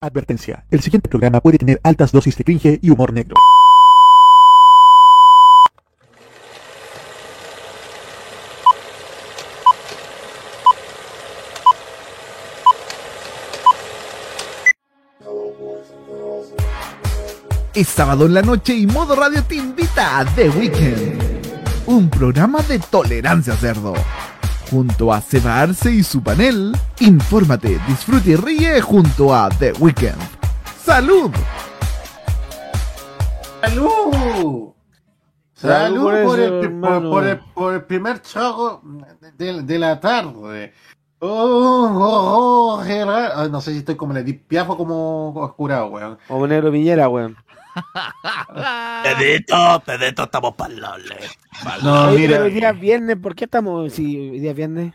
Advertencia. El siguiente programa puede tener altas dosis de cringe y humor negro. Es sábado en la noche y Modo Radio te invita a The Weekend, un programa de tolerancia cerdo. Junto a Seba Arce y su panel, infórmate, disfrute y ríe junto a The Weekend. ¡Salud! ¡Salud! Salud por por, eso, el, hermano. por, por el, por el primer trago de, de la tarde. Oh, oh, oh, Gerard. Ay, no sé si estoy como le di piafo como oscurado, weón. Como negro Piñera, weón. Pedito, Pedito, estamos para No, mira, pero hoy día es viernes, ¿por qué estamos si hoy día es viernes?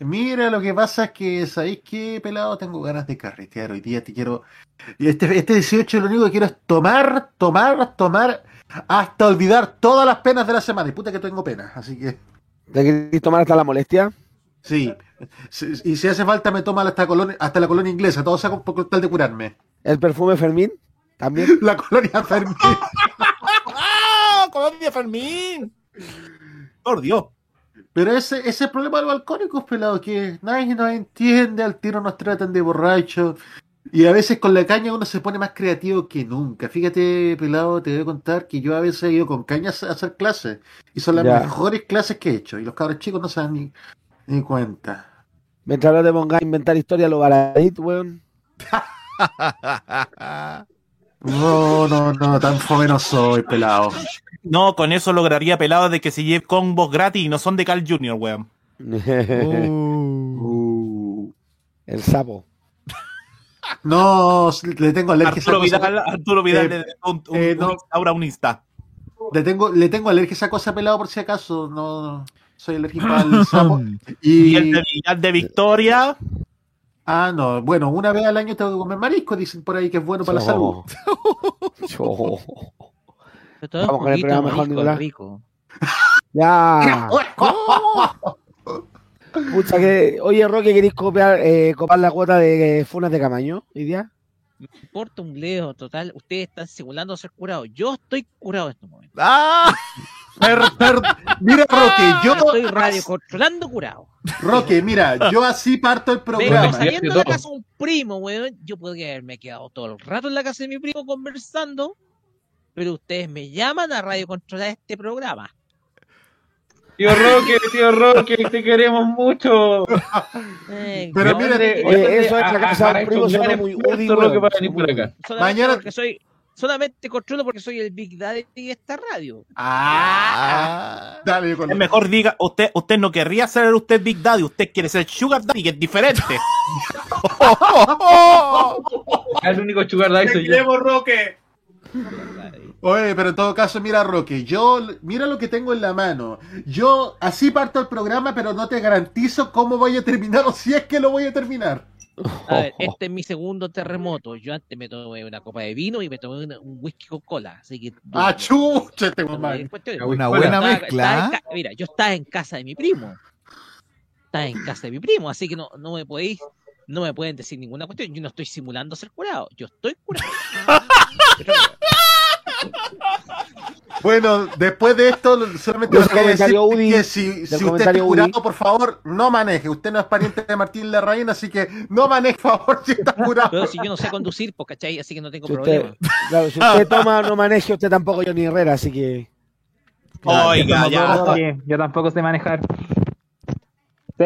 mira, lo que pasa es que, ¿sabéis qué, pelado? Tengo ganas de carretear hoy día, te quiero... Y este, este 18 lo único que quiero es tomar, tomar, tomar, hasta olvidar todas las penas de la semana. Y puta que tengo penas, así que... ¿Te querés tomar hasta la molestia? Sí. Sí, Y si hace falta me toma hasta, colonia, hasta la colonia inglesa, todo sea por tal de curarme. ¿El perfume Fermín? También. La colonia Fermín. ¡Ah! ¡Colombia Fermín! Por Dios. Pero ese, ese es el problema de los alcohólicos, pelado, que nadie nos entiende, al tiro nos tratan de borrachos. Y a veces con la caña uno se pone más creativo que nunca. Fíjate, pelado, te voy a contar que yo a veces he ido con caña a hacer clases. Y son las Ya. mejores clases que he hecho. Y los cabros chicos no se dan ni, ni cuenta. Mientras no te pongas a inventar historia lo baradit, weón. No, no, no, tan joven no soy, pelado. No, con eso lograría pelado de que se lleve combos gratis y no son de Carl Jr., weón. Uh. El sapo. No, le tengo alergia a esa Arturo cosa. Vidal, Arturo Vidal Eh, le un, un, eh, no. un instaura un Insta. Le tengo, le tengo alergia a esa cosa pelado por si acaso. No, soy alérgico al sapo. Y Y, el de de Victoria. Ah, no, bueno, una vez al año tengo que comer marisco, dicen por ahí que es bueno para la salud. Cho. Pero todo es Vamos con el programa mejor, rico, Nicolás. rico. Ya. Pucha que, oye, Roque, ¿queréis copiar, eh, copar la cuota de eh, Funas de Camaño hoy día? Me importa un bledo, total. Ustedes están simulando ser curados. Yo estoy curado en este momento. ¡Ah! Per- per- mira, Roque, yo, estoy radio controlando curado. Roque, mira, yo así parto el Vengo programa. saliendo de la casa de un primo, weón. Yo podría haberme quedado todo el rato en la casa de mi primo conversando. Pero ustedes me llaman a radio controlar este programa. Tío Roque, tío Roque, te queremos mucho. Eh, Pero mira, eh, Oye, eso es Ah, la casa ah, de primo, ah, ah, muy ah, Mañana- porque soy, solamente controlo porque soy el Big Daddy de esta radio. Ah, dale, con Es mejor diga, usted, usted no querría ser usted Big Daddy, usted quiere ser Sugar Daddy, que es diferente. El único sugar daddy soy yo. Roque. Oye, pero en todo caso, mira, Roque, yo, mira lo que tengo en la mano. Yo así parto el programa, pero no te garantizo cómo voy a terminar o si es que lo voy a terminar. A ver, este es mi segundo terremoto. Yo antes me tomé una copa de vino y me tomé una- un whisky con cola. Así que. Ah, chucha, te No, mamá. Una Bueno, buena Estaba- estaba mezcla. en ¿ah? ca- Mira, yo estaba en casa de mi primo. Estaba en casa de mi primo, así que no, no me podéis, no me pueden decir ninguna cuestión. Yo no estoy simulando ser curado, yo estoy curado. Bueno, después de esto, solamente voy a decir Udi, que si, si usted está Udi. curado, por favor, no maneje. Usted no es pariente de Martín Larraín, así que no maneje, por favor, si está curado. pero si yo no sé conducir, pues, ¿cachai? Así que no tengo Si usted, problema. claro, si usted toma, no maneje usted tampoco Johnny Herrera, así que. Oiga, ya. Yo tampoco sé manejar.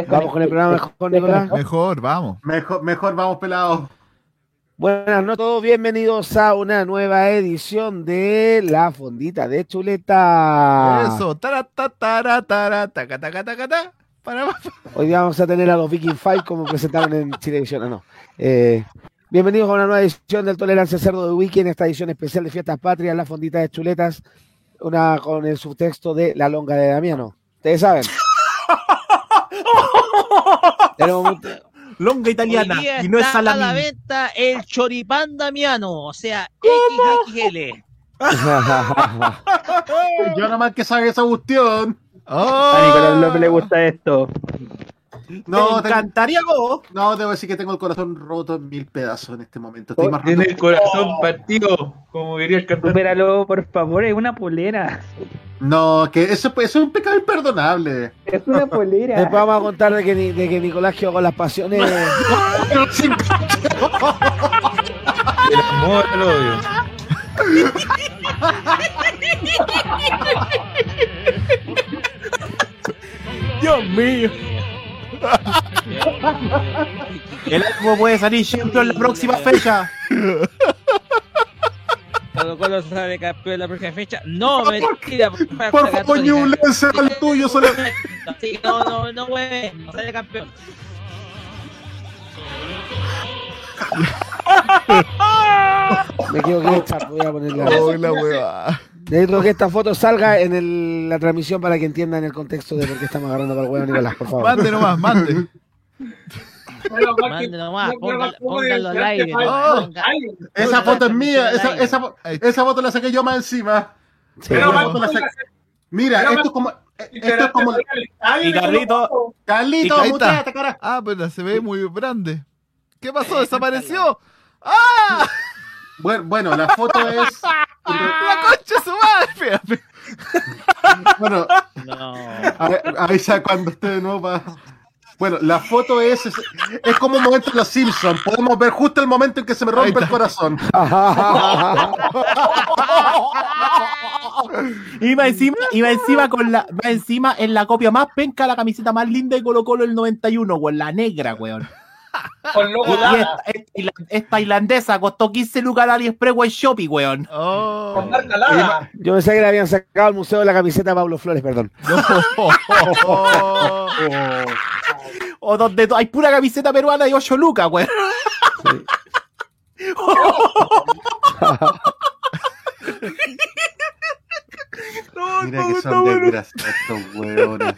Vamos con el programa mejor, Nicolás. Mejor, vamos. Mejor, mejor vamos pelados. Buenas noches, todos bienvenidos a una nueva edición de La Fondita de Chuleta. Eso. Tara, ta, tara, tara, taca, taca, taca, ta. Para, pa, pa. Hoy día vamos a tener a los Viking Five como presentaron en Chilevisión. Ah, no. Eh, bienvenidos a una nueva edición del Tolerancia Cerdo de Weekend, esta edición especial de Fiestas Patrias, La Fondita de Chuletas, una con el subtexto de La Longa de Damiano. Ustedes saben. Tenemos Longa italiana. Y no es está a la salami. venta el choripán Damiano, o sea, XXL. Yo nomás que sabe esa cuestión. A Nicolás ¡Oh! López le gusta esto. No, Me tengo- encantaría vos. No, debo decir que tengo el corazón roto en mil pedazos en este momento. Estoy más Tiene roto el corazón partido, como diría el cantante. Supéralo, por favor, es una polera. No, que eso, eso es un pecado imperdonable. Es una polera. Después vamos a contar de que, ni- de que Nicolás quedó con las pasiones. El amor, el odio. Dios mío. El álbum puede salir siempre en la próxima fecha. Colo Colo sale campeón en la próxima fecha. No, mentira. Por Por favor, Ñublense, al tuyo, solo. Sí, no, no, no, güey. No sale campeón. Me equivoqué, esta, voy a ponerla. Oh, la hueva. Necesito que esta foto salga en el- la transmisión para que entiendan el contexto de por qué estamos agarrando para el huevo, Nicolás, por favor. Mande nomás, mande. Mande nomás, póngalo, póngalo al aire. Ponga- Esa foto es mía. Esa, esa, foto la saqué yo más encima. Sí, Esa pero- foto la saqué- Mira, esto es como. Esto es como. Y Carlito, Carlito, cara. Ah, pero se ve muy grande. ¿Qué pasó? ¿Desapareció? ¡Ah! Bueno, bueno, la foto es. ¡La concha de su madre! Bueno, No. a- avisa cuando esté de nuevo pa- Bueno, la foto es, es. es como un momento en los Simpsons. Podemos ver justo el momento en que se me Ahí rompe el corazón. y va encima, y va encima con la, va encima en la copia más penca la camiseta más linda de Colo Colo el 91, weón, la negra, weón. Con Y logo esta, esta, esta tailandesa costó 15 lucas al AliExpress, weón, Shopee, weón. Oh. Yo pensé que le habían sacado al museo de la camiseta a Pablo Flores, perdón. Oh. O donde hay pura camiseta peruana y 8 lucas, weón. No, Mira no, que son bueno. desgraciados estos hueones.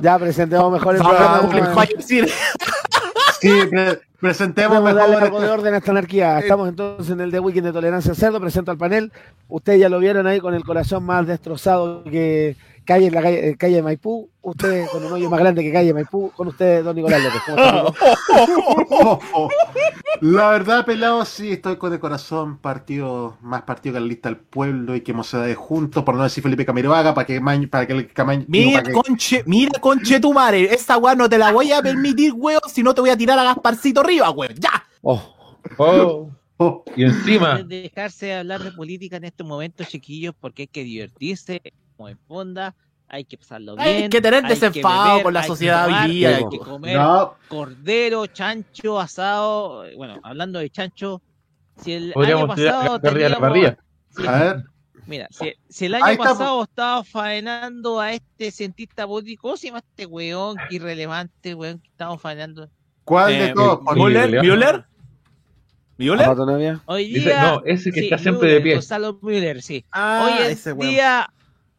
Ya presentemos mejor el programa. Sí, pre- presentemos a darle algo de mejor. orden a esta anarquía. Estamos entonces en el The Weekend de Tolerancia Cerdo. Presento al panel. Ustedes ya lo vieron ahí con el corazón más destrozado que calle la calle, eh, calle Maipú. Ustedes con un hoyo más grande que calle Maipú. Con ustedes, don Nicolás López. ¿Cómo está, Nico? La verdad, pelado, sí, estoy con el corazón partido, más partido que la lista del pueblo y que de juntos, por no decir Felipe Camiroaga, para que maño, para que el Camaño. Mira, que- conche, mira, conche tu madre. Esa weá no te la voy a permitir, weón, si no te voy a tirar a Gasparcito arriba, weón. ¡Ya! Oh, Oh, Oh, y encima, de dejarse hablar de política en estos momentos, chiquillos, porque hay que divertirse, como en fonda, hay que pasarlo bien. Hay que tener desenfado beber, con la sociedad hoy día. Hay que comer no, cordero, chancho, asado. eh, Bueno, hablando de chancho, si el año podríamos tirar pasado la parrilla a la teníamos- parrilla. si- a ver, Mira, si, si el año Ahí está, pasado estaba faenando a este cientista político, ¿cómo se llama este weón irrelevante, weón, que estamos faenando? ¿cuál de Eh, todos? ¿Müller? ¿Müller? ¿Müller? Hoy Dice- día. no, ese que sí, está siempre Müller, de pie. Gonzalo Müller, sí. Ah, hoy en día,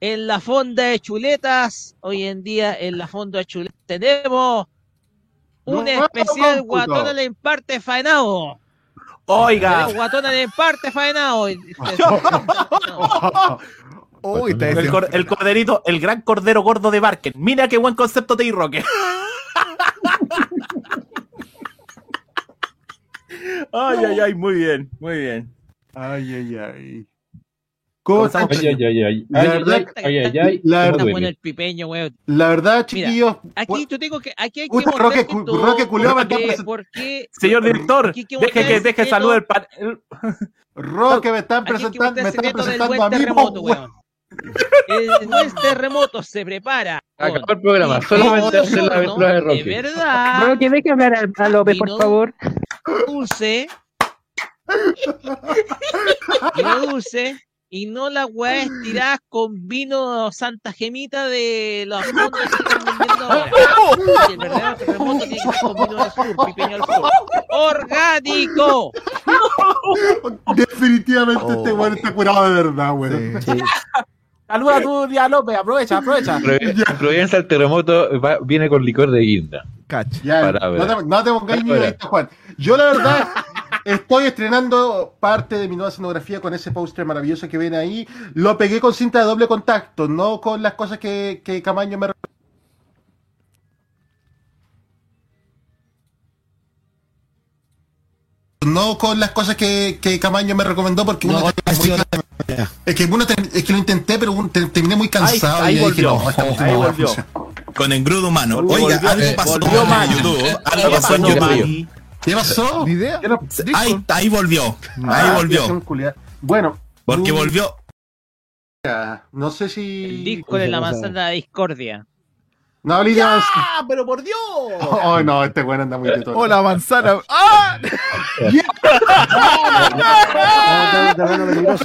en la fonda de chuletas, hoy en día en la fonda de chuletas tenemos un No, especial cómputo. guatón al emparte faenado. Oiga, Tenemos guatón al emparte faenado. Uy, está el, cor- el corderito, el gran cordero gordo de Barken. Mira qué buen concepto te Roque. Ay, ay, ay, muy bien, muy bien. Ay, ay, ay. ¿Cómo Comenzamos. están, Ay, ay, ay, ay, La ay, verdad- ay, ay, ay, ay, la verdad- pipeño. La verdad, chiquillos, Aquí yo tengo que. Aquí hay que Roque cu- Señor director, deje que deje el salud el pan. el- Roque me están presentando, me el están presentando a mí. El buen terremoto se prepara. Acabó el programa, solamente hacer la aventura de De Rocky. verdad, hablar a, a López, por favor. dulce. Y no las weas tiradas con vino Santa Gemita de los fondos que están vendiendo ahora. El verdadero terremoto tiene que ser con vino del sur, pipeño del sur. ¡Orgánico! Definitivamente Oh. este weón está curado de verdad, weón. Sí. Sí. Saluda a tu día López, aprovecha, aprovecha. Provi- Providencia el terremoto va- viene con licor de guinda. Cacha. Ya, no, te, no te pongáis ni Juan. Yo la verdad Estoy estrenando parte de mi nueva escenografía con ese póster maravilloso que ven ahí. Lo pegué con cinta de doble contacto, no con las cosas que, que Camaño me... No con las cosas que, que Camaño me recomendó porque uno es que, es que lo intenté, pero terminé muy cansado. Y. Dije, no, ahí volvió. Con engrudo humano. Oiga, volvió, algo eh, pasó en YouTube. ¿eh? Algo pasó en YouTube. ¿Qué pasó? Ni idea. Yo no- Ahí, ahí volvió. Ahí Ah, volvió. son culiados. Bueno, Porque volvió. No sé El si. Discord en la manzana de la discordia. No, Lidia. ¡Ah, pero por Dios! Oh, no, este weón anda muy teto. Oh, la manzana. ¡Ah!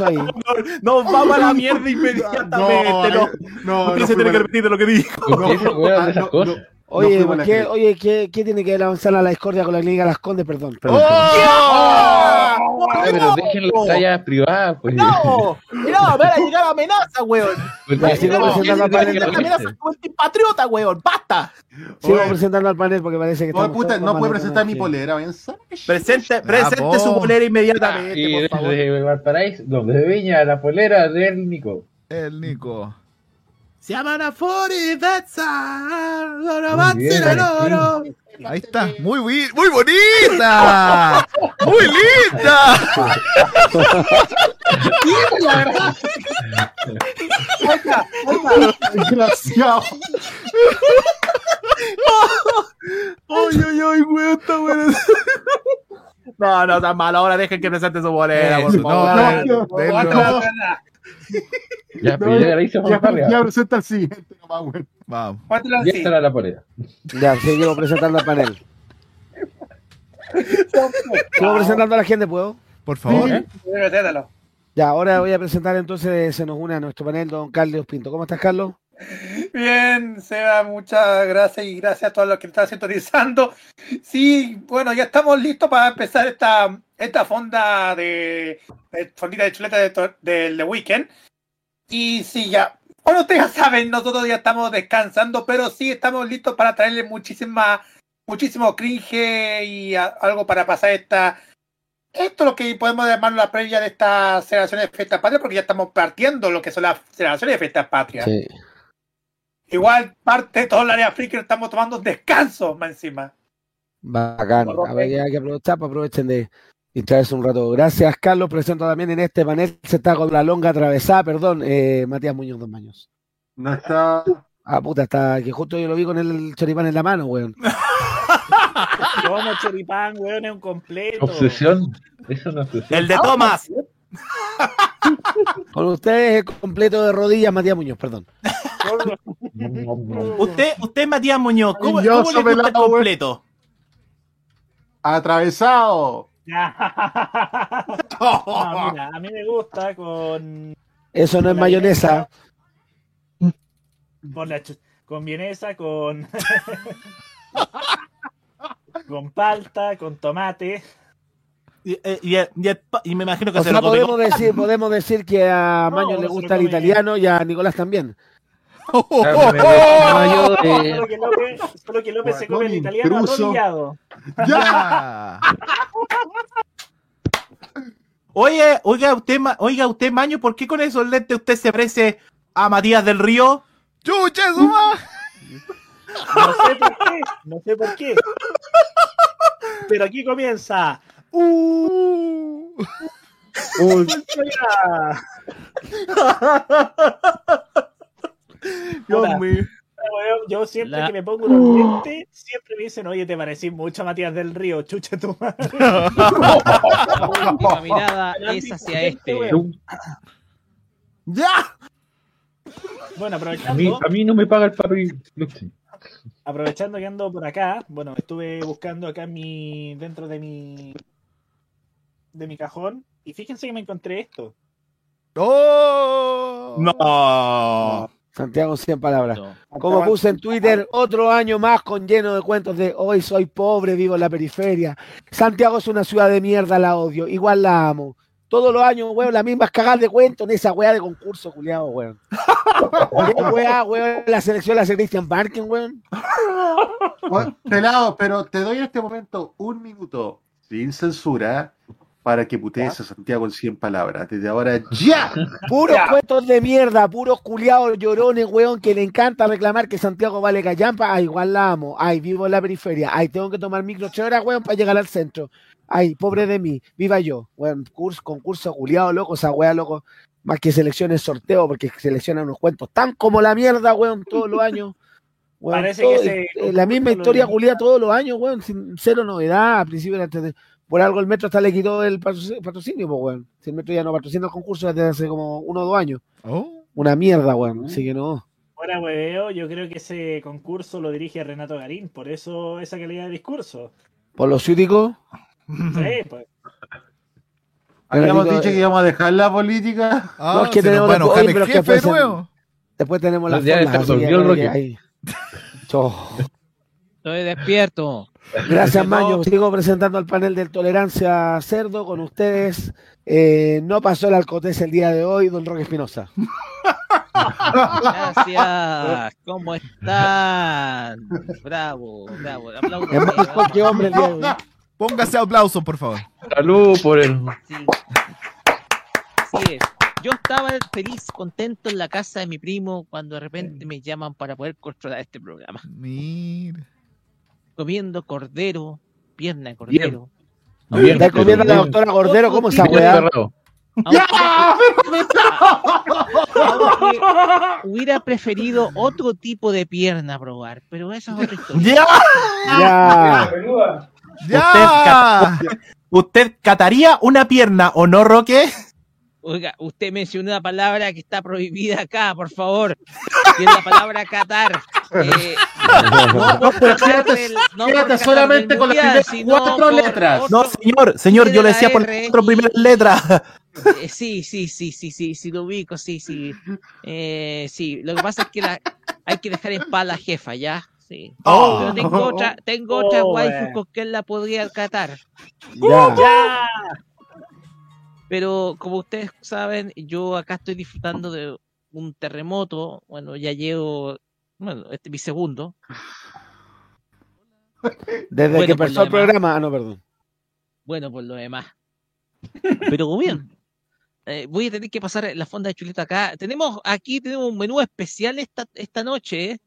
Ahí. Nos vamos a la mierda inmediatamente. No, no, Usted no, se tiene que repetir de lo que dijo. ¿Por qué se juegan de esas no? Oye, fuimos ¿por la qué, oye ¿qué, ¿qué tiene que ver la manzana la discordia con la clínica Las Condes? Perdón, perdón. ¡Oh! Ah, pero dejen las tallas privadas, pues. No, no, van a llegar amenaza, weón. Pues, sigo no, presentando al ¿quién panel es de que Amenaza aparece? como el patriota, weón. ¡Basta! Sigo Oye. presentando al panel porque parece que No, puta, no puede presentar mi polera, vayan Presente, presente su polera inmediatamente, Y por favor. desde Valparaíso, no, de Viña, la polera del Nico. El Nico. Se llaman a 40, that's all. Ahora Muy bien, avance el oro. Ahí está. Muy, muy bonita. Muy linda. Desgraciado. Ay, ay, ay, weón, está bueno. No, no, tan malo. Ahora dejen que presente su polera, por favor. no, ya la hice Ya, Juan ya presenta el siguiente weón. Vamos. Ya estará la polera. Ya, sigo presentando al panel. Sigo presentando a la gente, ¿puedo? Por favor. Ya, ahora voy a presentar entonces, se nos une a nuestro panel don Carlos Pinto. ¿Cómo estás, Carlos? Bien, Seba, muchas gracias y gracias a todos los que están sintonizando. Sí, bueno, ya estamos listos para empezar esta, esta fonda de, de fondita de chuleta de del The Weekend. Y sí, ya, bueno, ustedes ya saben, nosotros ya estamos descansando, pero sí estamos listos para traerle muchísima, muchísimo cringe y a- algo para pasar esta. Esto es lo que podemos llamar la previa de estas celebraciones de fiestas patrias, porque ya estamos partiendo lo que son las celebraciones de fiestas patrias. Sí. Igual parte de todo el área friki estamos tomando un descanso más encima. Bacán. A ver, hay que aprovechar, pues aprovechen de distraerse un rato. Gracias, Carlos. Presento también en este panel, se está con la longa atravesada, perdón, eh, Matías Muñoz Dos Maños. No está. Ah, puta, está, que justo yo lo vi con el choripán en la mano, weón. Como choripán, weón, es un completo. Obsesión. Eso no es obsesión. El de Tomás. Con ustedes completo de rodillas, Matías Muñoz, perdón. Usted, usted Matías Muñoz, ¿cómo, Yo cómo le gusta el pelado, completo? Atravesado. No, mira, a mí me gusta con, Eso no es mayonesa. con, la chu- con vienesa, con, con palta, con tomate. Y, eh, y, y- me imagino que O se sea, lo podemos decir, podemos decir que a Maño no le gusta el italiano y a Nicolás también. Me- mayo de- Solo que López, solo que López se come el italiano intruso. atolillado. Ya. Oye, oiga usted, oiga usted, Maño, ¿por qué con esos lentes usted se parece a Matías del Río? ¡Chucha, suma! No sé por qué, no sé por qué. Pero aquí comienza. Uh. Ya. Dios mío. Weón, Yo siempre La- que me pongo unos lentes, siempre me dicen, oye, te parecís mucho a Matías del Río, chucha tu madre. La última mirada es hacia este. ¡Ya! Bueno, A mí, aprovechando, a mí no me paga el papi aprovechando que ando por acá, bueno, estuve buscando acá en mi, dentro de mi, de mi cajón, y fíjense que me encontré esto. ¡Oh! No. Santiago, 100 palabras. No. Como puse en Twitter, otro año más con lleno de cuentos de hoy soy pobre, vivo en la periferia. Santiago es una ciudad de mierda, la odio, igual la amo. Todos los años, weón, las mismas cagadas de cuentos en esa weá de concurso, culiado, weón. ¿Qué weá, weón? La selección la hace Christian Barken, weón. Bueno, Pelado, pero te doy en este momento un minuto sin censura para que putees a Santiago en 100 palabras. Desde ahora, ¡ya! Puros cuentos de mierda, puros culiados llorones, weón, que le encanta reclamar que Santiago vale callampa. Ay, igual la amo. Ay, vivo en la periferia. Ay, tengo que tomar micro ocho horas, weón, para llegar al centro. Ay, pobre de mí, viva yo. Weón, curso, concurso culiado, loco, esa weá, loco. Más que selecciones sorteo, porque seleccionan unos cuentos tan como la mierda, weón, todos los años. Weón, Parece todo- que ese eh, la misma historia culiada todos los años, weón, sin cero novedad. Al principio de- por algo el metro hasta le quitó el patrocinio, pues, weón. Si el metro ya no patrocina el concurso desde hace como uno o dos años. Oh. Una mierda, weón. Así que no. Fuera hueveo, yo creo que ese concurso lo dirige Renato Garín, por eso esa calidad de discurso. Por los ciúticos. Sí, pues. Habíamos dicho que eh, íbamos a dejar la política. Ah, No, es que se nos tenemos va a la- enojar oye, el pero es que jefe de después nuevo. Después tenemos las Ya, que resolvió el que. Estoy despierto. Gracias, Maño. Sigo presentando al panel de Tolerancia Cerdo con ustedes. Eh, no pasó el alcotés el día de hoy, don Roque Espinosa. Gracias. ¿Cómo están? Bravo, bravo. Aplausos. Es más hombre el día de hoy. Póngase aplauso, por favor. Salud por el. Sí. Así es. Yo estaba feliz, contento en la casa de mi primo cuando de repente me llaman para poder controlar este programa. Mira. Comiendo cordero, pierna de cordero. Bien, Está comiendo a la doctora Cordero, ¿cómo esa weá? Aunque hubiera preferido otro tipo de pierna probar, pero eso es otra historia. ¡Ya! Ya. ¡Ya! ¿Usted, ¿Usted cataría una pierna o no, Roque? Oiga, usted mencionó una palabra que está prohibida acá, por favor. Que es la palabra catar. Eh, no pero quédate- no quédate solamente con las primeras cuatro por letras. otro- No, señor, señor, yo le decía por R cuatro primeras letras. Eh, sí, sí, sí, sí, sí, sí, lo ubico, sí, sí. Eh, sí, lo que pasa es que la, hay que dejar en paz a la jefa, ¿ya? Sí. Oh. Pero tengo otra, tengo otra Oh, waifu eh. con que la podría catar. Ya. ¡Ya! Pero como ustedes saben, yo acá estoy disfrutando de un terremoto. Bueno, ya llevo, bueno, este es mi segundo. Desde Bueno, que empezó el programa. Ah, no, perdón. Bueno, por lo demás. Pero bien. eh, voy a tener que pasar la fonda de chuleta acá. Tenemos aquí tenemos un menú especial esta, esta noche. ¿eh?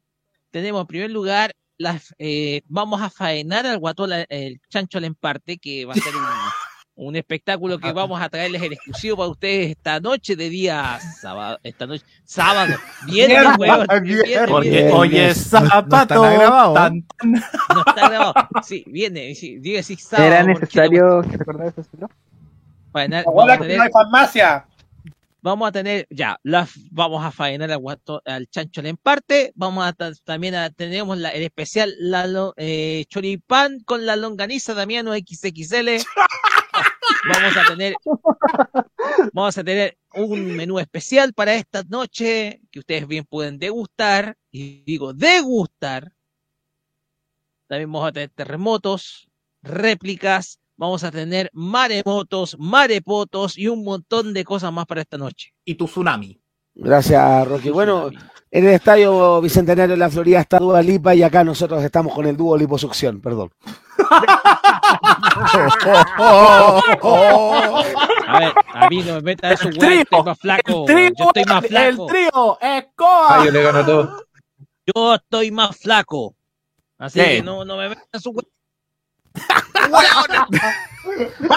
Tenemos en primer lugar, las, eh, vamos a faenar al guatón, el chancho al emparte, que va a ser un, un espectáculo que vamos a traerles en exclusivo para ustedes esta noche de día sábado. Esta noche, sábado. Viernes, viernes, Porque, viernes. oye, no está zapato. grabado, ¿eh? tan- tan- No está grabado. Sí, viene. Sí, diga sí, sábado. ¿Era porque necesario recordar eso? ¿no? faenar- vamos Abuela, a que tener no hay farmacia. vamos a tener, ya, las, vamos a faenar al, guato- al chancho en parte, vamos a ta- también a, tenemos la, el especial la, eh, choripán con la longaniza Damiano XXL. vamos a tener, vamos a tener un menú especial para esta noche que ustedes bien pueden degustar, y digo degustar. También vamos a tener terremotos, réplicas, vamos a tener maremotos, marepotos y un montón de cosas más para esta noche. Y tu tsunami. Gracias, Roque. Bueno, en el estadio Bicentenario de la Florida está Dua Lipa y acá nosotros estamos con el dúo liposucción, perdón. A ver, a mí no me metan eso, El trío, estoy más flaco. el trío, yo estoy más el flaco. trío, escoba. Ah, yo le gano todo. Yo estoy más flaco. Así Sí. que no, no me metan su weón.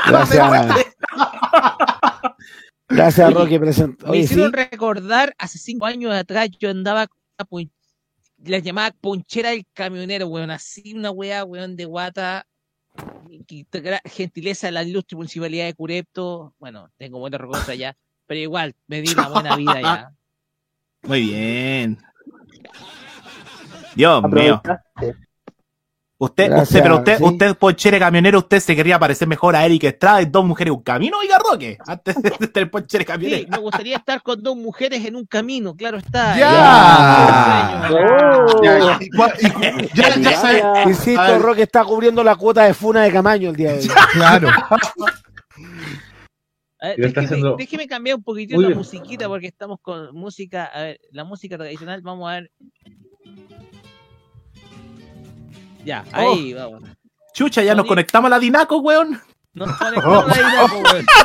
Gracias. Gracias, Roque. Present... Me sí. hicieron recordar hace cinco años atrás yo andaba con una pun- les llamaba ponchera del camionero, weón, así una weá, weón, de guata. Gentileza de la ilustre municipalidad de Curepto. Bueno, tengo buena recuerdos allá, pero igual, me di una buena vida ya. Muy bien. Dios mío. Usted, Gracias, usted, pero usted, sí. usted, Ponchere camionero, usted se querría parecer mejor a Eric Estrada y dos mujeres un camino, oiga Roque, antes de tener Ponchere Sí, camionero. me gustaría estar con dos mujeres en un camino, claro está. ¡Ya! Oh. Ya, ya, Gracias. Insisto. Roque está cubriendo la cuota de Funa de Camaño el día de hoy. Claro. A ver, déjeme, haciendo déjeme cambiar un poquitito la musiquita porque estamos con música, a ver, la música tradicional, vamos a ver. Ya, ahí vamos. Chucha, ya nos conectamos a la Dinaco, weón. Nos conectamos ahí, loco, weón.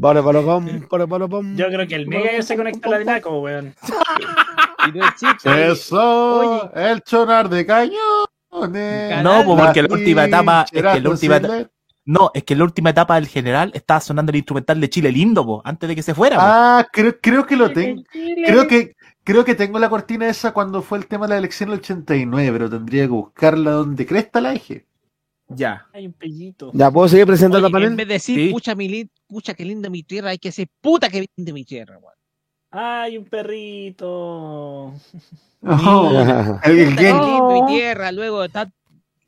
Polo, polo, pom, polo, polo, pom. Yo creo que el Mega se conecta a la Dinaco, weón. Y no existe. Eso, el chorar de cañones. No, pues porque la última etapa, es que la última. No, es que en la última etapa del general estaba sonando el instrumental de Chile lindo, po, antes de que se fuera. po. Ah, creo, creo que lo tengo. Creo que, creo que tengo la cortina esa cuando fue el tema de la elección del 89, pero tendría que buscarla donde cresta la eje. Ya. Hay un pellito. ¿Ya puedo seguir presentando Oye, el en panel? vez de decir, Sí. pucha, mi pucha, qué linda mi tierra, hay que decir, puta, qué linda mi tierra, weón. Hay un perrito. Oh, el- el mi tierra, luego está El-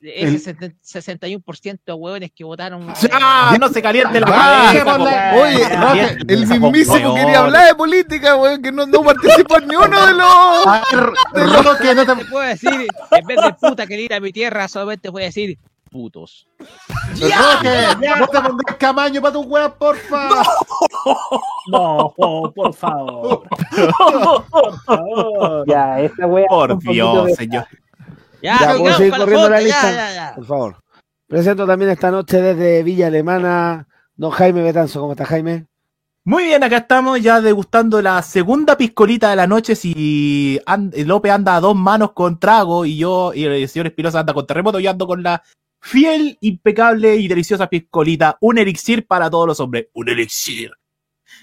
ese 61% de hueones que votaron. ¡Ya! No se caliente la Ah, cabeza, ya, Oye, ya, Rafa, ya. el Esa mismísimo quería hablar de política, weón, que no, no participó ni uno de los. A ver, Roque, no te- Te puedo decir, en vez de puta que linda mi tierra, solamente voy a decir putos. Roque, no te pondrás camaño para tu weá, porfa. No, por favor. Por favor. Ya, esta wea. Por Dios, de- señor. Ya, Ya, sigamos ¿puedo seguir con la corriendo la foto, lista? ya, ya, ya. Por favor. Presento también esta noche desde Villa Alemana, don Jaime Betanzo. ¿Cómo está Jaime? Muy bien, acá estamos ya degustando la segunda piscolita de la noche. Si and- López anda a dos manos con trago y yo y el señor Espinosa anda con terremoto, yo ando con la fiel, impecable y deliciosa piscolita. Un elixir para todos los hombres. Un elixir.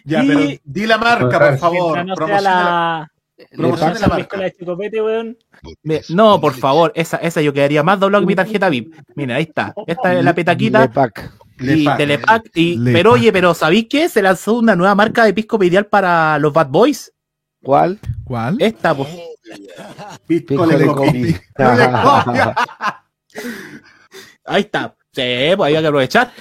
Ya, Y- pero di la marca, por favor. No sea la. Promociona Esa la marca. de chicopete, weón. Me- no, por favor, esa, esa yo quedaría más doblado que mi tarjeta VIP. Mira, ahí está. Esta es la petaquita. Lepac. y Lepac. de Lepac, y- Lepac. pero oye, pero ¿sabéis qué? Se lanzó una nueva marca de pisco ideal para los Bad Boys. ¿Cuál? ¿Cuál? Esta, pues. Pisco de. Ahí está. Sí, pues había que aprovechar.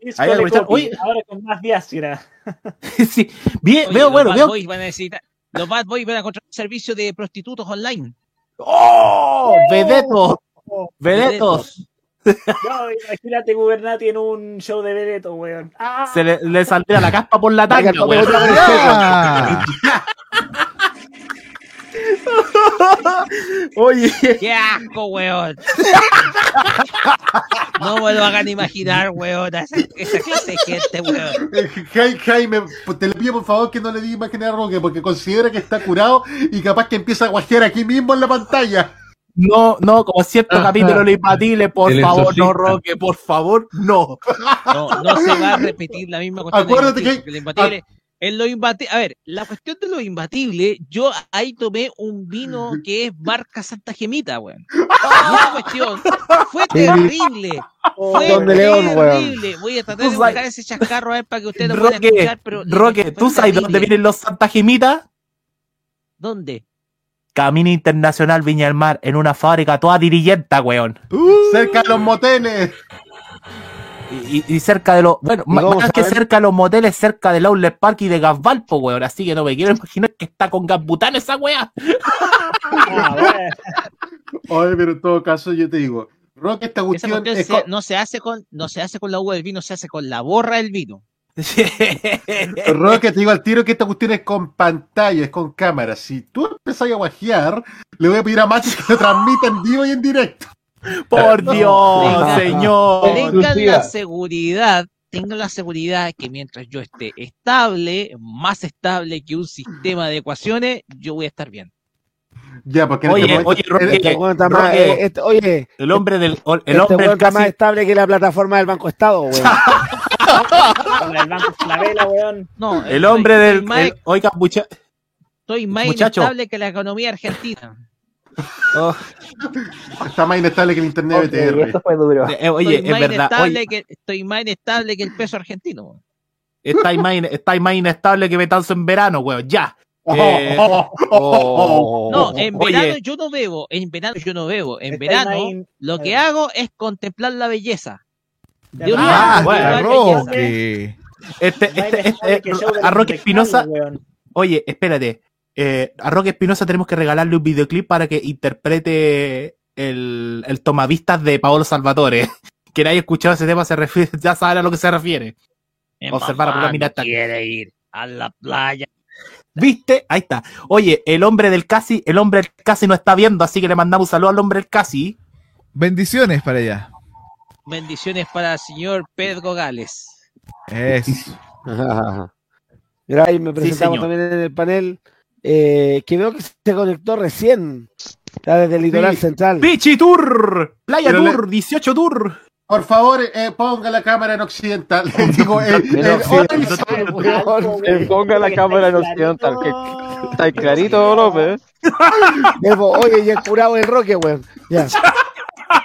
De Oye. Ahora con más diáspora. sí. Bien, Oye, veo, bueno, bad veo. boys van a necesitar, los bad boys van a encontrar un servicio de prostitutos online. ¡Oh! ¡Vedetos! ¡Vedetos! No, imagínate Gubernati en un show de Vedeto, weón. Ah, Se le, le saldría la caspa por la tanga, weón. Oye, ¡Qué asco, weón! No me lo hagan imaginar, weón, esa, esa clase de gente, weón. Eh, Jai- Jaime, te le pido por favor que no le digas imaginar a Roque, porque considera que está curado y capaz que empieza a guajear aquí mismo en la pantalla. no, no, como cierto capítulo lo imbatible, por El favor, exorcista. no, Roque, por favor, no. No, no se va a repetir la misma cuestión. Acuérdate que- lo imbatible- en lo imbatible, a ver, la cuestión de lo imbatible, yo ahí tomé un vino que es marca Santa Gemita, weón. Esa cuestión fue terrible. Fue Don de León, weón. terrible. Voy a tratar de buscar ese chascarro a ver para que ustedes lo puedan escuchar, pero Roque, fue ¿tú sabes terrible. dónde vienen los Santa Gemitas? ¿Dónde? Camino Internacional Viña del Mar, en una fábrica toda dirigenta, weón. Cerca de los moteles. Y, cerca de los. Bueno, ¿Y más, que cerca de los moteles, cerca del Outlet Park y de Gasvalpo, weón. Así que no me quiero imaginar que está con Gasbután esa weá. ah. Oye, pero en todo caso, yo te digo, Roque, esta cuestión cuestión es se- con- no se hace con no se hace con la uva del vino, se hace con la borra del vino. Roque, te digo al tiro que esta cuestión es con pantalla, es con cámara. Si tú empezás a guajear, le voy a pedir a Machi que lo transmita en vivo y en directo. Por Dios, señor. tengan la seguridad, tengan la seguridad que mientras yo esté estable, más estable que un sistema de ecuaciones, yo voy a estar bien. Ya, porque Oye, este momento- oye, Roque, Este más- eh, este- oye, el hombre del. El este hombre está más estable que la plataforma del Banco Estado, weón. El banco Flavela, weón. No, El estoy- hombre estoy del. más, el- oiga, mucha. estoy más muchacho. inestable que la economía argentina. Oh, está más inestable que el internet Ok, BTR. esto fue duro. eh, oye, estoy, es más verdad. inestable Oye, que, estoy más inestable que el peso argentino. estáis más, in- estáis más inestable que Betanzo en verano, weón. Ya. Eh, oh, No, en oye, verano yo no bebo, en verano yo no bebo, en Está verano lo que hago es contemplar la belleza. De un Ah, bueno. Roque. Este, este, este, los Espinosa, oye, espérate. Eh, a Roque Espinosa tenemos que regalarle un videoclip para que interprete el, el tomavistas de Paolo Salvatore. Quien haya escuchado ese tema se refiere, ya sabe a lo que se refiere. Mi Observar a mamá Minata. no quiere ir a la playa. ¿Viste? Ahí está. Oye, el hombre del casi, el hombre del casi no está viendo, así que le mandamos un saludo al hombre del casi. Bendiciones para ella. Bendiciones para el señor Pedro Gales. Eso. Mira, ahí me presentamos también en el panel, eh, que veo que se conectó recién. Está desde el litoral Sí. central. Pichi Tour, Playa Pero le- Tour, 18 Tour. Por favor, eh, ponga la cámara en occidental. Digo, el, el horizontal. Eh, Ponga la cámara en occidental, que está clarito, López. Oye, y el curado el Roque, weón. Ya.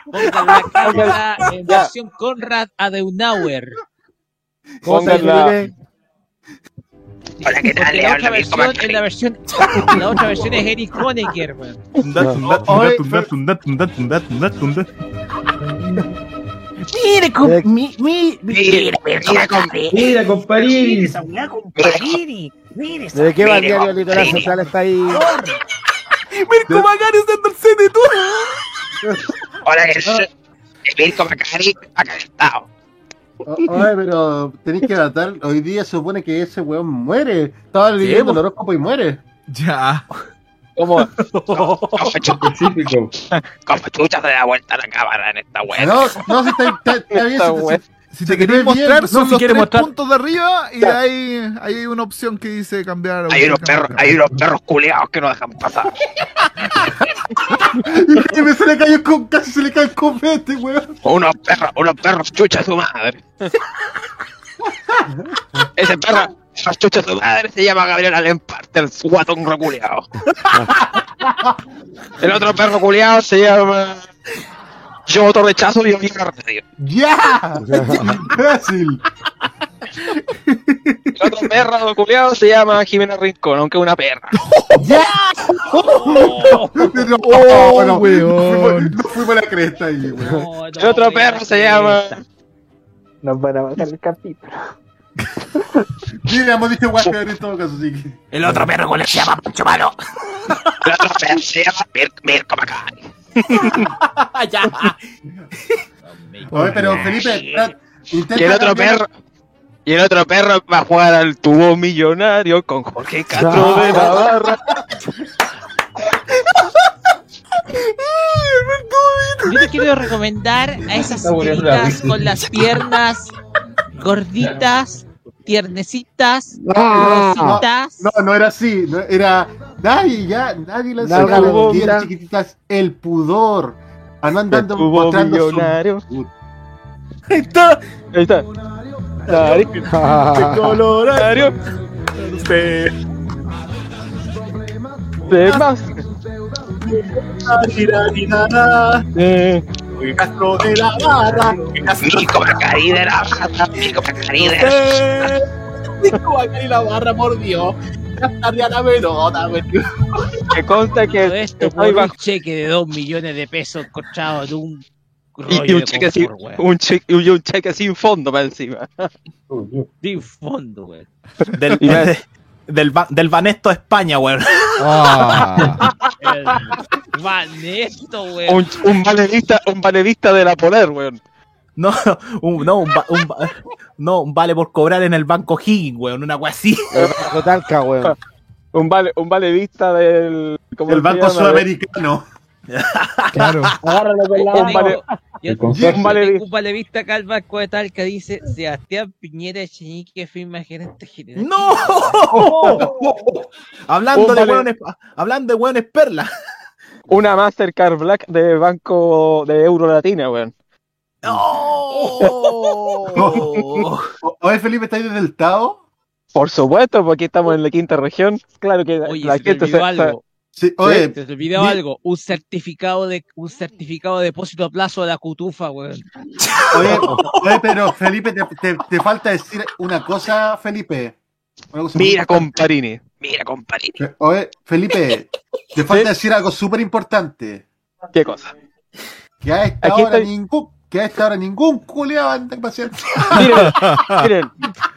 Pongan la cámara en versión Conrad Adenauer. ¿Cómo estás, Póngala. Felipe? Hola, ¿qué tal? La otra versión es la versión, la otra versión es Eric Honecker, weón. Mire, com- mi, mi, Mira, mira, compadre. Mira. Mira ¿Desde qué Mire, balneario compadre. litoral está ahí? Mirko Macari el CNT. Hola, es Mirko Macari, acá estado. Oye, pero tenéis que datar. Hoy día se supone que ese weón muere. Estaba leyendo el horóscopo y muere. Ya. ¿Cómo? Como chucha se da vuelta la cámara en esta weá. No, no, si está, está, está bien. Esta si- wea. Si Se te te querés bien, mostrar, no, son si los tres mostrar- puntos de arriba y ahí, ahí hay una opción que dice cambiar. Hay unos perros, hay unos perros culeados que no dejan pasar. Y me se le cayó con, casi se le cae el copete, weón. Unos perros, unos perros chucha su madre. Ese perro, esa chucha a su madre se llama Gabriel Alemparte, el guatón reculeado. El otro perro culeado se llama Yo otro rechazo y yo radio. ¡Ya! ¡Fácil! El otro perro culeado se llama Jimena Rincón, aunque es una perra. ¡Ya! No, Oh, no, weón. no fuimos a la cresta ahí, weón. El otro perro se llama Nos van a bajar el capítulo. Mira, hemos dicho guay peor en todo caso, que. El otro perro el se llama Pancho Malo. El otro perro se llama Mir- Mirko Macari. ya. Oye, pero Felipe, tra- intenta. Y el otro cambiar- perro. Y el otro perro va a jugar al tubo millonario con Jorge Castro de Navarra. Yo te quiero recomendar a esas la risa. con las piernas gorditas, tiernecitas, No, rositas. no, no era así. No, era. Nadie ya, nadie las niñas chiquititas el pudor. A no El andando tubo mostrando su. millonario. Ahí está. Ahí está. Colorario. De más. Eh, Castro de la barra. Mirko Macari de de. Mirko Macari la barra, por Dios. Castaría la pelota, que consta Todo que esto estoy por un cheque de 2 millones de pesos encontrado en un rollo y un de cheque sin, confort, weón. un cheque, y un cheque sin fondo para encima. Sin fondo, güey. Del, del, del, del Banesto España, güey. Ah. Vanesto, güey. Un, un valedista, un valedista de la poler, weón. No, un, no, un, ba- un no, un vale por cobrar en el banco Higgins, weón, una wea así. Totalca, weón. Un vale, un valedista del. ¿cómo El Banco llama? Sudamericano. Claro. Agárralo con la mano. Yo, tengo un valevista banco de tal que dice Sebastián Piñera firma gerente general. ¡No! hablando, de vale- weones, hablando de weones perla. una Mastercard Black de Banco de Euro Latina, weón. ¡Oh! O- Oye, Felipe, ¿estáis desde el Tao? Por supuesto, porque estamos en la quinta región. Claro que Oye, la gente se, algo. Sí, oye, Se te olvidó algo. Un certificado de un certificado de depósito a plazo de la cutufa, weón. oye, oye, pero Felipe, te, te, te falta decir una cosa, Felipe. Una cosa Mira, comparini. Mira, compadre. Oye, Felipe, te falta decir algo súper importante. ¿Qué cosa? Que a esta Aquí hora estoy. ningún, que a esta hora ningún culeado anda paciente. Miren, miren,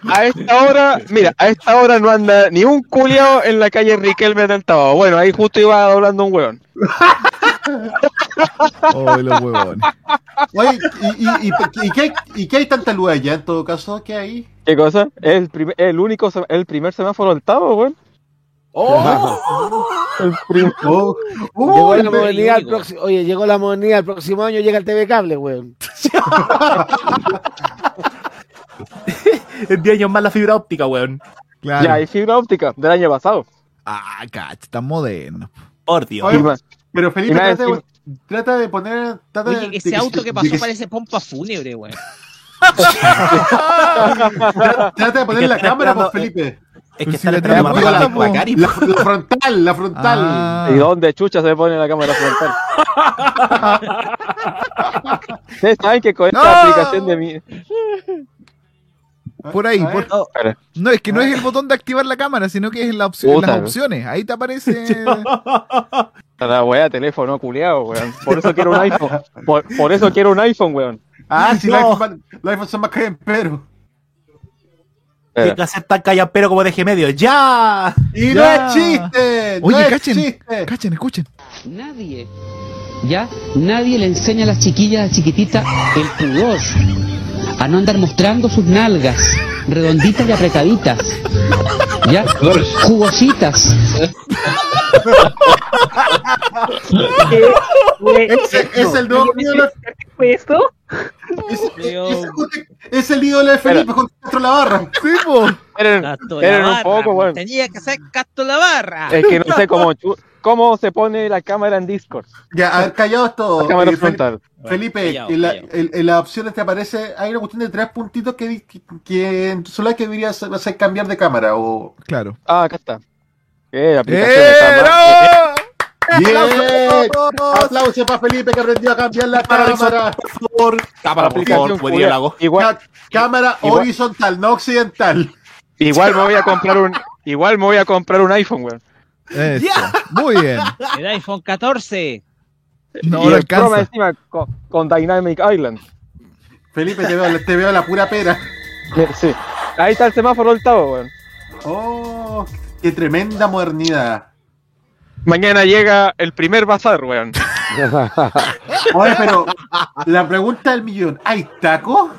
a esta hora, mira, a esta hora no anda ni un culiao en la calle Riquelme del Tabo. Bueno, ahí justo iba hablando un weón. Oh, los huevones. Oye, ¿y, y, y, y qué, hay- ¿y qué hay tanta luz allá en todo caso? ¿Qué hay? ¿Qué cosa? El, primer, el único, el primer semáforo del Tabo, weón. El prim- Oh, Llegó uy, la modernidad al próximo. Oye, llegó la modernidad el próximo año, llega el TV Cable, weón. Es 10 años más la fibra óptica, weón. Claro. Ya hay fibra óptica del año pasado. Ah, cacho, tan moderno. Por Dios. Oye, pero Felipe, trata de poner. Trata Oye, de- de ese que auto que pasó que- parece pompa fúnebre, weón. Trata, de poner la está cámara, esperando- pues, Felipe. Es que si está la la. Bacari. La, la frontal, la frontal. Ah. ¿Y dónde chucha se pone la cámara frontal? Ustedes saben que con esta ¡No! aplicación de mi. Por ahí, por-. No, es que no es el botón de activar la cámara, sino que es en la opción, en Puta, las opciones. Ahí te aparece. La weá, teléfono culiado, weón. Por eso quiero un iPhone. Por, por eso quiero un iPhone, weón. Ah, sí, No. los iPhone, los iPhone son más pero Tiene que hacer tan callampero como deje medio. ¡Ya! Y Ya. no es chiste. Oye, no es cachen, chiste. cachen, escuchen. Nadie, ya, nadie le enseña a las chiquillas, a las chiquititas, el pudor. A no andar mostrando sus nalgas, redonditas y apretaditas. Ya, jugositas. Es el Leo. ese- Es el ídolo de Felipe con Castro la barra. Sí, po. Un barra. poco. Tenía que ser Casto la barra. Es que no sé cómo, cómo se pone la cámara en Discord. Ya, a ver, callados todos. La cámara Eh, frontal. Felipe, Callado, en, la- en- en las opciones te aparece, hay una cuestión de tres puntitos que, que, que en tu celular que deberías hacer cambiar de cámara o... Claro. Ah, acá está. Eh, aplicación está mal. ¡Bien! Aplausos para Felipe que aprendió a cambiar la cámara. Por favor. Cámara, por Aplicación favor, buen día, Lago. Igual, cámara Igual- horizontal, no occidental. igual me voy a comprar un, igual me voy a comprar un iPhone, weón. Eso. Muy bien. El iPhone 14. No y lo el Pro encima con, con Dynamic Island. Felipe, te veo, te veo la pura pera. Sí. Ahí está el semáforo del Tavo, weón. Oh, qué tremenda modernidad. Mañana llega el primer bazar, weón. Oye, pero la pregunta del millón, ¿hay taco?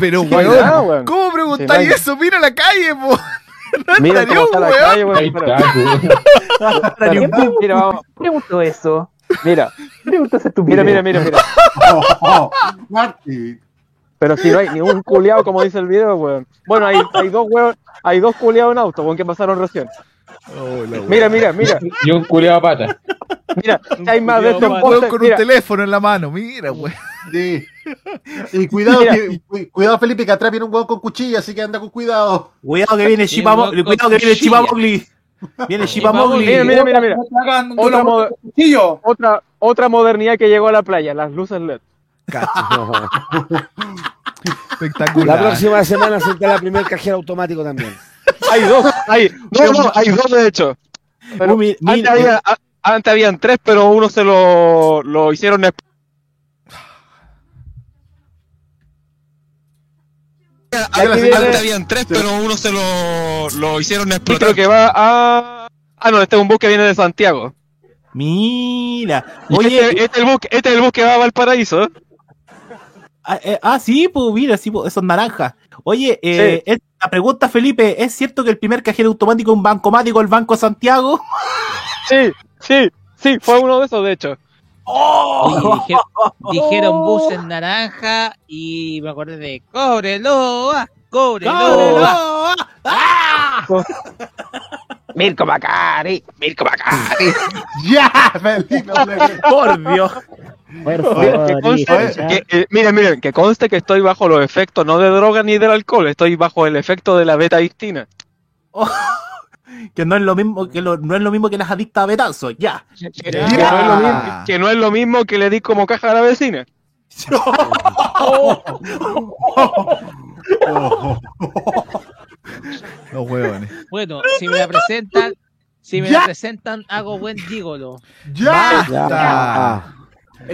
Pero, Sí, weón, weón. ¿cómo Sí, preguntáis vaya. eso? Mira la calle, po. Mira estaría cómo está un la weón. Mira, vamos. Pregunto eso. Mira, Pregunta esa mira, mira, mira, mira. Oh, oh, Martín. Pero si no hay ni un culiao como dice el video, weón. Bueno, hay, hay dos weón, hay dos culiados en auto, weón, que pasaron recién. Oh, weón. Mira, mira, mira, Y un culiado pata. mira, hay más de estos Un weón postes, con un mira, teléfono en la mano. Mira, weón. Sí. Y cuidado, que, cu- cuidado Felipe, que atrás viene un hueón con cuchilla, así que anda con cuidado. Cuidado que viene con Cuidado que viene cuchilla. Shibamogli. Viene Shibamogli. mira, mira, mira, mira. Otra, otra modernidad que llegó a la playa, las luces LED. Cacho. La Espectacular. próxima semana se el primer cajero automático también. Hay dos, hay, no, no, hay dos de hecho. Pero Mi- mi- antes, había, a- antes habían tres, pero uno se lo, lo hicieron viene- Antes habían tres, pero uno se lo, lo hicieron y explotar. creo que va a... Ah, no, este es un bus que viene de Santiago. Mira. Oye, este, este es el bus, este es el bus que va a Valparaíso. Ah, eh, ah, sí, pues mira, sí, pues, esos naranjas. Oye, eh, es- la pregunta, Felipe, ¿es cierto que el primer cajero automático es un bancomático el Banco de Santiago? Sí, sí, sí, fue uno de esos, de hecho. Oye, dije- dijeron bus en naranja y me acordé de cóbrelo, ah, cóbrelo. ah. Mirko Macari, Mirko Macari. ¡Ya! Felipe, Por Dios. Por Mira, favor, que conste, que, eh, miren, miren, que conste que estoy bajo los efectos no de droga ni del alcohol, estoy bajo el efecto de la beta-distina. Que no es lo mismo que lo- no es lo mismo que las adictas a betazo, ya. Que, no es lo mismo, que no es lo mismo que le di como caja a la vecina. Los huevones. Bueno, si me la presentan, si me Ya. la presentan, hago buen gigolo. ¡Ya!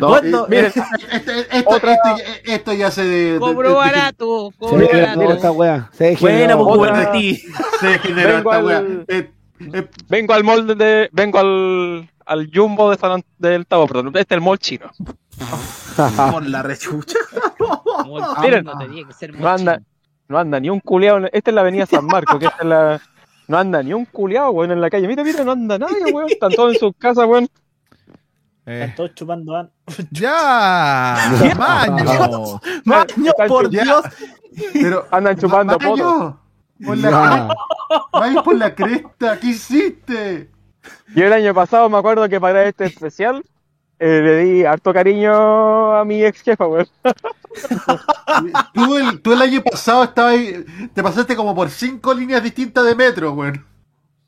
No, ¿Cuándo? miren, esto, Otra- esto, esto ya se. de- de- Cobro de- barato, Se cobro degeneró barato. esta weá. Se Buena, degeneró. pues, Otra- Guberti. Se generó Vengo esta al- wea. Eh, eh, vengo al molde de. Vengo al. al Jumbo de San del Tavo, perdón. Este es el mall chino. Por la rechucha. Miren, chino tenía que ser No anda, no anda ni un culeado. en- Esta es la avenida San Marcos, que esta es la. No anda ni un culeado, weón, en la calle. Mira, mira, no anda nadie, weón. Están todos en sus casas, weón. Eh, Están todos chupando an- ya. Maño. Maño, por Ya. Dios. pero. Andan chupando potos. Por la por la cresta. ¿Qué hiciste? Yo el año pasado me acuerdo que para este especial eh, le di harto cariño a mi ex jefa, weón. Tú el, tú el año pasado estabas ahí, te pasaste como por cinco líneas distintas de metro, weón.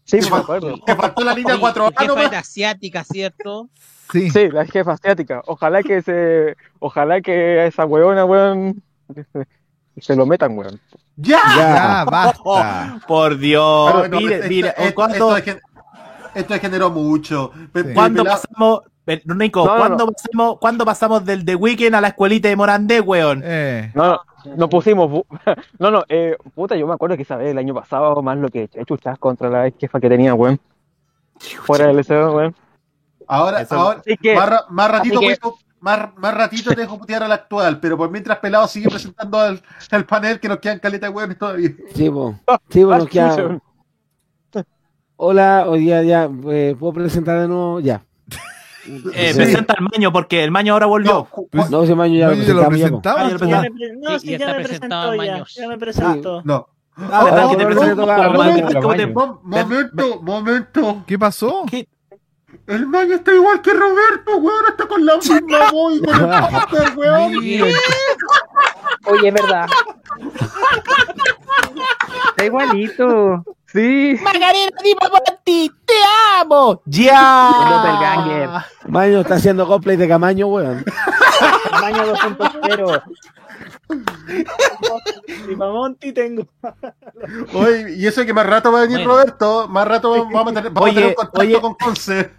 Sí, Te me acuerdo. Te faltó la línea Oye, 4A tu jefa era asiática, ¿cierto? Sí. Sí, la jefa asiática. Ojalá que se, ojalá que a esa weona, weón, se, lo metan, weón. ¡Ya! Ya, basta. Por Dios. Claro, no, mire, esto- mire, esto- ¿cuándo, esto, degen- esto degeneró mucho. Pe- ¿cuándo pasamos, Nico, No, no, ¿cuándo, Pasamos, ¿cuándo pasamos del The Weeknd a la escuelita de Morandé, weón? Eh, No, no, nos pusimos, no, no, eh, puta, yo me acuerdo que esa vez el año pasado, más lo que he chuchas contra la ex jefa que tenía, weón. Fuera del SEO, weón. Ahora, Eso- ahora Así que, más, ra- más ratito, que- más, más ratito te dejo putear al actual, pero por mientras Pelado sigue presentando al, al panel que nos quedan caleta de hueones todavía. Sí, po. Sí, po, nos queda- chucha. Hola, hoy día ya, eh, ¿puedo presentar de nuevo? Ya. Eh, Sí. Presenta al Maño, porque el Maño ahora volvió. No, No, ese maño ya no, lo presentamos. Ah, pre- no, Sí, ya me presentó ya. Ya me no. Ah, ¿verdad Ah, que te bueno, presentó? a Momento, Maño. ¿cómo te- Mom- momento. ¿Qué pasó? ¿Qué? El maño está igual que Roberto, weón. Está con la misma voz y con el póster, weón. Oye, es verdad. Está igualito. Sí, Margarita Di te amo. Ya. Maño está haciendo cosplay de Camaño, weón. Tamaño 2.0. Y para Monty tengo. Oye, y eso que más rato va a venir Bueno. Roberto, más rato vamos a tener, vamos a Oye, tener un contacto oye. con Conce.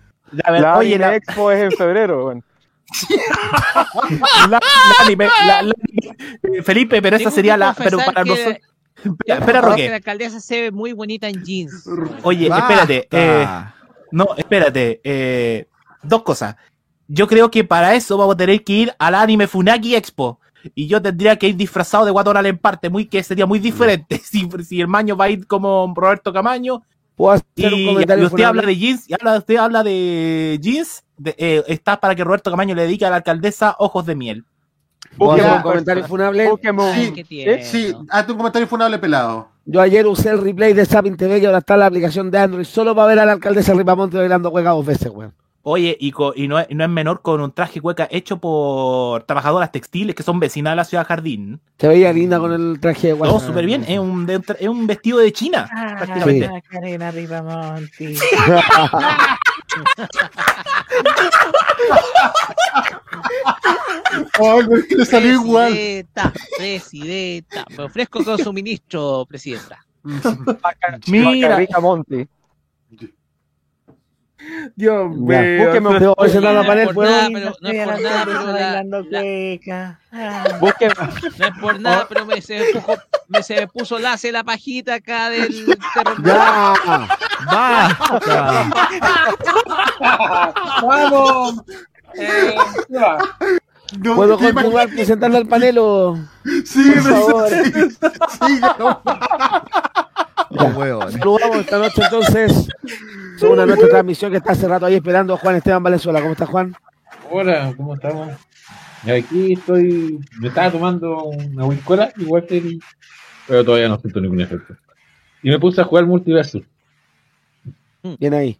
A ver, la oye, la, Expo es en febrero, weón. la- la la- la- Felipe, pero esa sería la. Pero para que- nosotros. Espera, que Roque. La alcaldesa se ve muy bonita en jeans. Oye, Basta. espérate. eh, no, espérate. eh, dos cosas. Yo creo que para eso vamos a tener que ir al anime Funaki Expo. Y yo tendría que ir disfrazado de Guatón en parte, muy que sería muy diferente. Si, si el maño va a ir como Roberto Camaño. ¿Puedo hacer un Y, usted habla de jeans, y habla, usted habla de jeans, de- eh, está para que Roberto Camaño le dedique a la alcaldesa ojos de miel. ¿Puedo hacer Ya. un comentario funable? Pokémon. Sí, tierno. sí, hazte un comentario funable, pelado. Yo ayer usé el replay de Sapin TV que ahora está la aplicación de Android solo para ver a la alcaldesa Ripamonte bailando juega dos veces, weón. Oye, y, co- y no, es, no es menor con un traje cueca hecho por trabajadoras textiles que son vecinas de la ciudad Jardín. Se veía linda con el traje de Todo guasa. súper bien, es un, de un tra- es un vestido de China, prácticamente. Ah, Karina Ripamonti. Oh, no, es que le salió igual. Presidenta, presidenta. Me ofrezco con su ministro, presidenta. Mira, Monty. Dios Ya, Pokémon. Te voy a presentar No la panel, es por weón. nada, pero no es por nada, pero la- bailando la- cueca. Ah. Busquen, no es por nada, pero me se me, puso, me se me puso lace la pajita acá del. Ya, ¡Basta! Vamos. Eh, ya. No, ¿Puedo ¿te continuar presentando al panel o...? Sí, Por favor. sí, sí, no. Los huevones. Saludamos esta noche entonces. Según nuestra transmisión que está hace rato ahí esperando a Juan Esteban Valenzuela. ¿Cómo está Juan? Hola, ¿cómo estamos? Aquí estoy, me estaba tomando una Wincola, igual que el- pero todavía no siento ningún efecto. Y me puse a jugar Multiversus. Bien ahí.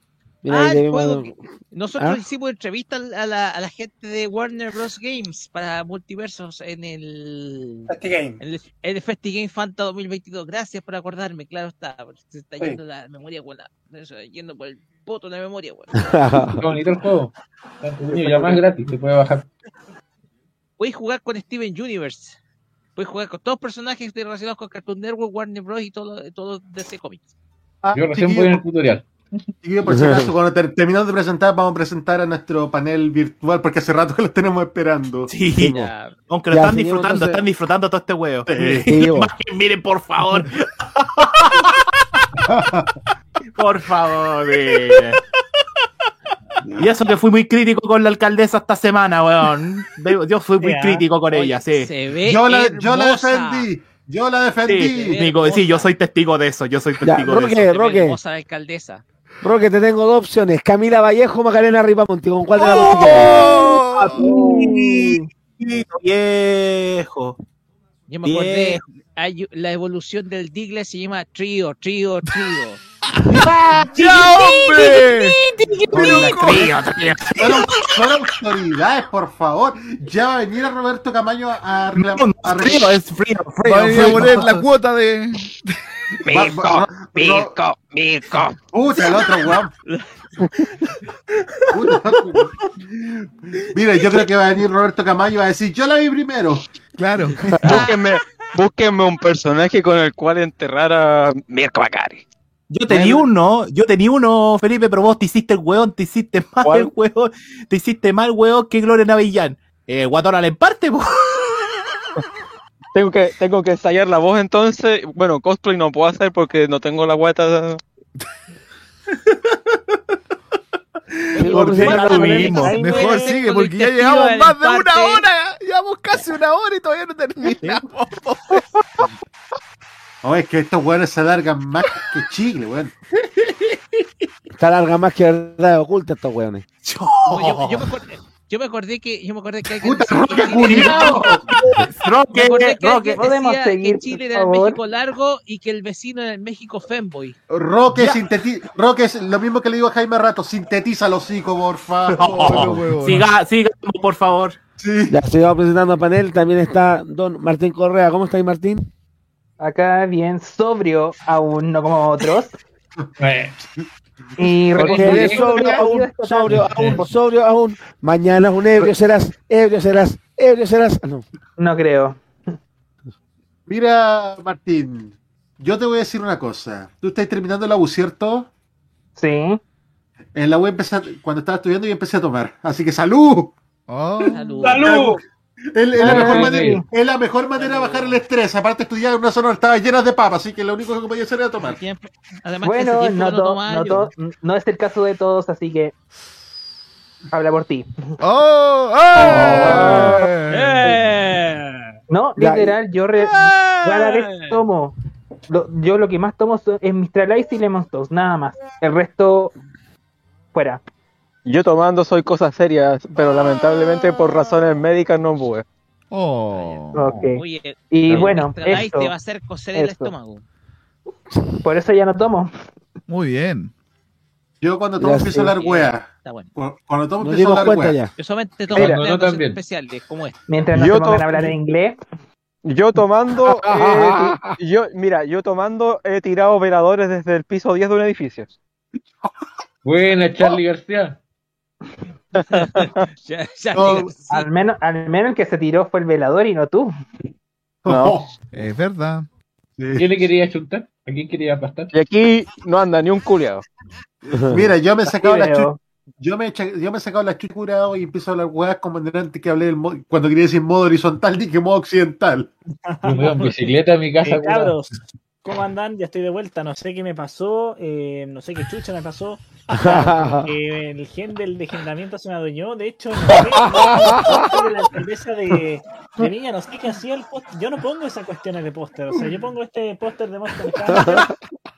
Ah, el juego que- Nosotros ¿Ah? hicimos entrevista a la, a la gente de Warner Bros. Games para multiversos en el, Este game. en el, el FestiGame Fanta 2022. Gracias por acordarme, claro está. Se está Sí. yendo la memoria. Se está yendo por el poto la memoria. Qué bonito el juego. Está entretenido, Y además es gratis, se puede bajar. Puedes jugar con Steven Universe. Puedes jugar con todos los personajes relacionados con Cartoon Network, Warner Bros. y todo, todo DC Comics. Ah, Yo recién voy en el tutorial. chiquillo, por si acaso, cuando ter- terminamos de presentar, vamos a presentar a nuestro panel virtual porque hace rato que lo tenemos esperando. Sí, Ya. aunque lo Ya, están disfrutando, entonces. están disfrutando todo este huevo. Sí. Miren, por favor. por favor, miren. Y eso que fui muy crítico con la alcaldesa esta semana, weón. Yo fui muy crítico con ella, sí. Se ve Yo la, yo la hermosa. defendí, yo la defendí. Sí, Nico, sí, yo soy testigo de eso, yo soy Ya, testigo de eso. Roque. la alcaldesa. Roque, te tengo dos opciones. Camila Vallejo o Macarena Ripamonti. ¿Con cuál de las ¡Oh! te quedas? Chiquito, viejo. Yo me acordé. Hay la evolución del Diglett se llama Trío, Trío, Trío. ¡Ya, hombre! Son, son autoridades, por favor. Ya va a venir a Roberto Camaño a reclamar. Frío, es frío, frío. Va a venir a frío. poner la cuota de. Mirko, Mirko, Mirko. Puta, el otro weón. Mira, yo creo que va a venir Roberto va a decir, yo la vi primero. Claro. Búsquenme, búsquenme un personaje con el cual enterrar a Mirko Bacari. Yo tenía uno, yo tenía uno, Felipe, pero vos te hiciste el weón, te hiciste mal ¿Cuál? el weón, te hiciste mal weón que Gloria Navillán. Eh, Guatón al emparte, po. Tengo que, tengo que ensayar la voz entonces. Bueno, cosplay no puedo hacer porque no tengo la guata. Mejor muere sigue, porque ya llevamos más de una hora. Llevamos casi una hora y todavía no terminamos. Oh, es que estos weones se alargan más que chicle, weón. Está larga más que verdad oculta estos weones. No, yo, yo me acordé, yo me acordé que yo me acordé que alguien Puta, decía que Roque, Roque, acordé que Roque. alguien ¿Podemos decía seguir, que Chile era el? México largo y que el vecino era el México femboy. Roque, sinteti Roque es lo mismo que le digo a Jaime Rato, sintetiza los hocico, por favor. Siga, siga, por favor. Sí. Ya sigamos presentando a panel. También está don Martín Correa. ¿Cómo estáis, Martín? Acá bien sobrio, aún no como otros. Eh, Y eres sobrio aún, sobrio aún, sobrio aún. Mañana un ebrio serás, ebrio serás, ebrio serás. Ah, no. No creo. Mira, Martín, yo te voy a decir una cosa. Tú estás terminando la U, ¿cierto? Sí. En la U empecé, cuando estaba estudiando yo empecé a tomar. Así que ¡salud! Oh. Salud. ¡Salud! Es, la mejor manera, es la mejor manera de bajar el estrés. Aparte estudiar en una zona estaba llena de papas, así que lo único que podía hacer era tomar. Además, Bueno, no, to- no, yo. to- no es el caso de todos, así que habla por ti. ¡Oh! ¡Eh! ¡Eh! No, literal, yo re- rara vez tomo. Lo- yo lo que más tomo son- es Mistral Ice y Lemon Toast, nada más. El resto, fuera. Yo tomando soy cosas serias, pero lamentablemente por razones médicas no pude. Oh. Ok. Oye, Y bueno, eso, te va a hacer coser el estómago. por eso ya no tomo. Muy bien. Yo cuando tomo empiezo a hablar wea. Está bueno. Cu- Cuando tomo empiezo a hablar wea. ya. Yo solamente tomo Mira, especiales, como esta. Mientras no Yo se pongan to- a hablar en inglés, Yo tomando, eh, yo, mira, yo tomando he tirado veladores desde el piso 10 de un edificio. Buena, Charlie García. Ya, ya, No, sí. al menos, al menos el que se tiró fue el velador y no tú. No. Es verdad. ¿Quién le quería chuntar? ¿A quién quería aplastar? Y aquí no anda ni un culiado. Mira, yo me he sacado la chucha. Yo me, yo me he sacado la chucha curado y empiezo a hablar weas como antes que hablé del mo- cuando quería decir modo horizontal, dije modo occidental. Yo me voy en bicicleta a mi casa. Eh, cabros, ¿cómo andan? Ya estoy de vuelta. No sé qué me pasó. eh, no sé qué chucha me pasó. Eh, el gen del degeneramiento se me adueñó. De hecho, no sé, de la alcaldesa de, de Viña, no sé qué hacía el póster. Yo no pongo esas cuestiones de póster. O sea, yo pongo este póster de Monster Hunter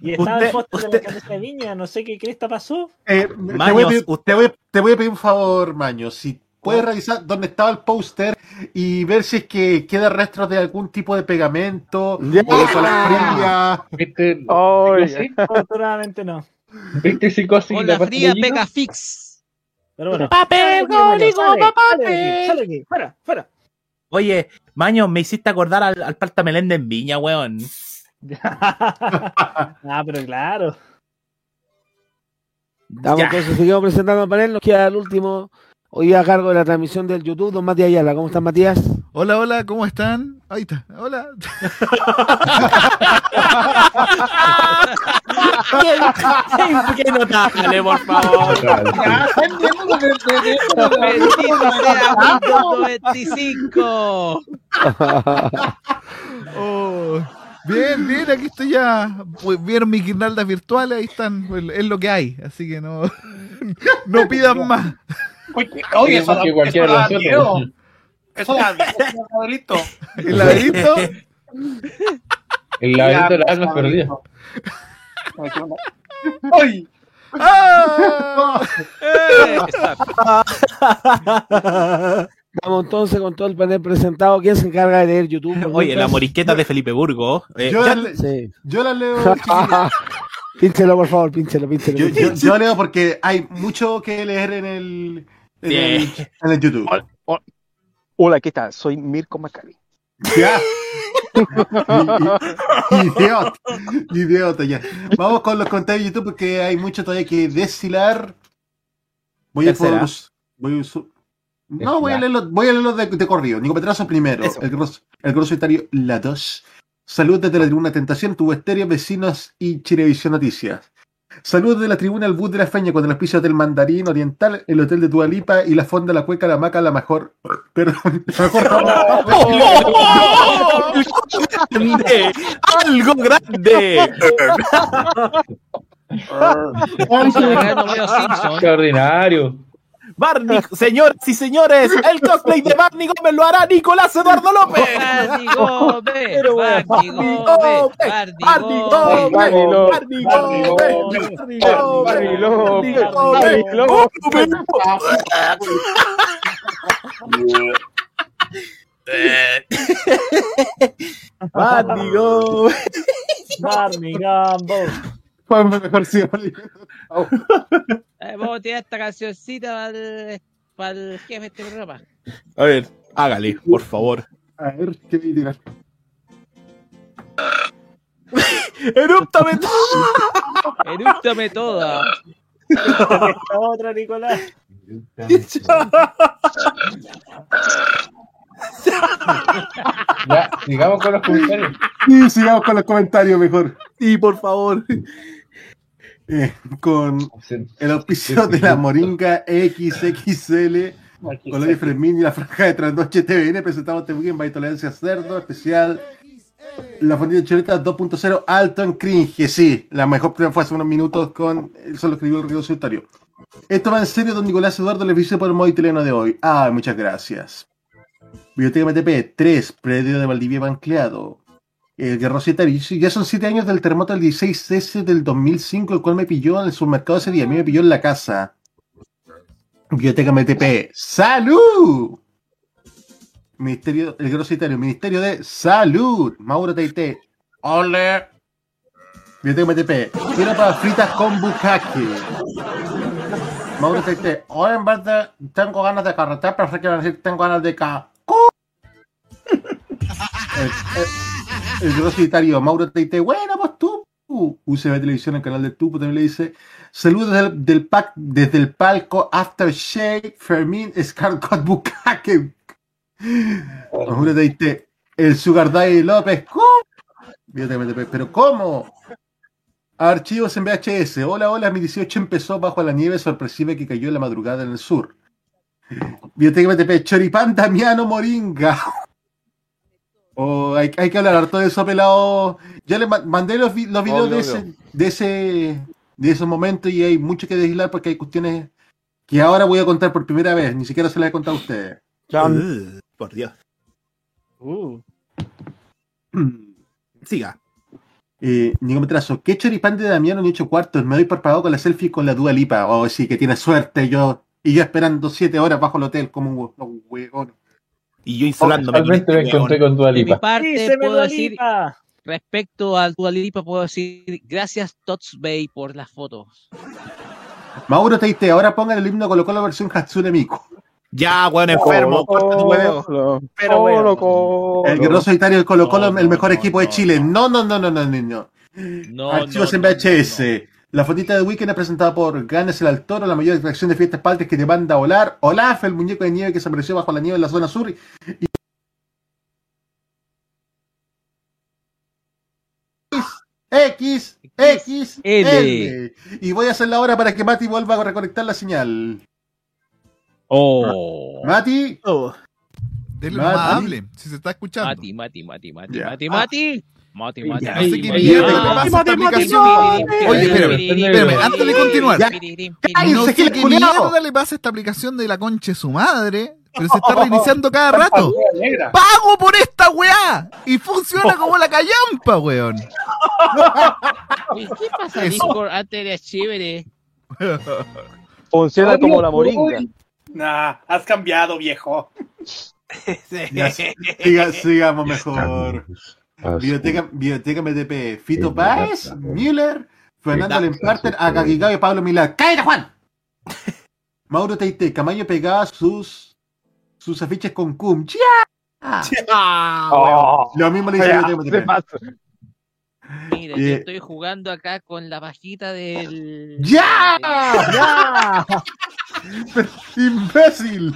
y estaba el Usted- póster de la usted- alcaldesa de Viña. No sé qué cresta pasó. Eh, te, voy a Maños, pedir, usted- te, voy a, te voy a pedir un favor, Maño. Si puedes revisar dónde estaba el póster y ver si es que queda rastros de algún tipo de pegamento Ya. o de fría. ¿Viste, Oh? Afortunadamente no. ¿Viste psicosis? Con la fría pega fix. Pero bueno. ¡Papel, código, Sale, papá! sale aquí, sale de aquí, Fuera, fuera. Oye, Maño, me hiciste acordar al, al Palta Melende en Viña, weón. ah, pero claro. Estamos Ya. entonces, seguimos presentando al panel. Nos queda el último. Hoy a cargo de la transmisión del YouTube, don Matías Ayala. ¿Cómo estás, Matías? Hola, hola, ¿cómo están? Ahí está. Hola. ¿Qué, qué notable, por favor? Bendito sea Windows 95. Oh, bien, bien, aquí estoy ya. Pues, Vieron mis guirnaldas virtuales, ahí están. pues, Es lo que hay, así que no, no pidan más. Oye, oye, eso, que eso cualquiera da miedo. Eso da miedo, Adelito. El laberinto, El laberinto de las almas perdidas. ¡Ay! ¡ah! Eh. Vamos entonces con todo el panel presentado. ¿Quién se encarga de leer YouTube? Oye, la morisqueta de Felipe Burgo. Eh, Yo, ya- la, Sí. yo la leo. Pínchelo, por favor, pínchelo, pínchelo. Yo, yo- yo leo porque hay mucho que leer en el, en el, en el YouTube. Hola, ¿qué tal? Soy Mirko Macari. Ya. Idiota. Idiota, ya. Vamos con los comentarios de YouTube porque hay mucho todavía que deshilar. Voy a por- voy a No, voy a leerlos, voy a leerlos de, de corrido. Nico Petrazo primero. Eso. El, gros, el grositario La 2. Salud desde la tribuna Tentación, Tubo Estéreo, Vecinos y Chilevisión Noticias. Saludos de la tribuna El Bus de la Feña con el auspicio del Mandarín Oriental, el Hotel de Tualipa y la Fonda La Cueca, La Maca, la mejor. Perdón, la grande, algo grande. Qué ordinario. Barney, señores y señores, el cosplay de Barney Gómez lo hará Nicolás Eduardo López. Barney Gómez, Barney Gómez, Barney Barney Gómez. Gómez, Barney Gómez, Barney Gómez, Barney Gómez. Barney Gómez. Barney. Ponme mejor sí, Barney. Eh, vamos a tirar esta cancioncita para el, jefe de este programa. A ver, hágale, por favor. A ver, ¿qué voy a tirar? ¡Erúptame Erúptame toda. Esta otra, Nicolás. Ya, sigamos con los comentarios. Sí, sigamos con los comentarios mejor. Sí, por favor. Eh, con el auspicio de la Moringa XXL, Colonia Fermín y la Franja de Trasnoche TVN, presentamos este weekend by Tolerancia Cerdo, especial La Fondita Chuleta 2.0 Alto en Cringe. Sí, la mejor prueba fue hace unos minutos con. Eso lo escribió el Río Solitario. Esto va en serio, don Nicolás Eduardo, le hice por el modo italiano de hoy. Ah, muchas gracias. Biblioteca MTP 3, predio de Valdivia Bancleado. El Guerrero Citario. Sí, Ya son 7 años del terremoto del 16S del 2005, el cual me pilló en el supermercado ese día. A mí me pilló en la casa. Biblioteca MTP. ¡Salud! Ministerio, el Guerrero Citario. Ministerio de Salud. Mauro Teite. ¡Ole! Biblioteca MTP. Quiero papas fritas con bucaque. Mauro Teite. Hoy en vez de tengo ganas de carretera, pero sé que decir tengo ganas de ca. El, el, el grositario Mauro Teite, bueno, pues tú. UCB Televisión, el canal de Tupo también le dice: Saludos del, del pack, desde el palco Aftershave, Fermín, Scarcott Bukake. Mauro Teite, el Sugar Daddy López, ¿cómo? Pero ¿cómo? Archivos en VHS. Hola, hola, mi 18 empezó bajo la nieve sorpresiva que cayó en la madrugada en el sur. Biblioteca MTP, Choripán Damiano Moringa. Oh, hay, hay que hablar harto de eso, pelado. Ya le ma- mandé los, vi- los videos Obvio, de, ese, de ese de esos momentos y hay mucho que deshilar porque hay cuestiones que ahora voy a contar por primera vez. Ni siquiera se las he contado a ustedes. Uh, por Dios. Siga. Eh, Nico Metrazo, ¿qué choripán de Damiano ni ocho cuartos? Me doy por pagado con la selfie con la Dua Lipa. Oh, sí, que tiene suerte yo. Y yo esperando siete horas bajo el hotel como un huevón. Y yo insolándome. Actualmente me encontré con Dua De mi parte puedo decir, respecto al Dua Lipa, puedo decir gracias Tots Bay por las fotos. Mauro Teite, ahora pongan el himno Colo Colo versión Hatsune Miku. Ya, weón, enfermo. corta tu huevo. Pero bueno. El guerrero solitario del Colo Colo, el mejor equipo de Chile. No, no, no, no, no, no. no. No, Archivos no, en VHS. La fotita de Weekend es presentada por Ganes el al Toro, la mayor atracción de fiestas patrias que te manda a volar. Olaf, el muñeco de nieve que se apareció bajo la nieve en la zona sur. Y... X, X, L. L. Y voy a hacer la hora para que Mati vuelva a reconectar la señal. Oh. Mati. Dele Mati. más hable, si se está escuchando. Mati, Mati, Mati, Mati. Mati, Mati. Mati, Mati, Ya, Mati, no sé qué mierda Mati, le pasa a esta Oye, espérame, espérame, antes de continuar. No sé que qué mierda le pasa a esta aplicación de la concha de su madre, pero se está reiniciando cada rato. ¡Pago por esta weá! Y funciona como la callampa, weón. ¿Qué pasa. Discord? Antes era chévere. Funciona como la moringa. Nah, has cambiado, viejo. Ya, siga- sigamos mejor. Biblioteca, Biblioteca MTP. Fito Páez, Müller, Fernando Lemparter, a Kakigao y Pablo Milán. ¡Cállate, Juan! Mauro Teite, Camayo pegaba sus, sus afiches con cum. ¡Ya! Oh, Lo mismo le hice yo pasa. Mira, yo Eh. estoy jugando acá con la pajita del. ¡Ya! del- ¡Ya! ¡Imbécil!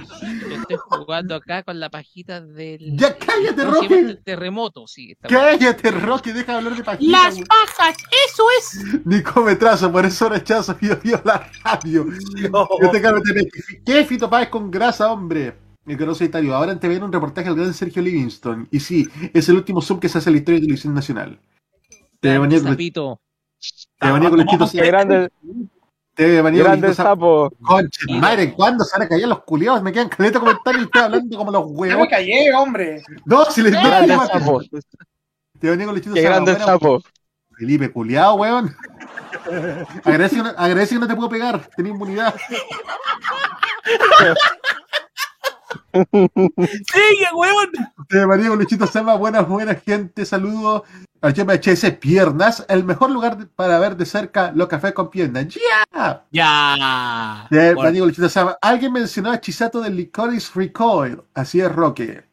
Estoy jugando acá con la pajita del. ¡Ya cállate, ¿cómo se llama Rocky! este? Terremoto, sí. ¡Cállate, Rocky! Deja de hablar de pajitas. Las güey. pajas, eso es. Nico Metrazo, por eso rechazo Pío Pío la radio. Yo te cambio de ¿Qué Fito Páez con grasa, hombre? Mi querido Itario, ahora te viene un reportaje del gran Sergio Livingston. Y sí, es el último sub que se hace en la historia de televisión nacional. Te venía con te venía con lechito Qué grande, Te venía grande sapo. Concha, madre, ¿cuándo se van a callar los culiados? Me quedan caleta comentarios y estoy hablando como los Ya me huevos. callé, hombre. No, si les no, grande te- sapo. Te venía con lechito Qué grande Bueno, sapo. Felipe, culiado, weón. Agradece que, no, agradece que no te puedo pegar, tenía inmunidad. Sigue, weón. De María con Luchito Sama, buenas, buenas gente, saludos al HS Piernas, el mejor lugar para ver de cerca los cafés con piernas. ¡Ya! Ya. De María con Luchito Sama, alguien mencionó a Chisato del Licorice Recoil, así es Roque.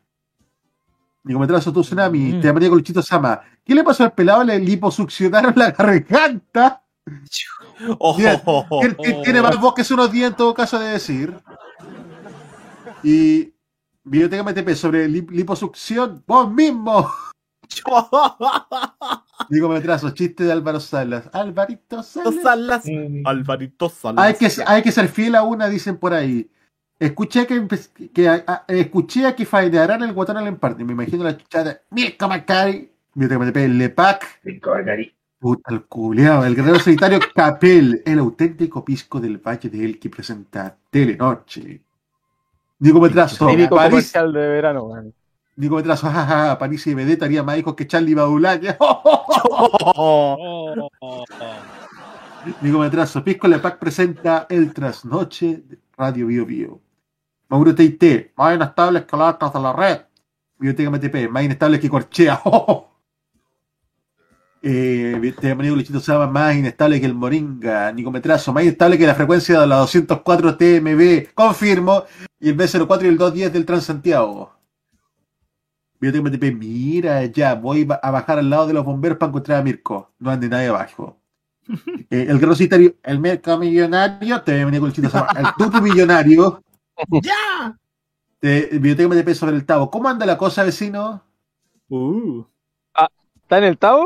Mi comentario tu tsunami, Mm. de María con Luchito Sama, ¿qué le pasó al pelado? Le liposuccionaron la garganta. oh, oh, oh, tiene- Tiene más voz que unos días en todo caso de decir. Y Biblioteca MTP sobre lip- liposucción, vos mismo. Digo, me trazo, chiste de Álvaro Salas. Alvarito Salas. Salas. Mm. Alvarito Salas. Hay que, hay que ser fiel a una, dicen por ahí. Escuché que, a- a- escuché a que faidearán el guatón al emparte. Me imagino la chuchada. Mirko Macari. Biblioteca MTP, Lepac. Puta el culeado, el guerrero solitario Capel, el auténtico pisco del Valle de El que presenta Telenoche. Nico Metrazo, Típico París, comercial de verano, man. Nico Metrazo, jajaja, París y Vedetta haría más hijos que Charlie oh. Nico Metrazo, Pisco Lepac presenta El Trasnoche de Radio Bio Bio. Mauro TIT, más inestables que las de la red. Biblioteca MTP, más inestables que Corchea. Eh, Manico Luchito Sama, más inestable que el Moringa. Nico Metrazo, más inestable que la frecuencia de la 204 TMB. Confirmo. Y el B04 y el 210 del Transantiago. Biblioteca MTP, mira ya, voy a bajar al lado de los bomberos para encontrar a Mirko. No ande nadie abajo. Eh, el guerrero solitario, el mercado millonario, te venía con el chito Sama, el tutu millonario. ¡Ya! De Biblioteca MTP sobre el Tavo. ¿Cómo anda la cosa, vecino? Uh, ¿Está en el Tao?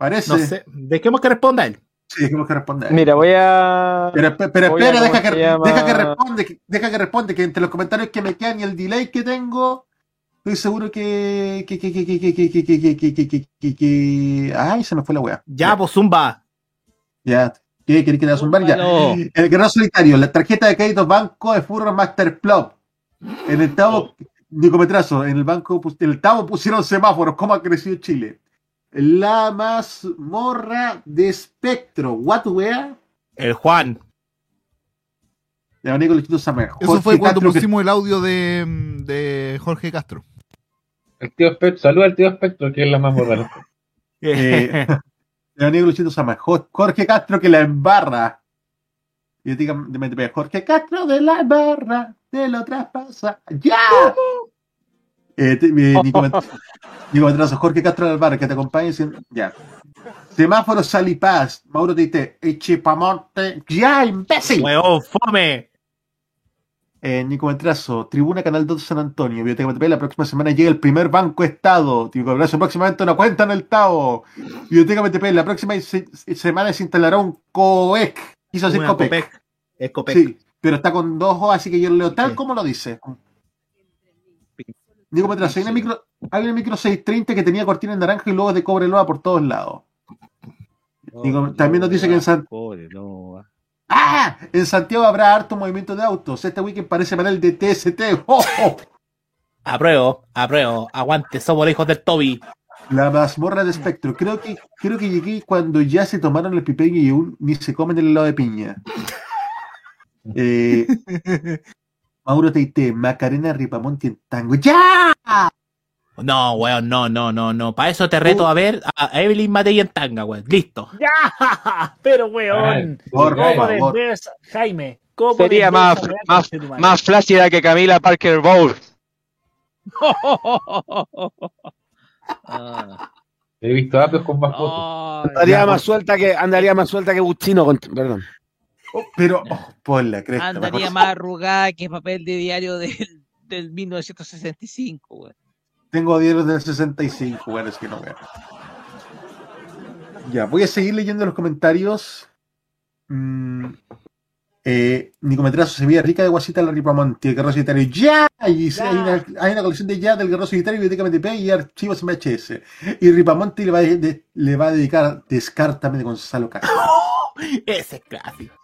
Parece. no sé. Dejemos que responda él. Sí, tenemos que responder. Mira, voy a. Pero, pero voy espera, ¿cómo deja que, llama? deja que responde, que- deja que responde, que entre los comentarios que me quedan y el delay que tengo, estoy seguro que que que que que que que que que que ay se me fue la wea. Ya, pues Zumba. Ya, ¿qué querés que te zumbar ya? El guerrero solitario, la tarjeta de crédito Banco de Furro Master Plop. En el Tavo, Nico Metrazo, en el banco, en el Tavo pusieron semáforos, ¿cómo ha crecido Chile? La mazmorra de espectro, what wea? El Juan. Samer. Eso Jorge fue cuando Castro, que- pusimos el audio de, de Jorge Castro. El tío Espectro, saluda al tío Espectro, que es la más moderna. Eh, Luchito Sama, Jo- Jorge Castro que la embarra. Y yo diga, de MTP, Jorge Castro de la embarra, de lo traspasa. ¡Ya! Eh, eh, Nico, Nico Metrazo, Jorge Castro embarra, que te acompañe. Ya. Semáforo Salipaz, Mauro Tite, Echipamonte. ¡Ya, imbécil! Huevón, fome. Eh, Nico Metrazo, Tribuna Canal 2 de San Antonio, Biblioteca MTP, la próxima semana llega el primer Banco Estado. Nico Metrazo, próximamente una cuenta en el Tao. Biblioteca MTP, la próxima se- semana se instalará un COEC. Quiso decir COPEC. Copec. Es Copec. Sí, pero está con dos O, así que yo lo leo tal Sí. como lo dice. Nico Metrazo, hay una micro, hay una micro 630 que tenía cortina en naranja y luego de cobre loa por todos lados. Digo, también nos dice que en San- Pobre, ah. ¡Ah! En Santiago habrá harto movimiento de autos. Este weekend parece para el de TST. ¡Oh, oh! Apruebo, apruebo. Aguante, somos los hijos del Toby. La mazmorra de espectro. Creo que, creo que llegué cuando ya se tomaron el pipeño y aún ni se comen el helado de piña. Eh, Mauro Teite, Macarena Ripamonti en tango. ¡Ya! No, weón, no, no, no, no. Para eso te reto a ver a Evelyn Matei en tanga, weón. Listo. ¡Ya! Pero, weón. por ¿Cómo favor. Jaime? ¿Cómo Sería más, más, más flácida que Camila Parker Bowles. He visto apios con más fotos. Andaría más suelta que, andaría más suelta que Buchino con, perdón. Pero, oh, por la cresta. Andaría más arrugada que papel de diario del, del 1965, weón. Tengo diarios del 65, bueno, es que no veo. Ya, voy a seguir leyendo los comentarios. Mm, eh, Nicometrazo se veía rica de guasita la Ripamonti, el guerrero solitario. ¡Ya! Y sí, hay, una, hay una colección de ya del guerrero solitario, biblioteca MTP y archivos MHS. Y Ripamonti le va, de- le va a dedicar Descártame de Gonzalo Castro. Ese es clásico.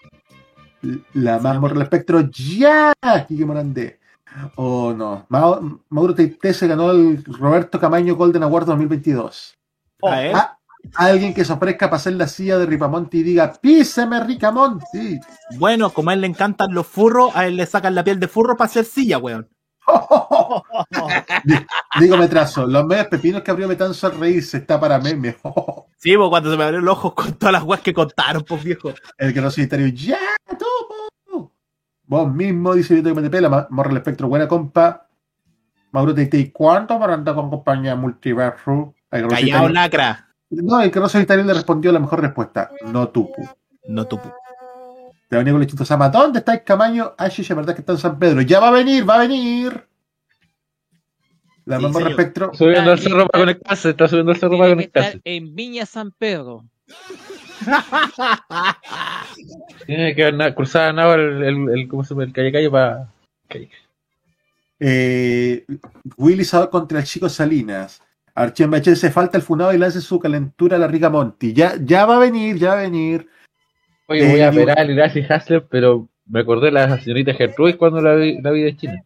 La más morra del espectro, ¡ya! Quique Morandé. Oh, no. Mau- Mauro Teite se ganó el Roberto Camaño Golden Award 2022. A ver. Ah, alguien que se ofrezca para hacer la silla de Ripamonti y diga, píseme Ricamonti. Bueno, como a él le encantan los furros, a él le sacan la piel de furro para hacer silla, weón. Digo, me trazo. Los medios pepinos que abrió Metanzo al reírse está para meme. Sí, pues cuando se me abrió el ojo con todas las weas que contaron, pues viejo. El que no solitario, ya, tú. Vos mismo, dice Vito MTP, la ma- morra del espectro, buena compa. Mauro Teite, ¿y cuánto para andar con compañía multiverso? El que no Callao, lacra. No, el que no solitario le respondió la mejor respuesta. No tupu. No tupu. Te venía con Lechito Sama. ¿Dónde está el Camaño? Ah, sí, es verdad que está en San Pedro. Ya va a venir, va a venir. La Sí, mamá respecto. Subiendo al cerro para conectarse, está subiendo al cerro para que estar conectarse. en Viña San Pedro. Tiene que na- cruzar a nada el, el, el, ¿cómo se llama? el calle calle para. Eh, Willy Sador contra el chico Salinas. Archivo MHS, falta el funado y lance su calentura a la Rica Monti. Ya, ya va a venir, ya va a venir. Oye, voy a ver a Lirazi Hasler, pero me acordé de la señorita Gertrude cuando la vi, la vi de China.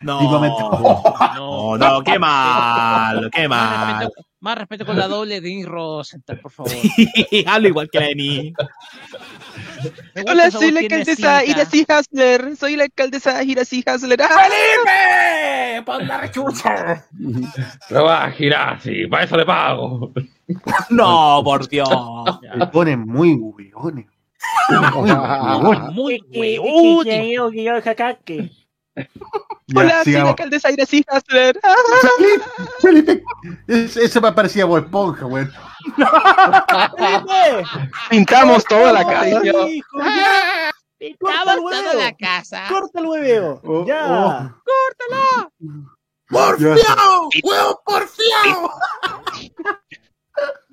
No, no, no, qué mal, qué Más mal. respeto, más respeto con la doble de Denis Rosenthal, por favor. Hablo igual que la de Hola, soy la alcaldesa Iracy Hasler. Soy la alcaldesa Iracy Hasler. ¡Ah! ¡Felipe! ¡Pon la rechucha! Trabaja, Lirazi, para eso le pago. No, por Dios. Se ponen muy hueones. Muy. Ya, Hola, soy la alcaldesa Iracy Hasler. ¡Ah! Felipe, Felipe. Es- Ese me parecía Bob Esponja, güey. ¡Felipe! Pintamos toda la casa. El toda la casa. Corta el hueveo. Oh, ya. ¡Porfiao! ¡Huevo porfiao!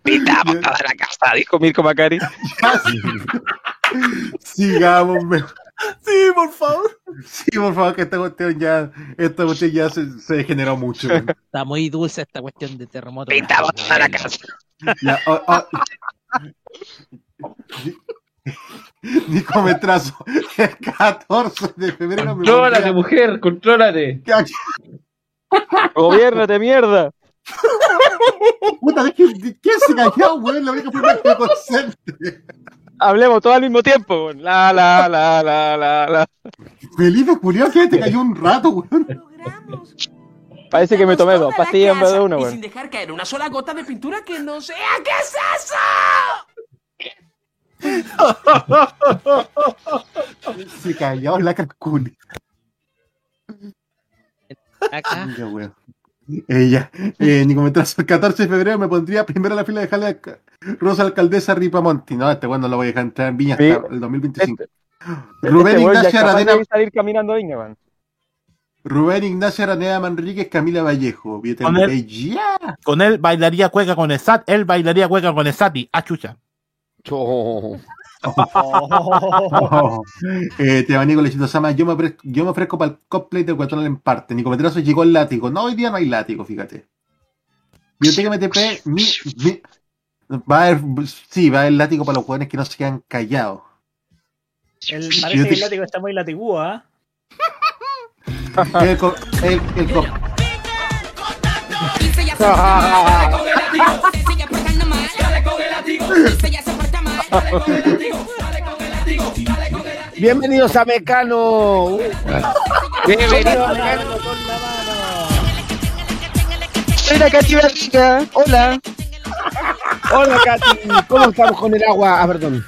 Pintamos toda la casa, dijo Mirko Macari. Sigamos, me- Sí, por favor. Sí, por favor, que esta cuestión ya, esta cuestión ya se, se degeneró mucho. Está muy dulce esta cuestión de terremoto. Pintamos toda la casa. Ya, oh, oh. Nico Metrazo, el 14 de febrero Contrólate, mujer, contrólate. Gobiernate, mierda. Puta, ¿quién se cayó, güey? La única forma que me concentre. Hablemos todo al mismo tiempo. weón. La, la, la, la, la, la. Felipe, curioso que te cayó un rato, güey. Parece que me tomé dos pastillas en vez de una, Y weón. sin dejar caer una sola gota de pintura que no sea. ¿Qué es eso? Se cayó la calculi. Acá. Ella, eh, Nico Metrazo, el 14 de febrero me pondría primero en la fila de Ca- Rosa Alcaldesa Ripamonti. No, este bueno no lo voy a dejar entrar en Viña Sí. hasta el 2025. Rubén Este weón ya es Ignacio Araneda, salir caminando Viña. Rubén Ignacio Araneda Manríquez, Camila Vallejo. Con él. Con él bailaría cueca con el SAT, él bailaría cueca con el SATI. Ah, chucha. Oh. Eh, te Nico Lechito Sama, yo me, ofrezco, yo me ofrezco para el cosplay del Guatón en parte. Nico Metrazo llegó el látigo. No, hoy día no hay látigo, fíjate. Biblioteca MTP, mi, mi- va a haber, sí, va a haber látigo para los jóvenes que no se quedan callados. El, Yo parece te- que el látigo está muy latigúo, ¿ah? El, co- el, el co- Bienvenidos a Mecano. Bienvenido Bienvenidos a Mecano. soy la Katy Barriga. Hola. Hola, Katy. ¿Cómo estamos con el agua? Ah, perdón.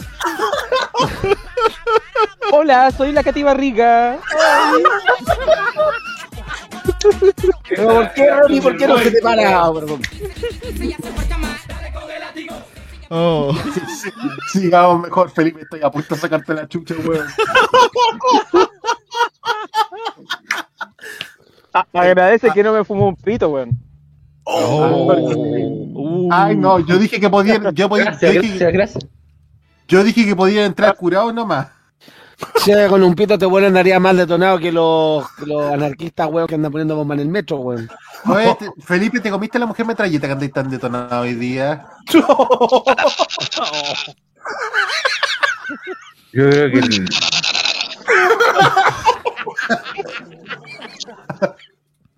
Hola, soy la Katy Barriga. Pero, ¿Por qué, Ronnie? ¿Por qué no se te para? Perdón. Oh. Sigamos mejor, Felipe. Estoy a punto de sacarte la chucha, weón. A- agradece que no me fumó un pito, weón. Ay, no, yo dije que podían. Yo, podía, Gracias, yo dije, gracias, gracias. yo dije que podían entrar curados nomás. Si con un pito te vuelven andaría más detonado que los, que los anarquistas, weón, que andan poniendo bomba en el metro, weón. Oye, te- Felipe, ¿te comiste la mujer metralleta que andáis tan detonado hoy día? Yo creo que el-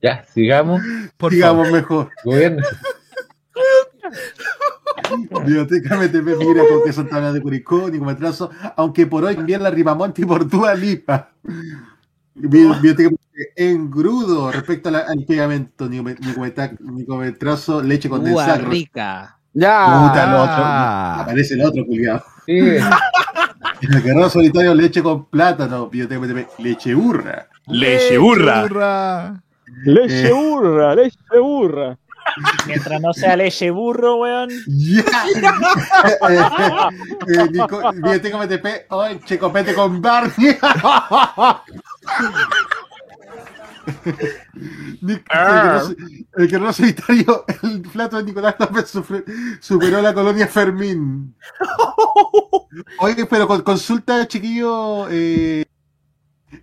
Ya, sigamos. Sigamos mejor. Gobierno. Biblioteca MTP, mira con que son tablas de Curicó, Nicometrazo, aunque por hoy envían la Rimamonte y por Dua Lipa. Biblioteca engrudo respecto la- al pegamento, Nicometrazo, leche Ua condensada. rica. Ya. Puta, el otro. Ah. Aparece el otro, culiado. Sí. El guerrero solitario, leche con plátano. Leche burra. Leche burra. burra. Leche Eh. burra, leche burra. Mientras no sea leche burro, weón. Ya. Eh, eh, Nico- Biblioteca MTP, hoy checopete con Barney. Nic- el guerrero- guerrero solitario, el plato de Nicolás López sufre- superó la colonia Fermín. Oye, pero con, consulta, chiquillo. Eh,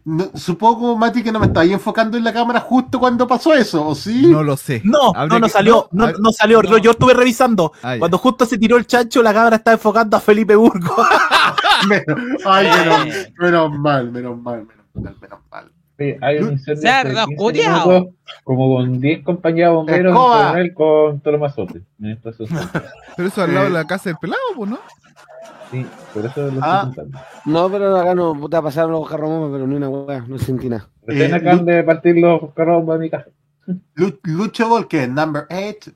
no- supongo, Mati, que no me estáis enfocando en la cámara justo cuando pasó eso, ¿o sí? No lo sé. No, no, no que- salió, no, no salió. Yo- Yo estuve revisando. Ah. Cuando justo se tiró el chancho, la cámara estaba enfocando a Felipe Burgo. Menos- ay, menos, menos mal, menos mal, menos mal, menos mal. Hay un incendio Cerdo de 15 culiao. minutos, como con 10 compañías de bomberos, Escoba. coronel con mazotes. en esta estación. Pero eso al lado Eh. de la casa del pelado, pues, ¿no? Sí, por eso lo Ah. estoy contando. No, pero acá no, puta, pasaron los carros pero ni una weá, no sentí nada. Recién Eh, acaban de partir los carros de mi casa. Lu- Lucho Volken, number 8.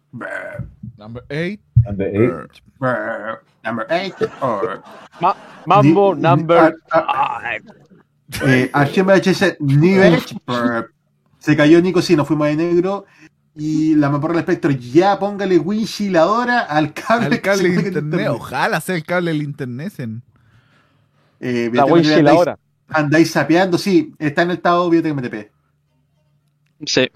Number 8. Ande, eh, Number 8. Mambo number ah, Eh, HMHS nivel. Se cayó Nico, sí, nos fuimos de negro. Y la mamporra del espectro, ya póngale winchiladora al cable. Al cable se de conecta a internet. Ojalá sea el cable del internet. en- Eh, La winchiladora. Andáis, andáis sapeando, sí, está en el estado Biblioteca MTP. Sí.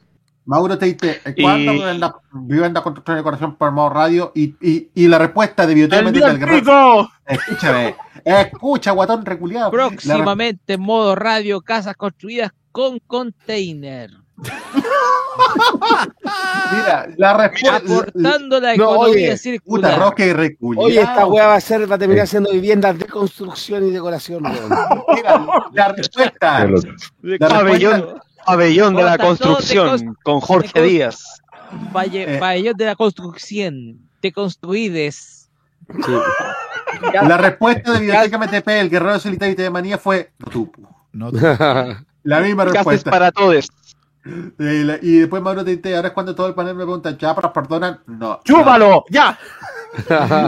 Mauro te dice, Y- ¿cuándo la vivienda construcción y decoración por modo radio? Y, y, y la respuesta de Biblioteca ¡El MTP día del guerrero-! Escúchame, escucha, guatón reculeado. La re- Próximamente en modo radio, casas construidas con container. Mira, la respuesta. Aportando la No, economía oye, circular. Puta roque reculeado. Oye, esta weá va a ser, va a terminar siendo viviendas de construcción y decoración. Mira, la respuesta. el otro. La Pabellón, respuesta- pabellón de la construcción con Jorge Díaz. Valle- Eh. Pabellón de la construcción. Te construides. La respuesta de Biblioteca MTP, el guerrero solitario de manía fue Tupu. No, La misma respuesta. para todos. La- y después Mauro te dice, ahora es cuando todo el panel me pregunta, ¿ya pero perdonan? No. ¡Chúpalo! ¡Ya!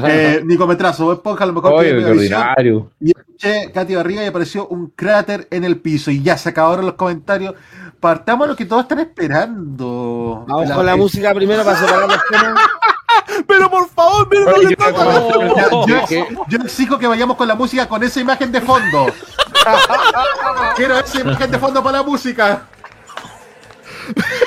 Eh, Nico Metrazo, vos Esponja, a lo mejor Oye, ordinario. Y escuché Katy Barriga y apareció un cráter en el piso. Y ya se acabaron los comentarios. Partamos lo que todos están esperando. Vamos con la música primero para separar los temas. Pero por favor, miren lo Oye, que yo está pasando. Yo exijo que vayamos con la música con esa imagen de fondo. Quiero esa imagen de fondo para la música.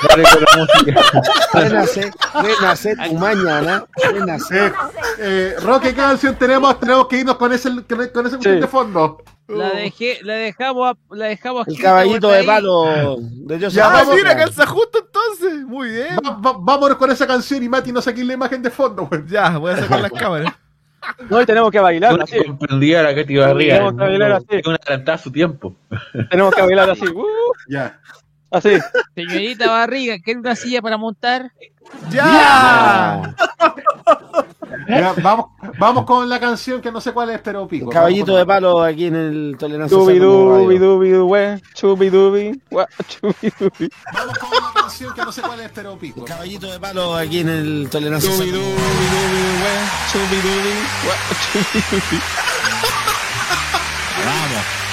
Dale con la música. Renace, renace tu mañana. Renace. Eh, eh, Roque, ¿qué canción tenemos? Tenemos que irnos con ese, con ese Sí. de fondo. La dejé, la dejamos, a- la dejamos El caballito de palo de Joseph Ya, Ah, vamos. mira, calza justo entonces. Muy bien. Va- va- vámonos con esa canción y Mati nos saque la imagen de fondo, güey. Ya, voy a sacar las cámaras. No, y tenemos que bailar No así. comprendía la Katy Barriga. Tenemos que bailar así. Es una adelantada a su tiempo. Tenemos que bailar así. Uh, Ya. Ah, Así. Señorita Barriga, ¿qué es una silla para montar? ¡Ya! vamos, vamos, con la canción que no sé cuál es, pero pico. Caballito de palo aquí en el tolerancia. Dubi dubi dubi chubi dubi. Vamos con la canción que no sé cuál es, pero pico. Caballito de palo aquí en el tolerancia. Dubi dubi dubi. Vamos.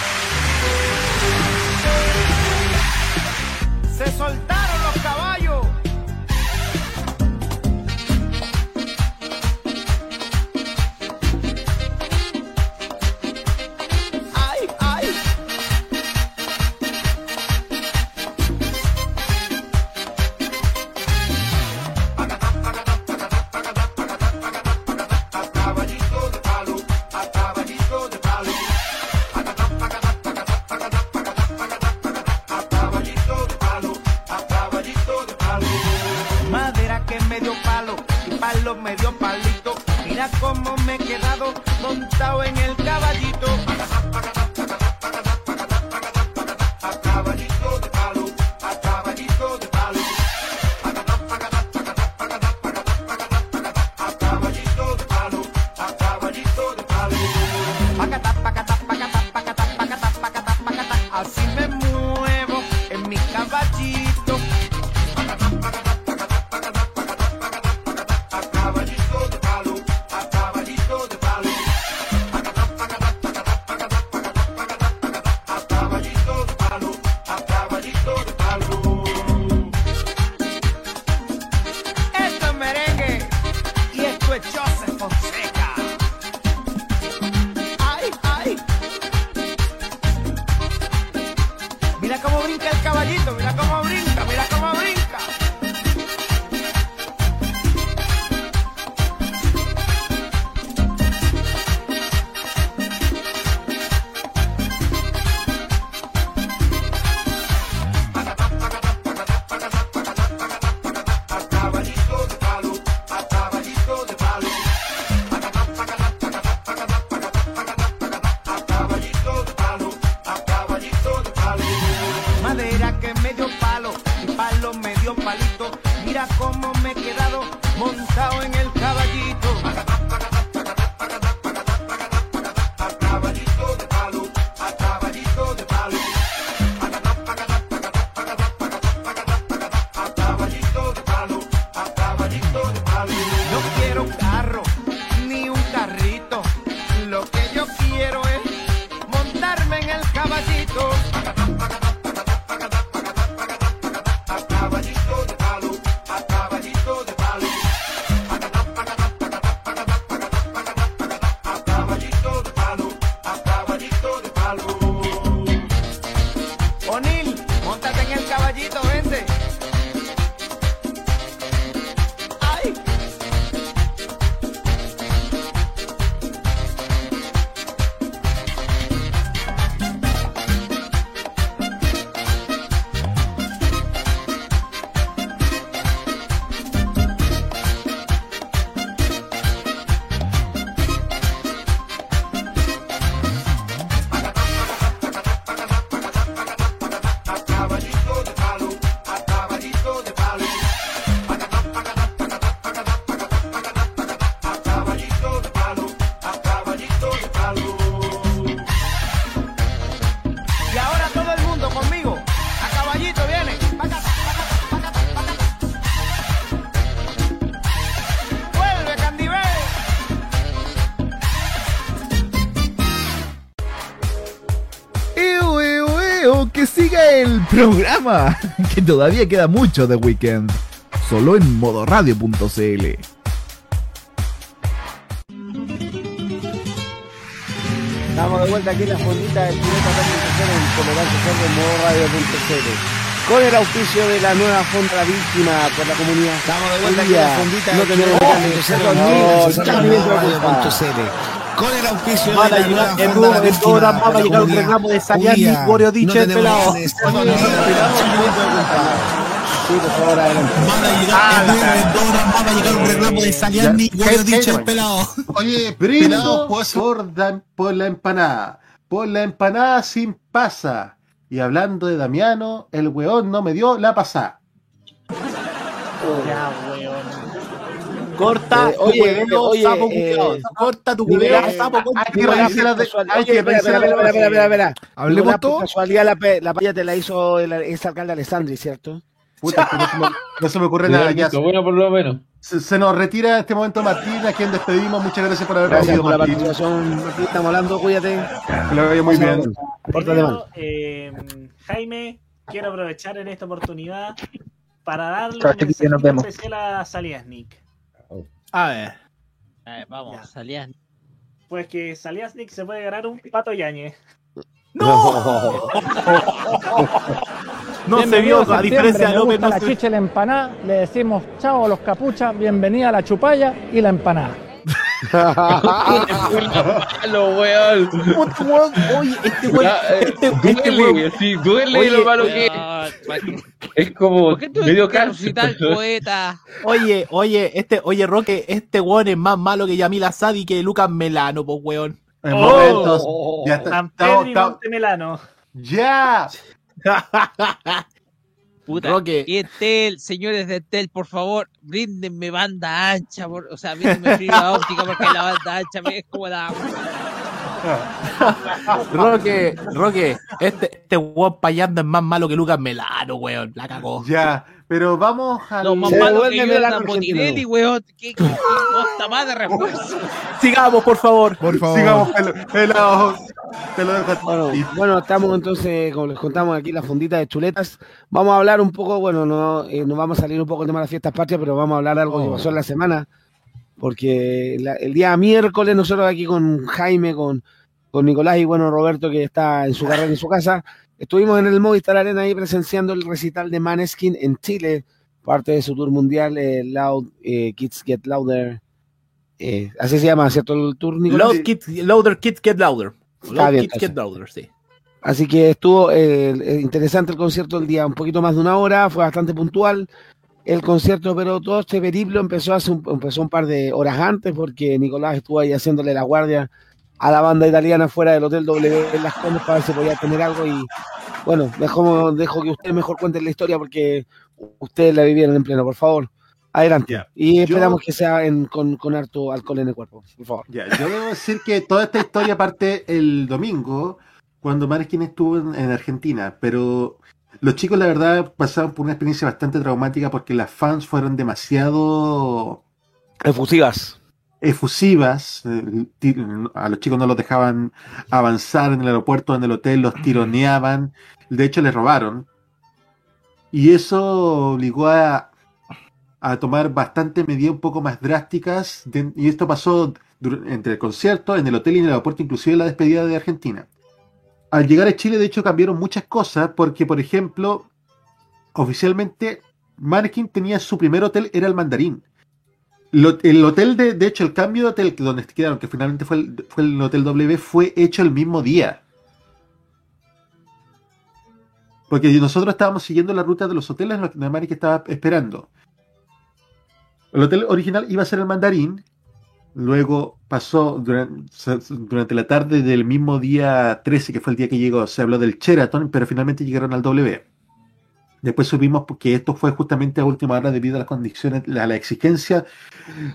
programa, que todavía queda mucho de Weekend, solo en modoradio.cl. Estamos de vuelta aquí en la fondita del Pirata en Colorado Social de modoradio.cl. Con el auspicio de la nueva fonda víctima por la comunidad. Estamos de vuelta aquí en la fondita. No tenemos que con el auspicio de la en en a llegar un reclamo de Saliani, el en a llegar un reclamo de Saliani, Gorio Diche. Oye, pelado, pues. por, por la empanada. Por la empanada sin pasa. Y hablando de Damiano, el weón no me dio la pasada. Ya, weón. Corta, eh, oye, oye, sapo eh, Corta tu hueveo, eh, sapo, Espera, Hablemos casualidad la, la palla te la hizo el ex alcalde Alessandri, ¿cierto? Puta, no, se me, ocurre nada. Ya. Bueno, por lo menos. Se, nos retira en este momento Martín, a quien despedimos. Muchas gracias por haber gracias venido. Gracias por Estamos hablando, cuídate. Lo vaya muy bien. bien. Pero, eh, Jaime, quiero aprovechar en esta oportunidad para darle Chau, un mensaje especial a Saliasnik. A ver. A ver, vamos, salías. Pues que Saliasnik se puede ganar un pato yañez. ¡No! No se vio, a diferencia de López. No la chicha y la empanada, le decimos chao a los capuchas, bienvenida a la chupalla y la empanada. Malo, weón. Oye, este weón. Ya, eh, Este, este duele, weón. sí, duele Oye, lo malo que es. Es como ¿Por qué tú medio citar poeta? Oye, oye, este, oye, Roque, este weón es más malo que Yamila Sadi y que Lucas Melano, pues weón. En momentos. Ya está. San Pedro y Montemelano. ¡Ya! Puta, Roque. y Entel, señores de Entel, por favor, bríndenme banda ancha, por- o sea, bríndenme fibra óptica porque la banda ancha me es como la... Roque, Roque, este, este weón payando es más malo que Lucas Melano, weón. La cagó. Ya, pero vamos a. No, más Se malo devuelve que Melano argentino. Botinelli, weón. ¿Qué, qué, más de refuerzo? Sigamos, por favor. Por favor. Sigamos, pelo- pelados. Te lo dejo. Bueno, bueno, estamos entonces, como les contamos aquí, la fundita de chuletas. Vamos a hablar un poco, bueno, no, eh, nos vamos a salir un poco del tema de las fiestas patrias, pero vamos a hablar algo que pasó en la semana. Porque la- el día miércoles nosotros aquí con Jaime, con, con Nicolás y bueno, Roberto que está en su carrera en su casa, estuvimos en el Movistar Arena ahí presenciando el recital de Maneskin en Chile, parte de su tour mundial, eh, Loud, eh, Kids Get Louder. Eh, así se llama, ¿cierto? El tour, Nicolás. Loud kids, louder kids get louder. Está Loud bien, kids get louder, sí. Así que estuvo eh, eh, interesante el concierto el día, un poquito más de una hora, fue bastante puntual el concierto, pero todo este periplo empezó hace un, empezó un par de horas antes porque Nicolás estuvo ahí haciéndole la guardia a la banda italiana fuera del Hotel W en las Condes para ver si podía tener algo y bueno, dejo, dejo que ustedes mejor cuenten la historia porque ustedes la vivieron en pleno, por favor. Adelante. Ya. Y Yo- esperamos que sea en- con, con harto alcohol en el cuerpo, por favor. Ya, yo debo decir que toda esta historia parte el domingo, cuando Maneskin estuvo en, en Argentina, pero los chicos, la verdad, pasaron por una experiencia bastante traumática porque las fans fueron demasiado Efusivas. efusivas. eh, A los chicos no los dejaban avanzar en el aeropuerto, en el hotel, los tironeaban. De hecho, les robaron. Y eso obligó a, a tomar bastante medidas un poco más drásticas. de- y esto pasó entre el concierto, en el hotel y en el aeropuerto, inclusive la despedida de Argentina. Al llegar a Chile, de hecho, cambiaron muchas cosas, porque, por ejemplo, oficialmente, Maneskin tenía su primer hotel, era el Mandarín. El hotel, de, de hecho, el cambio de hotel donde quedaron, que finalmente fue el, fue el Hotel W, fue hecho el mismo día. Porque nosotros estábamos siguiendo la ruta de los hoteles en los que Maneskin estaba esperando. El hotel original iba a ser el Mandarín, luego pasó durante, la tarde del mismo día 13, que fue el día que llegó, se habló del Sheraton, pero finalmente llegaron al W. Después supimos que esto fue justamente a última hora debido a las condiciones, a la exigencia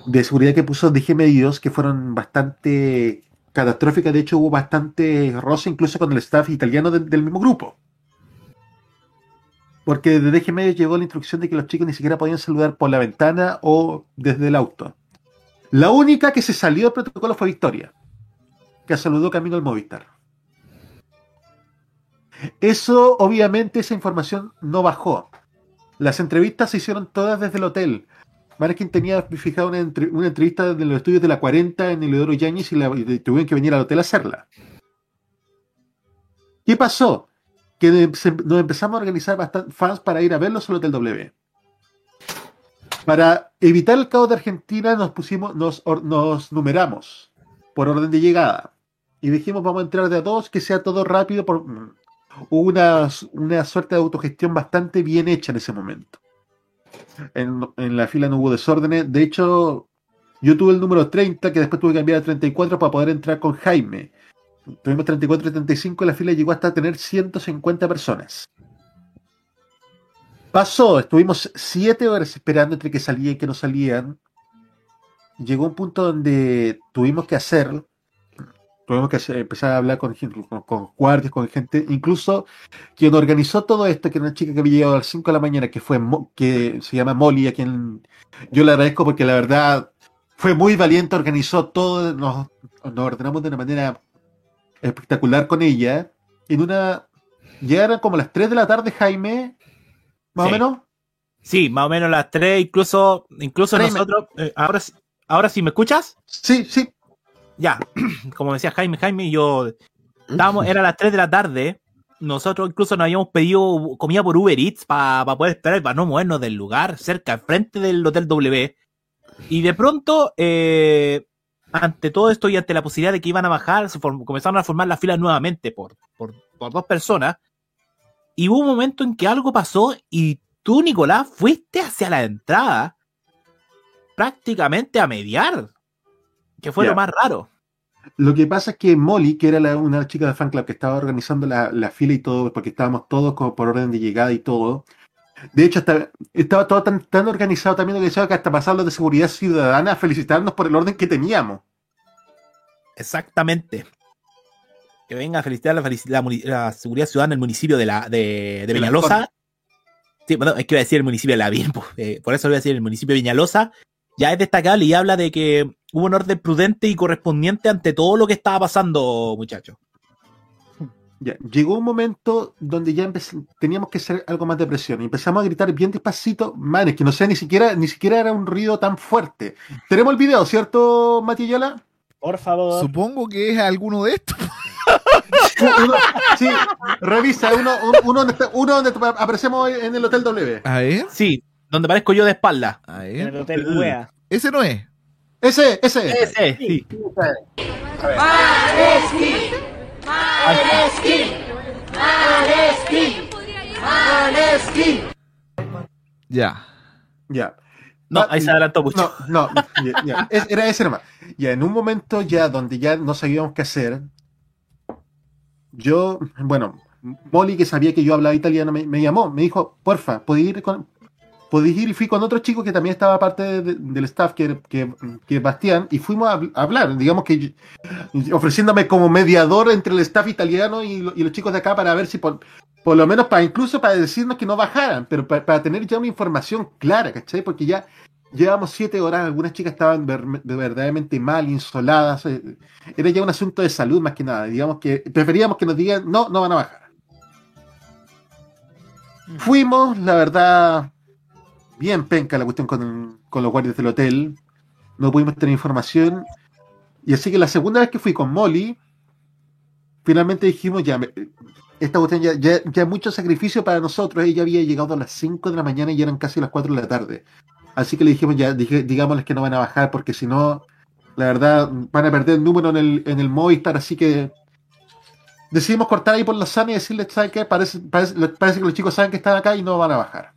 de seguridad que puso DG Medios, que fueron bastante catastróficas. De hecho, hubo bastante roce incluso con el staff italiano de- del mismo grupo. Porque de DG Medios llegó la instrucción de que los chicos ni siquiera podían saludar por la ventana o desde el auto. La única que se salió del protocolo fue Victoria, que saludó camino al Movistar. Eso, obviamente, esa información no bajó. Las entrevistas se hicieron todas desde el hotel. Maneskin tenía fijado una, entre- una entrevista desde los estudios de la 40 en el Leodoro Yáñez y, la- y tuvieron que venir al hotel a hacerla. ¿Qué pasó? Que de- nos empezamos a organizar bastante fans para ir a verlos al Hotel W. Para evitar el caos de Argentina nos pusimos, nos, or- nos numeramos por orden de llegada. Y dijimos, vamos a entrar de a dos, que sea todo rápido. Por... Una, una suerte de autogestión bastante bien hecha en ese momento. En, en la fila no hubo desórdenes. De hecho, yo tuve el número 30, que después tuve que cambiar a 34 para poder entrar con Jaime. Tuvimos 34 y 35 y la fila llegó hasta tener 150 personas. Pasó, estuvimos 7 horas esperando entre que salían y que no salían. Llegó un punto donde tuvimos que hacer tuvimos que empezar a hablar con, con, con guardias, con gente, incluso quien organizó todo esto, que era una chica que había llegado a las 5 de la mañana, que fue que se llama Molly, a quien yo le agradezco porque la verdad fue muy valiente, organizó todo, nos, nos ordenamos de una manera espectacular con ella. En una. Llegaron como las 3 de la tarde, Jaime, más Sí. o menos. Sí, más o menos las tres, incluso, incluso Jaime. nosotros, eh, ahora, sí- ahora sí me escuchas. Sí, sí. Ya, como decía Jaime, Jaime, yo estábamos, era las 3 de la tarde, nosotros incluso nos habíamos pedido comida por Uber Eats para poder esperar, para no movernos del lugar, cerca, al frente del Hotel W. Y de pronto, eh, ante todo esto y ante la posibilidad de que iban a bajar, se comenzaron a formar las filas nuevamente por, por, por dos personas. Y hubo un momento en que algo pasó y tú, Nicolás, fuiste hacia la entrada prácticamente a mediar. Que fue lo más raro. Lo que pasa es que Molly, que era la- una chica de fan club que estaba organizando la, la fila y todo, porque estábamos todos como por orden de llegada y todo. De hecho, hasta- estaba todo tan, tan organizado también que decía que hasta pasaron los de seguridad ciudadana a felicitarnos por el orden que teníamos. Exactamente. Que venga a felicitar la, la seguridad ciudadana del municipio de, la, de, de Peñalosa. Sí, bueno, es que iba a decir el municipio de La Vin, pues, eh, por eso voy a decir el municipio de Viñalosa. Ya es destacable y habla de que hubo un orden prudente y correspondiente ante todo lo que estaba pasando, muchachos. Ya, llegó un momento donde ya teníamos que hacer algo más de presión y empezamos a gritar bien despacito, man, es que no sé, ni siquiera, ni siquiera era un ruido tan fuerte. Tenemos el video, ¿cierto, Mati Ayala? Por favor. Supongo que es alguno de estos. Uno- sí, revisa, uno, un- uno, donde uno donde aparecemos en el Hotel W. A ver. Sí, donde parezco yo de espalda. A En el. Hotel Wea. Ese no es. Ese, ese. Ese, sí. Ya. Ya. No, ahí se adelantó mucho. No, no, ya, ya. Es- era ese nomás. Ya, en un momento ya donde ya no sabíamos qué hacer, yo, bueno, Molly, que sabía que yo hablaba italiano, me, llamó, me dijo, porfa, ¿podéis ir con, podéis ir? Y fui con otro chico que también estaba parte de- del staff, que, que, que Bastián, y fuimos a, habl- a hablar, digamos que ofreciéndome como mediador entre el staff italiano y, y los chicos de acá para ver si por, por lo menos para incluso para decirnos que no bajaran, pero pa- para, tener ya una información clara, ¿cachai? Porque ya llevamos siete horas, algunas chicas estaban ver- de verdaderamente mal, insoladas, eh, era ya un asunto de salud más que nada, digamos que preferíamos que nos digan, no, no van a bajar. Fuimos, la verdad, bien penca la cuestión con, con los guardias del hotel, no pudimos tener información, y así que la segunda vez que fui con Molly, finalmente dijimos, ya, esta cuestión ya, ya, ya es mucho sacrificio para nosotros, ella había llegado a las 5 de la mañana y eran casi las 4 de la tarde. Así que le dijimos, ya, dije, digámosles que no van a bajar, porque si no, la verdad, van a perder el número en el, en el Movistar, así que decidimos cortar ahí por la sana y decirles, ¿saben qué? Parece, parece, parece que los chicos saben que están acá y no van a bajar.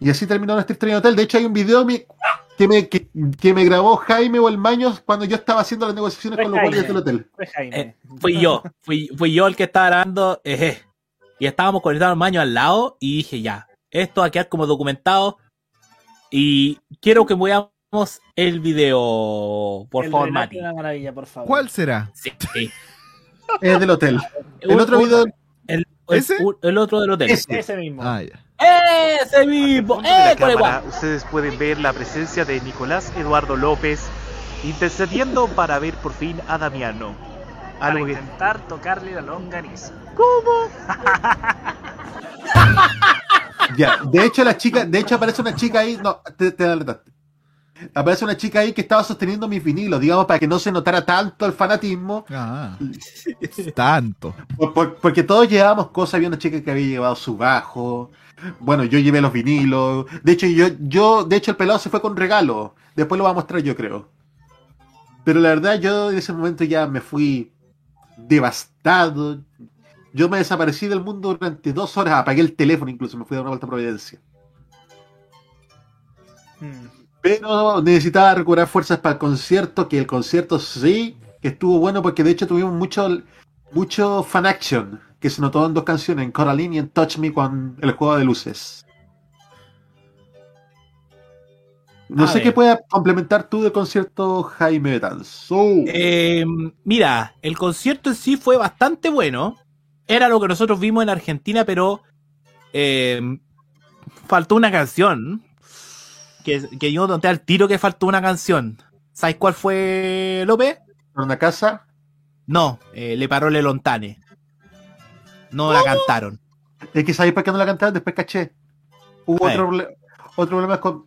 Y así terminó nuestro extraño hotel. De hecho, hay un video mi- que me, que, que me grabó Jaime o el Maños cuando yo estaba haciendo las negociaciones con los guardias del hotel. Fue Jaime. Eh, fui yo, fui, fui yo el que estaba grabando, eh, y estábamos conectados al baño al lado, y dije ya, esto va a quedar como documentado, y quiero que veamos el video, por El favor, Mati. de una maravilla, por favor. ¿Cuál será? Sí, sí. Es del hotel. El Un- otro video. El, el- ¿Ese? el otro del hotel. Ese. Ese mismo. Ah, ya. ¡Ese mismo! ¡Eh, cámara, ustedes pueden ver la presencia de Nicolás Eduardo López intercediendo para ver por fin a Damiano. Para que intentar tocarle la longaniza. Ya, de hecho la chica, de hecho aparece una chica ahí, no, te, te. Aparece una chica ahí que estaba sosteniendo mis vinilos, digamos, para que no se notara tanto el fanatismo. Ah. Tanto. Por- por- porque todos llevábamos cosas, había una chica que había llevado su bajo. Bueno, yo llevé los vinilos. De hecho, yo, yo, de hecho, el pelado se fue con regalo. Después lo va a mostrar yo, creo. Pero la verdad, yo en ese momento ya me fui devastado. Yo me desaparecí del mundo durante dos horas, apagué el teléfono incluso, me fui a dar una vuelta a Providencia. Mm. Pero necesitaba recuperar fuerzas para el concierto, que el concierto sí, que estuvo bueno porque de hecho tuvimos mucho, mucho fan action, que se notó en dos canciones, en Coraline y en Touch Me con el juego de luces. No A sé ver. qué pueda complementar tú del concierto Jaime Betanzo. Eh, mira, el concierto en sí fue bastante bueno. Era lo que nosotros vimos en Argentina, pero eh, faltó una canción. Que, que yo noté al tiro que faltó una canción. ¿Sabes cuál fue, López? ¿Por una casa? No, eh, Le Parole Lontane. No la cantaron. Es que sabéis por qué no la cantaron, después caché. Hubo otro, otro problema con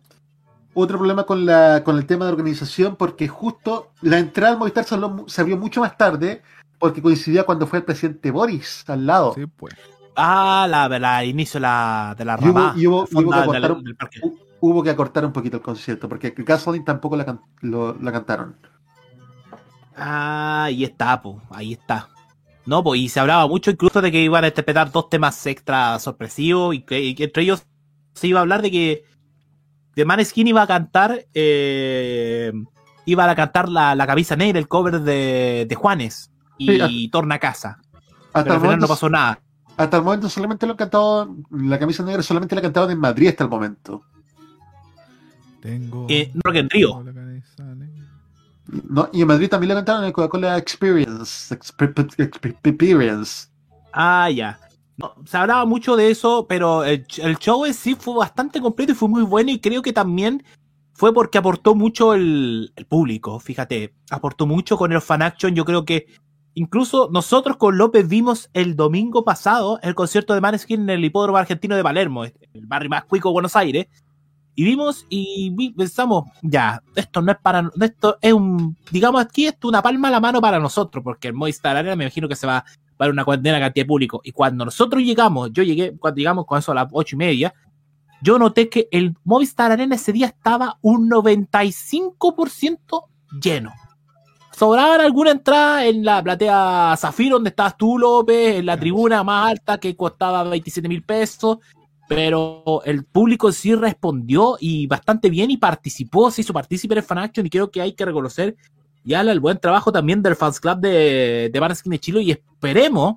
otro problema con la con el tema de organización porque justo la entrada al Movistar se abrió mucho más tarde porque coincidía cuando fue el presidente Boris al lado. Sí, pues. Ah, la, la inicio de la, de la Y hubo, y hubo- la y hubo que acortar del- un, del parque. hu- hubo que acortar un poquito el concierto porque Gasoline tampoco la, can- lo- la cantaron. Ah, ahí está, pues, ahí está. No, pues, y se hablaba mucho incluso de que iban a interpretar dos temas extra sorpresivos y que, y que entre ellos se iba a hablar de que The Maneskin iba a cantar, eh, iba a cantar la, la camisa negra, el cover de, de Juanes y Sí, Torna a Casa. Hasta Pero al el, final no momento, pasó nada. hasta el momento solamente lo han cantado, la camisa negra solamente la cantaban en Madrid hasta el momento. Tengo. Eh, Rock en Río. No, y en Madrid también la cantaron en el Coca-Cola Experience. Expe- Experience. Ah, ya. No, se hablaba mucho de eso, pero el show en sí fue bastante completo y fue muy bueno y creo que también fue porque aportó mucho el, el público, fíjate, aportó mucho con el fan action, yo creo que incluso nosotros con López vimos el domingo pasado el concierto de Maneskin en el hipódromo argentino de Palermo, el barrio más cuico de Buenos Aires, y vimos y pensamos, ya, esto no es para, esto es un, digamos aquí, esto es una palma a la mano para nosotros, porque el Movistar Arena me imagino que se va para una condena cantidad de público. Y cuando nosotros llegamos, yo llegué, cuando llegamos con eso a las ocho y media, yo noté que el Movistar Arena ese día estaba un 95% lleno. Sobraban alguna entrada en la platea Zafiro, donde estabas tú, López, en la tribuna más alta que costaba 27 mil pesos, pero el público sí respondió y bastante bien y participó, se hizo partícipe en el Fan Action y creo que hay que reconocer ya el buen trabajo también del Fans Club de, de de Chile y esperemos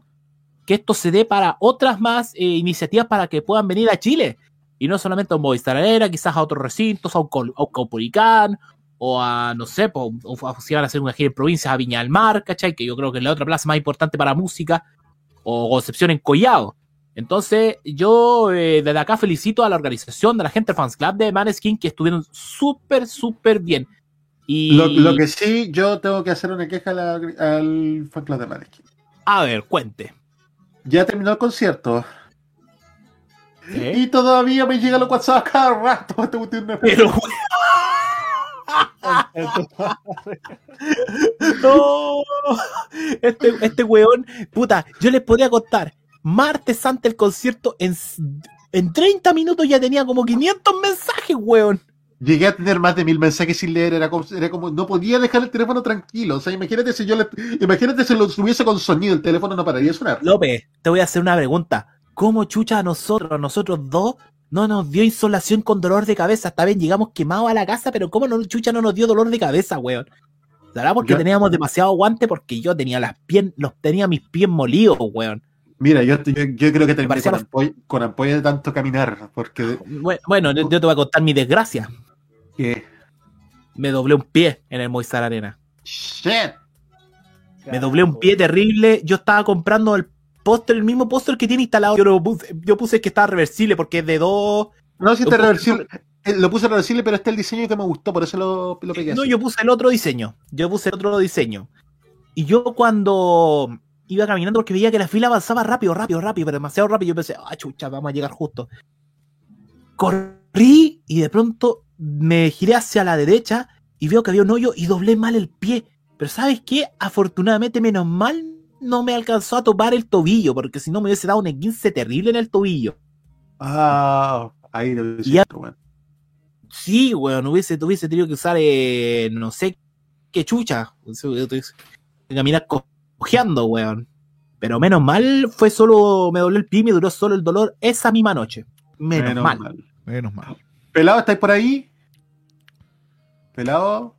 que esto se dé para otras más eh, iniciativas para que puedan venir a Chile. Y no solamente a un Movistar Arena, quizás a otros recintos, a un, a un Caupolicán o a, no sé, po, o, o si van a hacer una gira en provincias a Viña del Mar, ¿cachai? Que yo creo que es la otra plaza más importante para música, o Concepción en Collado. Entonces, yo eh, desde acá felicito a la organización, de la gente Fans Club de Maneskin, que estuvieron súper, súper bien. Y, Lo, lo que sí, yo tengo que hacer una queja a la- al fan club de Maneskin. a ver, cuente. Ya terminó el concierto. ¿Eh? Y todavía me llegan los WhatsApp cada rato. Pero, No, este, este weón, puta, yo les podría contar. Martes antes del concierto, en, en 30 minutos ya tenía como 500 mensajes, weón. Llegué a tener más de mil mensajes sin leer, era como, era como no podía dejar el teléfono tranquilo. O sea, imagínate si yo le, imagínate si lo subiese con sonido, el teléfono no pararía de sonar. López, te voy a hacer una pregunta. ¿Cómo chucha a nosotros, a nosotros dos, no nos dio insolación con dolor de cabeza? Está bien, llegamos quemados a la casa, pero ¿cómo no, chucha no nos dio dolor de cabeza, weón? ¿Será porque Yo- teníamos demasiado aguante? Porque yo tenía las pies, los tenía mis pies molidos, weón. Mira, yo, yo, yo creo que terminé con ampolla, con ampolla de tanto caminar, porque Bueno, Bueno, yo te voy a contar mi desgracia. ¿Qué? Me doblé un pie en el Movistar Arena. Shit. Me doblé un pie terrible. Yo estaba comprando el póster, el mismo póster que tiene instalado. Yo, lo puse, yo puse que estaba reversible porque es de dos. No, si está reversible. eh, Lo puse reversible, pero este es el diseño que me gustó, por eso lo, lo pegué. No, así. yo puse el otro diseño. Yo puse el otro diseño. Y yo cuando iba caminando, porque veía que la fila avanzaba rápido, rápido, rápido, pero demasiado rápido, yo pensé, ah, chucha, vamos a llegar justo. Corrí y de pronto me giré hacia la derecha y veo que había un hoyo y doblé mal el pie. Pero ¿sabes qué? Afortunadamente, menos mal, no me alcanzó a topar el tobillo, porque si no me hubiese dado un 15 terrible en el tobillo. Ah, ahí lo siento, weón. Sí, weón, hubiese, hubiese tenido que usar, eh, no sé qué chucha. Caminar co- cojeando, weón. Pero menos mal, fue solo, me dolió el pie y me duró solo el dolor esa misma noche. Menos, mal. Menos mal. Pelado, ¿estáis por ahí? Pelado.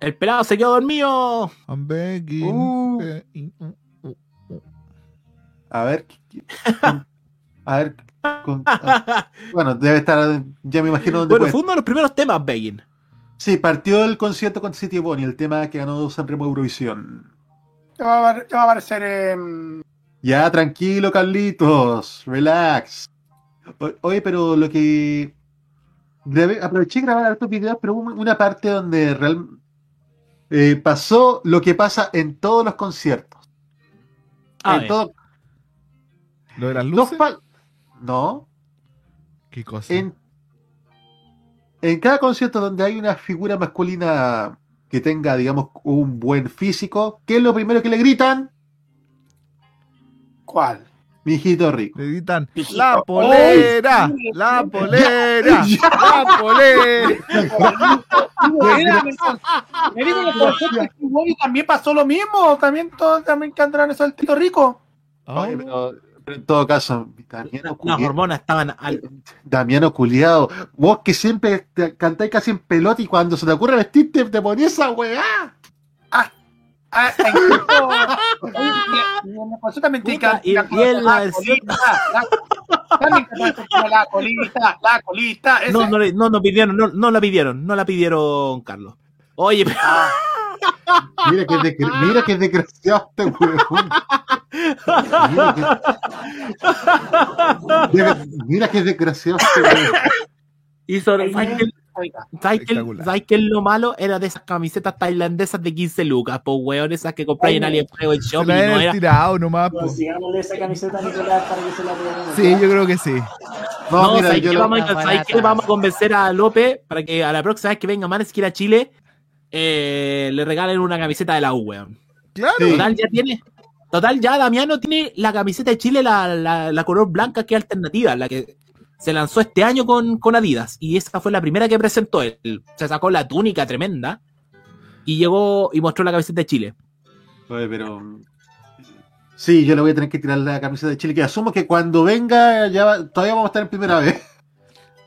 El pelado se quedó dormido. I'm begging. Uh. eh. A ver. ¿qué- qué- A ver. con- a- bueno, debe estar. Ya me imagino dónde Bueno, puede- fue uno de los primeros temas, Begin. Sí, partió el concierto con City Bonnie, el tema que ganó Sanremo Eurovisión. Ya va, a apar- ya va a aparecer en. Ya, tranquilo, Carlitos. Relax. O- oye, pero lo que. grabé- aproveché de grabar hartos videos, pero hubo una parte donde real, eh, pasó lo que pasa en todos los conciertos. A en todo- ¿Lo de las luces? no. ¿Qué cosa? En, en cada concierto donde hay una figura masculina que tenga, digamos, un buen físico, ¿qué es lo primero que le gritan? ¿Cuál? Mijito rico. Le gritan, ¡La polera! ¡La polera! ¡La polera! Me digo también pasó lo mismo. También todos también cantaron eso del Tito Rico. Pero en todo caso, Damiano Las hormonas estaban al. Damiano culiado, vos que siempre te cantáis casi en pelota y cuando se te ocurre vestirte te ponías esa weá. Ah, incluso- Oye, y- y en el concierto también te Puta, can- y- cantaron y en la colita, la- colita, la colita. No, no, le- no, no pidieron, no, no la pidieron, no la pidieron, Carlos. Oye, pero- Mira que, mira que desgraciado este weón. Mira que, mira, que desgraciado y sobre, ¿sabes qué, qué- qué es lo malo? Era de esas camisetas tailandesas de 15 lucas, pues weón, esas que compré en AliExpress o en Se Shopping, la no era. tirado nomás. Consigámosle esa camiseta a Nicolás para que se la. Sí, yo creo que sí. No, No, mira, ¿sabes yo qué? lo- vamos, a, ¿sabes qué? Vamos a convencer a López para que a la próxima vez que venga Maneskin a Chile eh, le regalen una camiseta de la U, weón. Claro. Sí. Total, ya tiene. Total, ya Damiano tiene la camiseta de Chile, la, la, la color blanca que es alternativa, la que se lanzó este año con, con Adidas. Y esa fue la primera que presentó él. Se sacó la túnica tremenda y llegó y mostró la camiseta de Chile. Oye, pero. Sí, yo le voy a tener que tirar la camiseta de Chile, que asumo que cuando venga ya va- todavía vamos a estar en primera vez.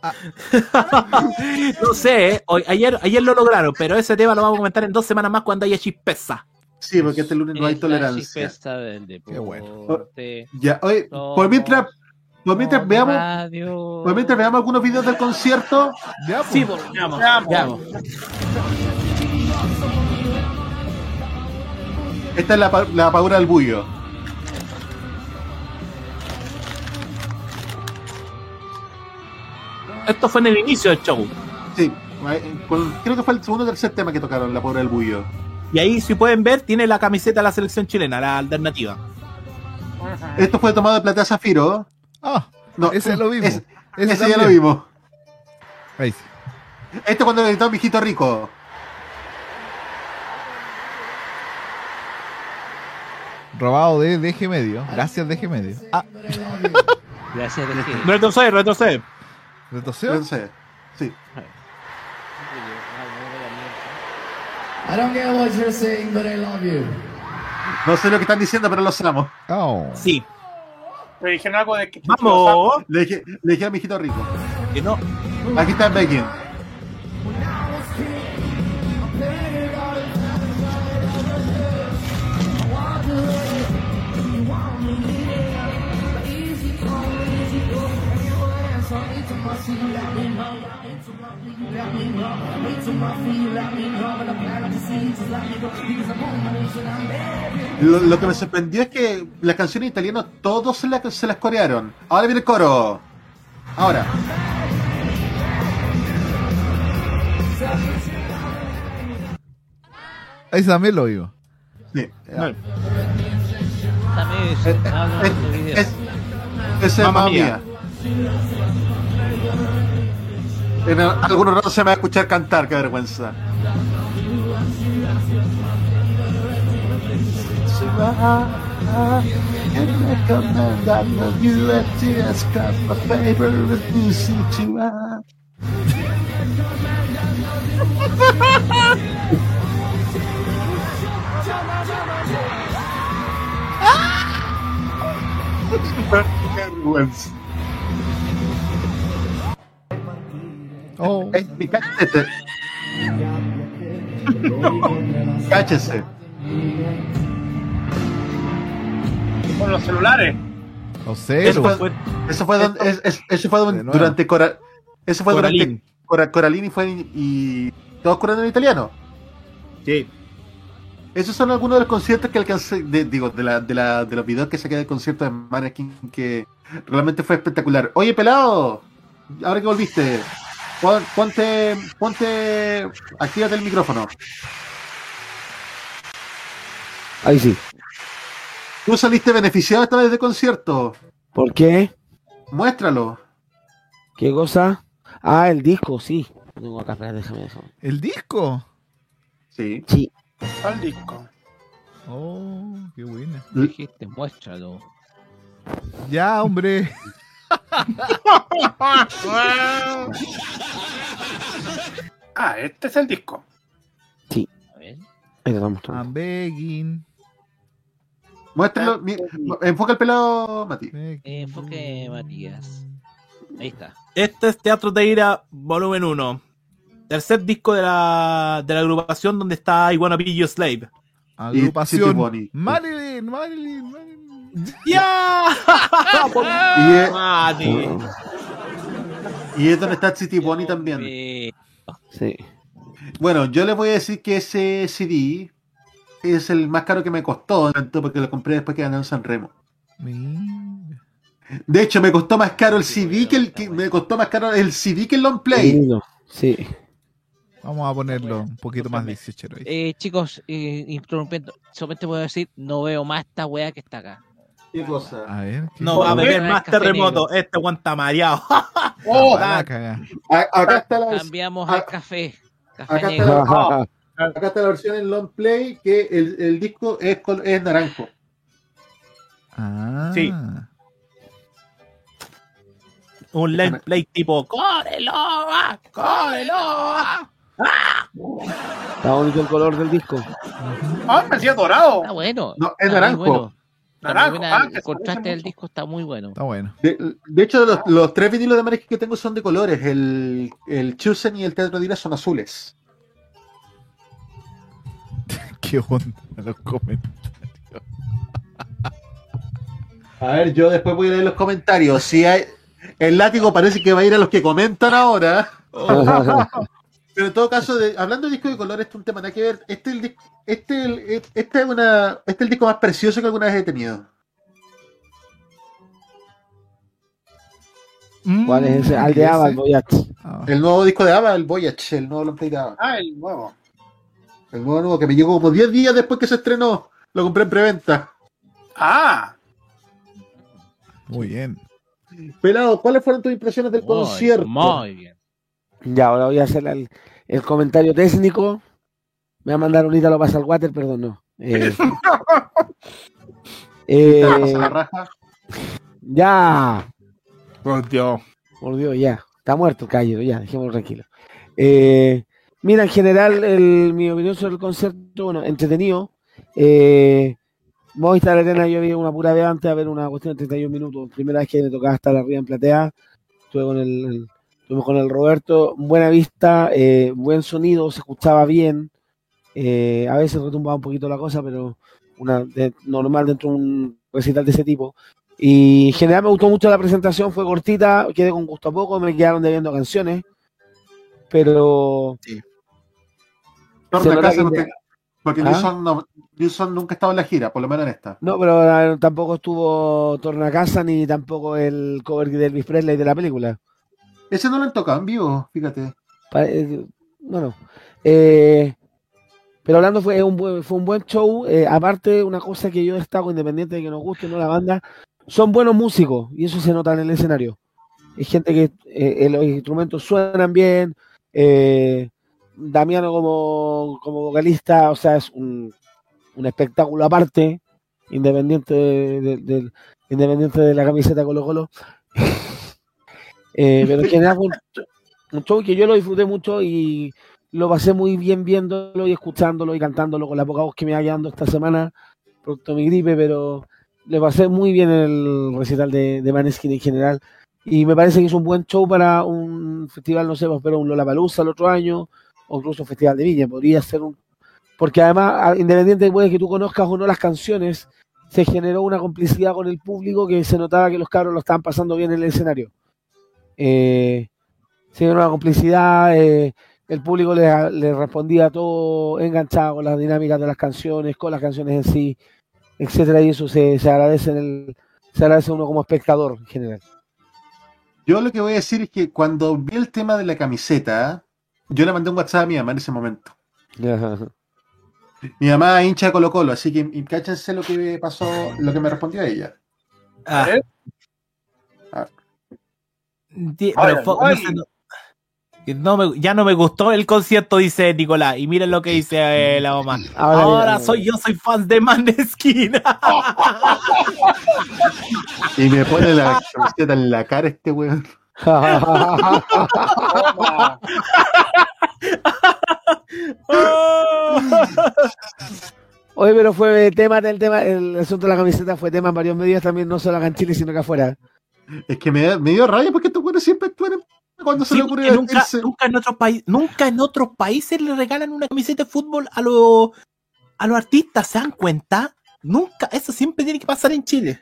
no sé, eh, hoy- ayer, ayer lo lograron, pero ese tema lo vamos a comentar en dos semanas más cuando haya chispeza. Sí, porque este lunes no hay Es la tolerancia. del deporte. bueno. Ya, oye, por mientras, por mientras veamos, radio. por mientras veamos algunos videos del concierto, Ya, Sí, po. pues, veamos, Veamos. veamos. esta es la, la paura del bullo. Esto fue en el inicio del show. Sí, eh, creo que fue el segundo o tercer tema que tocaron, la paura del bullo. Y ahí, si pueden ver, tiene la camiseta de la selección chilena, la alternativa. Esto fue tomado de Platea Zafiro. Ah, No, ese lo vimos. ese- Ese ese ya lo vimos. ahí sí. Esto cuando gritó Mijito Rico. Robado de DG Medio. Gracias, DG Medio. Ah, Gracias, DG. Retrocede, retrocede. ¿retrocedió? No sé. Sí. I don't get what you're saying, but I love you. No sé lo que están diciendo, pero lo sabemos. Oh. Sí. Me dijeron algo de que. Vamos. Le dije, le dije a Mijito Rico. Que no. Aquí está Becky. Lo, lo que me sorprendió es que las canciones italianas todos se, la- se las corearon. Ahora viene el coro. Ahora. Ahí también lo vimos. Sí. También es- ah, no, Es- video. es- es Mamma mamá mía. mía. En algunos ratos se me va a escuchar cantar, qué vergüenza. my heart. Recommend I love you at tears cause my favorite Lucy to I. Oh. Hey, me cállate. cállese. Con los celulares. O sé. Eso fue, eso fue, es- es- eso fue nuevo. durante Cora, eso fue Coralín. durante Cora- Coralín y fue y Todos corriendo en italiano. Sí. Esos son algunos de los conciertos que alcancé, de- digo, de, la, de, la, de los videos que saqué del concierto de Maneskin que realmente fue espectacular. Oye, pelado, ahora que volviste, pon- ponte, ponte, actívate el micrófono. Ahí sí. Tú saliste beneficiado esta vez de concierto. ¿Por qué? Muéstralo. ¿Qué cosa? Ah, el disco, sí. Tengo acá, espera, déjame, déjame. ¿El disco? Sí. Sí. Al disco. Oh, qué buena. Dijiste, muéstralo. Ya, hombre. Ah, este es el disco. Sí. Ahí te lo mostrando. I'm begging. Muéstralo. mi- enfoca el pelado, Mati. Enfoque, Matías. Ahí está. Este es Teatro de Ira, volumen 1. Tercer disco de la, de la agrupación donde está I Wanna Be Your Slave. Agrupación. Bonnie. Marilyn, Marilyn, Marilyn. ¡Ya! Y es- Mati. Y es donde está City Bonnie también. Sí. Bueno, yo les voy a decir que ese CD es el más caro que me costó, tanto porque lo compré después que gané en San Remo. De hecho, me costó más caro el CD que el que me costó más caro el CD que el long play. Sí. Vamos a ponerlo un poquito más 18 hoy. Eh, chicos, eh, interrumpiendo, solamente a decir, no veo más esta weá que está acá. ¿Qué cosa? A ver. ¿qué No va a beber más terremoto. Este aguanta mareado. Oh, acá está la Cambiamos a- al café. Café acá está, negro. Acá está la versión en long play que el, el disco es, es naranjo. Ah. Sí. Un lane play tipo ¡Córrelo! ah, ¡Córrelo! ah". Está bonito el color del disco. Ah, me decía dorado. Está bueno. No, es está naranjo. bueno. Está Naranjo, buena, ah, el que contraste del disco está muy bueno. Está bueno. De, de hecho, los, los tres vinilos de Maneskin que tengo son de colores. El, el Chosen y el Teatro de Ira son azules. Qué onda los comentarios. A ver, yo después voy a leer los comentarios. Si hay. El látigo parece que va a ir a los que comentan ahora. Pero en todo caso, de- hablando de disco de color, este es un tema nada que ver. Este es el, este, el- este es una, este es el disco más precioso que alguna vez he tenido. ¿Cuál es ese? Al de Ava, el Voyage. Ah. El nuevo disco de ABBA, el Voyage, el nuevo long play de. Ah, el nuevo. El nuevo nuevo que me llegó como 10 días después que se estrenó. Lo compré en preventa. Ah, Muy bien. Pelado, ¿cuáles fueron tus impresiones del Muy, concierto? muy bien. Ya, ahora voy a hacer el, el comentario técnico. Me va a mandar ahorita lo pasa al water, perdón, no. Eh, eh, ya, Por Dios. por Dios, ya. Está muerto el caballero, ya, dejémoslo tranquilo. Eh, mira, en general, el- mi opinión sobre el concierto, bueno, entretenido. Eh, Movistar Arena, yo vi una pura vez antes a ver una cuestión de 31 minutos. Primera vez que me tocaba estar arriba en platea. Estuve con el, el- con el Roberto. Buena vista, eh, buen sonido, se escuchaba bien. Eh, a veces retumbaba un poquito la cosa, pero una de- normal dentro de un recital de ese tipo. Y en general me gustó mucho la presentación, fue cortita, quedé con gusto a poco, me quedaron debiendo canciones. Pero nota casa no te- Porque ¿Ah? Nilsson, no, nunca estaba en la gira, por lo menos en esta. no, pero eh, tampoco estuvo Tornacasa ni tampoco el cover de Elvis Presley de la película. Ese no lo han tocado en vivo, fíjate. Eh, Bueno, eh, pero hablando fue un buen, fue un buen show. eh, aparte, una cosa que yo destaco, independiente de que nos guste o no la banda, son buenos músicos y eso se nota en el escenario. Hay gente que eh, los instrumentos suenan bien. eh, Damiano como, como vocalista, o sea, es un, un espectáculo aparte, independiente de, independiente de la camiseta Colo Colo. Eh, pero en general un, show que yo lo disfruté mucho y lo pasé muy bien viéndolo y escuchándolo y cantándolo con la poca voz que me va quedando esta semana, producto de mi gripe, pero le pasé muy bien el recital de, de Maneskin en general. Y me parece que es un buen show para un festival, no sé, pues, pero un Lollapalooza el otro año, o incluso festival de Viña, podría ser un... Porque además, independiente de que tú conozcas o no las canciones, se generó una complicidad con el público que se notaba que los cabros lo estaban pasando bien en el escenario. Eh, se generó una complicidad, eh, El público le, le respondía todo enganchado con las dinámicas de las canciones, con las canciones en sí, etcétera, y eso se, se agradece en el, se agradece a uno como espectador en general. Yo lo que voy a decir es que cuando vi el tema de la camiseta, yo le mandé un WhatsApp a mi mamá en ese momento. Mi mamá es hincha de Colo Colo, así que y cáchense lo que pasó, lo que me respondió ella. Ah. Ah. Pero fo- ay. no sé, no- que no me- ya no me gustó el concierto, dice Nicolás. Y miren lo que dice eh, la mamá. Ahora, soy yo soy fan de Maneskin. Y me pone la camiseta en la cara este weón. Oye, pero fue tema del tema, el asunto de la camiseta fue tema en varios medios también, no solo acá en Chile, sino que afuera. Es que me, me dio rabia porque estos weones siempre actúan en- cuando se Sí, le ocurre nunca, nunca en otros países, nunca en otros países le regalan una camiseta de fútbol a los a los artistas, ¿se dan cuenta? Nunca, eso siempre tiene que pasar en Chile.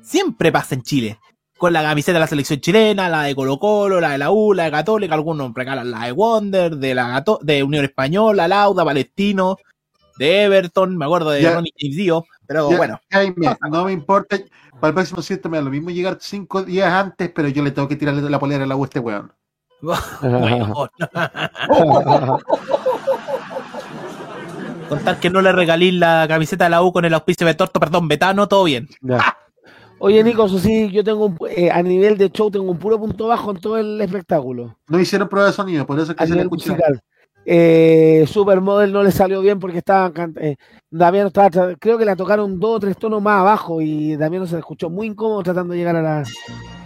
Siempre pasa en Chile. Con la camiseta de la selección chilena, la de Colo Colo, la de la U, la de Católica, algunos regalan la de Wonder, de la Gato- de Unión Española, Lauda, Palestino, de Everton, me acuerdo de Ya. Ronnie James Dio, pero Ya, bueno. Jaime, no me importa. Para el próximo concierto me da lo mismo llegar cinco días antes, pero yo le tengo que tirarle la polera al agua a este weón. Contar que no le regalé la camiseta de la U con el auspicio de Torto, perdón, Betano, todo bien. Ya. Oye, Nico, eso sí, yo tengo un, eh, a nivel de show tengo un puro punto bajo en todo el espectáculo. No hicieron prueba de sonido, por eso es que A se le musical. Eh, Supermodel no le salió bien porque estaban can- eh, Damián estaba creo que la tocaron dos o tres tonos más abajo y Damián se le escuchó muy incómodo tratando de llegar a la,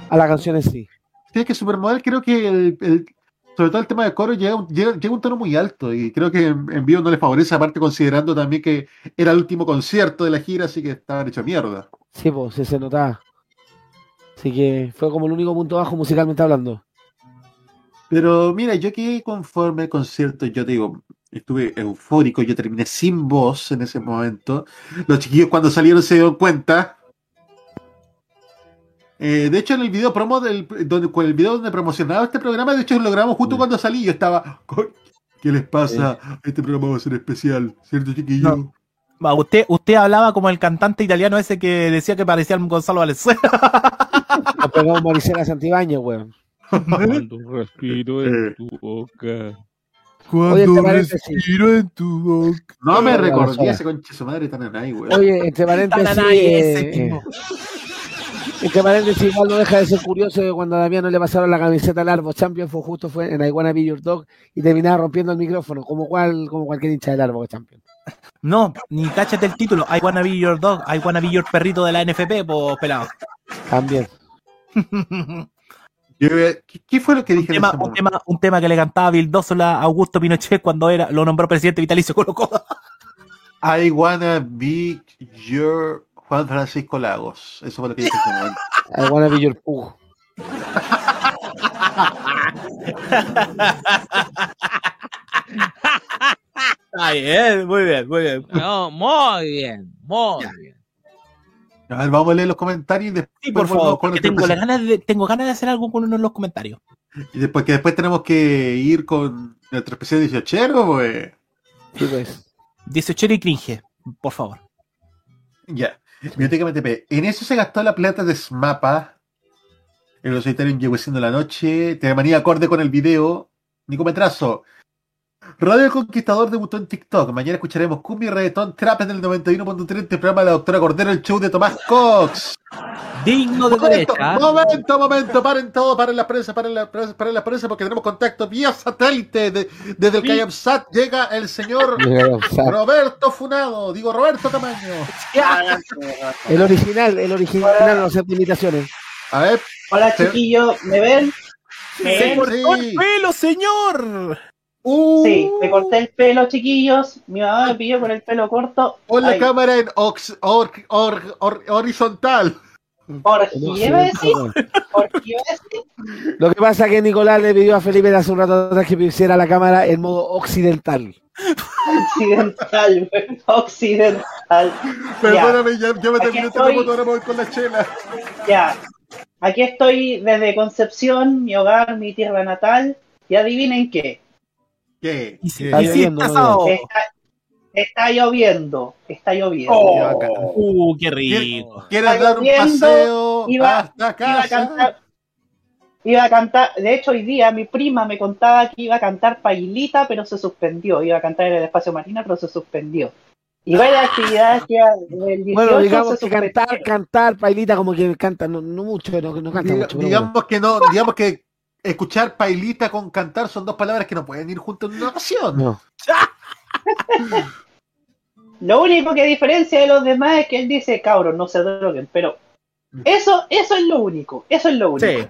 a la canción en sí. Sí, es que Supermodel creo que el, el- sobre todo el tema de coro llega, un- llega, llega un tono muy alto y creo que en, en vivo no le favorece, aparte considerando también que era el último concierto de la gira, así que estaban hecho mierda. Sí, pues sí se notaba. Así que fue como el único punto bajo musicalmente hablando. Pero mira, yo quedé conforme al concierto, yo te digo, estuve eufórico, yo terminé sin voz en ese momento. Los chiquillos cuando salieron se dieron cuenta. Eh, de hecho, en el video promo del donde, con el video donde promocionaba este programa, de hecho lo grabamos justo cuando salí. Yo estaba, "Co- ¿qué les pasa? Este programa va a ser especial, ¿cierto, chiquillo? Va, Usted, usted hablaba como el cantante italiano ese que decía que parecía el Gonzalo Valenzuela. Nos pegamos Maricela Santibáñez, weón. Cuando respiro en tu boca. Oye, entre paréntesis. en tu boca. No me recordé ese conche su madre tan ahí, güey. Oye, entre paréntesis, Tananay, ese eh, mismo. Entre paréntesis, igual no deja de ser curioso que cuando a Damián no le pasaron la camiseta al Arbo Champion fue justo fue en I Wanna Be Your Dog y terminaba rompiendo el micrófono, como cual, como cualquier hincha del Arbo Champion. No, ni cáchate el título. I wanna be your dog. I wanna be your perrito de la NFP, pues pelado. También. ¿qué, fue lo que dije Un en tema, un, tema, un tema que le cantaba Vildósola a Augusto Pinochet cuando era, lo nombró presidente vitalicio Colo Colo. I wanna be your Juan Francisco Lagos. Eso fue lo que dije en momento. I Wanna Be Your Pug. Está bien, muy bien, muy bien. No, muy bien, muy bien. A ver, vamos a leer los comentarios y después Sí, por favor, con porque tengo, la ganas de, tengo ganas de hacer algo con uno en los comentarios. Y después que después tenemos que ir con nuestro especial 18, pues. Sí, pues. 18 y cringe, por favor. Ya. Biblioteca MTP. En eso se gastó la plata de Smapa. En los solitarios llegó siendo la noche. Te manía acorde con el video. Nicometrazo. Radio El Conquistador debutó en TikTok. Mañana escucharemos Cumbia y Reggaetón Trap en el 91.3 el programa de la doctora Cordero, el show de Tomás Cox. Digno de Momento, derecha. momento, momento, paren todo, paren la prensa, paren la prensa, paren la prensa, porque tenemos contacto vía satélite de- desde el Cayamsat. Llega el señor. Roberto Funado, digo Roberto Tamaño. El original, el original, no acepta imitaciones. A ver. Hola chiquillos, ¿me ven? ¿Me ¡Se cortó el pelo, señor! Sí, me corté el pelo, chiquillos. Mi mamá me pilló con el pelo corto. Pon la Ay, cámara en ox- or- or- or- horizontal. ¿Orgía decir? Lo que pasa es que Nicolás le pidió a Felipe hace un rato atrás que pusiera la cámara en modo occidental. Occidental, occidental. Perdóname, ya, ya me terminé este estoy. ahora voy con la chela. Ya, aquí estoy desde Concepción, mi hogar, mi tierra natal. Y adivinen qué. ¿Qué? Y si, Está y si lloviendo, está no asado. Está, está lloviendo. Está lloviendo. Oh. Uh, qué rico. ¿Quieres dar un paseo iba- hasta Iba a cantar. Iba a cantar, de hecho hoy día mi prima me contaba que iba a cantar Pailita, pero se suspendió. Iba a cantar en el espacio marina, pero se suspendió. Y varias actividades que el 18 Bueno, digamos que cantar, cantar, Pailita como que canta, no, no mucho, no, no canta Diga- mucho. pero digamos que no, digamos que escuchar pailita con cantar son dos palabras que no pueden ir juntas en una oración. bueno. Lo único que diferencia de los demás es que él dice, cabros, no se droguen, pero eso, eso es lo único, eso es lo único. Sí.